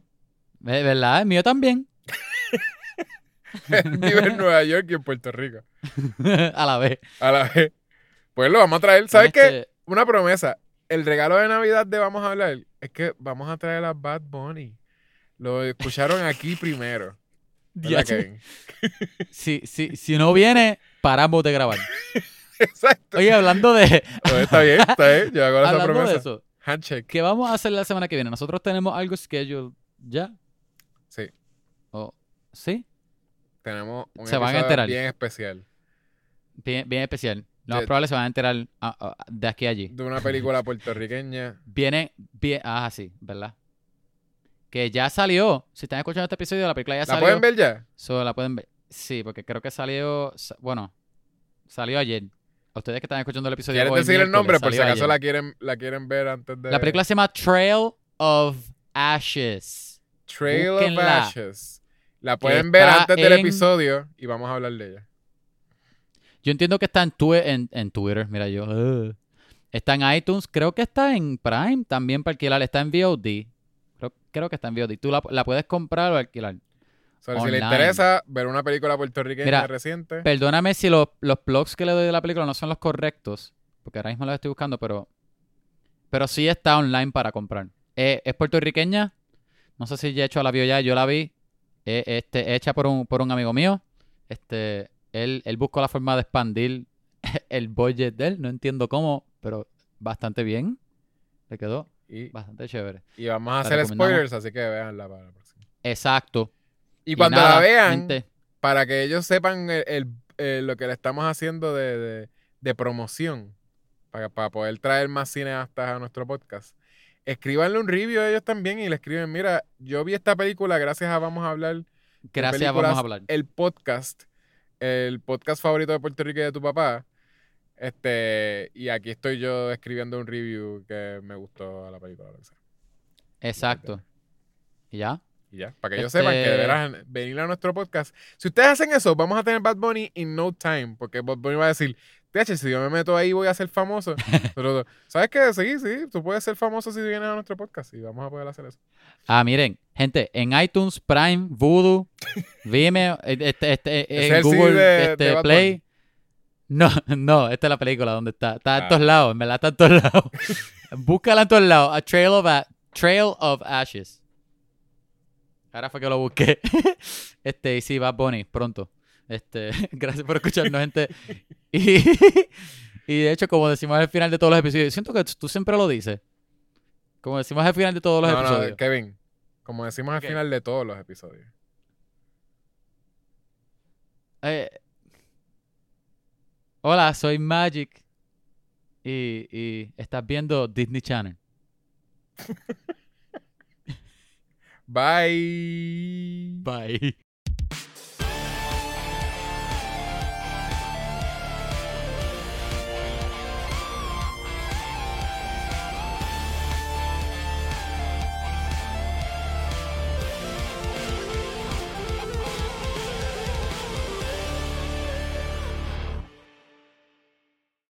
Eh, ¿Verdad? El mío también. Él Vive en Nueva York y en Puerto Rico. a la vez. A la vez. Pues lo vamos a traer. ¿Sabes qué? Este, Una promesa. El regalo de Navidad de Vamos a hablar es que vamos a traer a Bad Bunny. Lo escucharon aquí primero. Si, si, si no viene, paramos de grabar. Exacto. Oye, hablando de, Pues está bien, está bien. Yo hago esa hablando de promesa. eso, Handshake. ¿qué vamos a hacer la semana que viene? Nosotros tenemos algo scheduled ya. Sí. ¿O ¿Sí? Tenemos un Se van a enterar. bien especial Bien, bien especial. Lo más De- probable se van a enterar ah, ah, de aquí a allí. de una película puertorriqueña. Viene, bien, ah, sí, ¿verdad? Que ya salió. Si están escuchando este episodio, la película ya ¿La salió. pueden ver ya? So, la pueden ver. Sí, porque creo que salió, sa- bueno, salió ayer. Ustedes que están escuchando el episodio ¿Quieren decir el nombre por si acaso ayer. la quieren, la quieren ver antes de... La película se llama Trail of Ashes. Trail búsquenla. of Ashes. La pueden ver antes del en- episodio y vamos a hablar de ella. Yo entiendo que está en, tue- en, en Twitter, mira yo. Está en iTunes, creo que está en Prime también para alquilar. Está en VOD. Creo- que está en VOD. Tú la, la puedes comprar o alquilar. O sea, si le interesa ver una película puertorriqueña Mira, reciente, Perdóname si los, los blogs que le doy de la película no son los correctos, porque ahora mismo los estoy buscando, pero, pero sí está online para comprar. Eh, es puertorriqueña, no sé si ya hecho la vio ya, yo la vi, eh, este, hecha por un, por un amigo mío. Este, él, él buscó la forma de expandir el budget de él, no entiendo cómo, pero bastante bien. Le quedó y, bastante chévere. y vamos a la hacer spoilers, así que véanla para la próxima. Exacto. Y cuando nada, la vean, gente, para que ellos sepan el- el- el- lo que le estamos haciendo de, de- de promoción, para, para poder traer más cineastas a nuestro podcast, escríbanle un review a ellos también y le escriben, mira, yo vi esta película gracias a Vamos a hablar, gracias, películas, vamos a hablar. el podcast, el podcast favorito de Puerto Rico y de tu papá. Este, y aquí estoy yo escribiendo un review que me gustó a la película. lo que sea. Exacto. ¿Y ya? Y ya, para que ellos Este- sepan que deberán venir a nuestro podcast. Si ustedes hacen eso, vamos a tener Bad Bunny in no time, porque Bad Bunny va a decir, TH, si yo me meto ahí voy a ser famoso. Pero, ¿sabes qué? Sí, sí, tú puedes ser famoso si vienes a nuestro podcast y vamos a poder hacer eso. Ah, miren, gente, en iTunes, Prime, Voodoo, Vimeo, eh, este, este, en es Google de- este, de Play. No, no, esta es la película donde está. Está en Ah. todos lados, en verdad está en todos lados. Búscala en todos lados. A Trail of, A- Trail of Ashes. Ahora fue que lo busqué. Este, y sí, Bad Bunny, pronto. Este, gracias por escucharnos, gente. Y, y de hecho, como decimos al final de todos los episodios, siento que tú siempre lo dices. Como decimos al final de todos los No, no, episodios. Kevin, como decimos al final de todos los episodios. Eh, hola, soy Magic. Y, y estás viendo Disney Channel. Bye. Bye.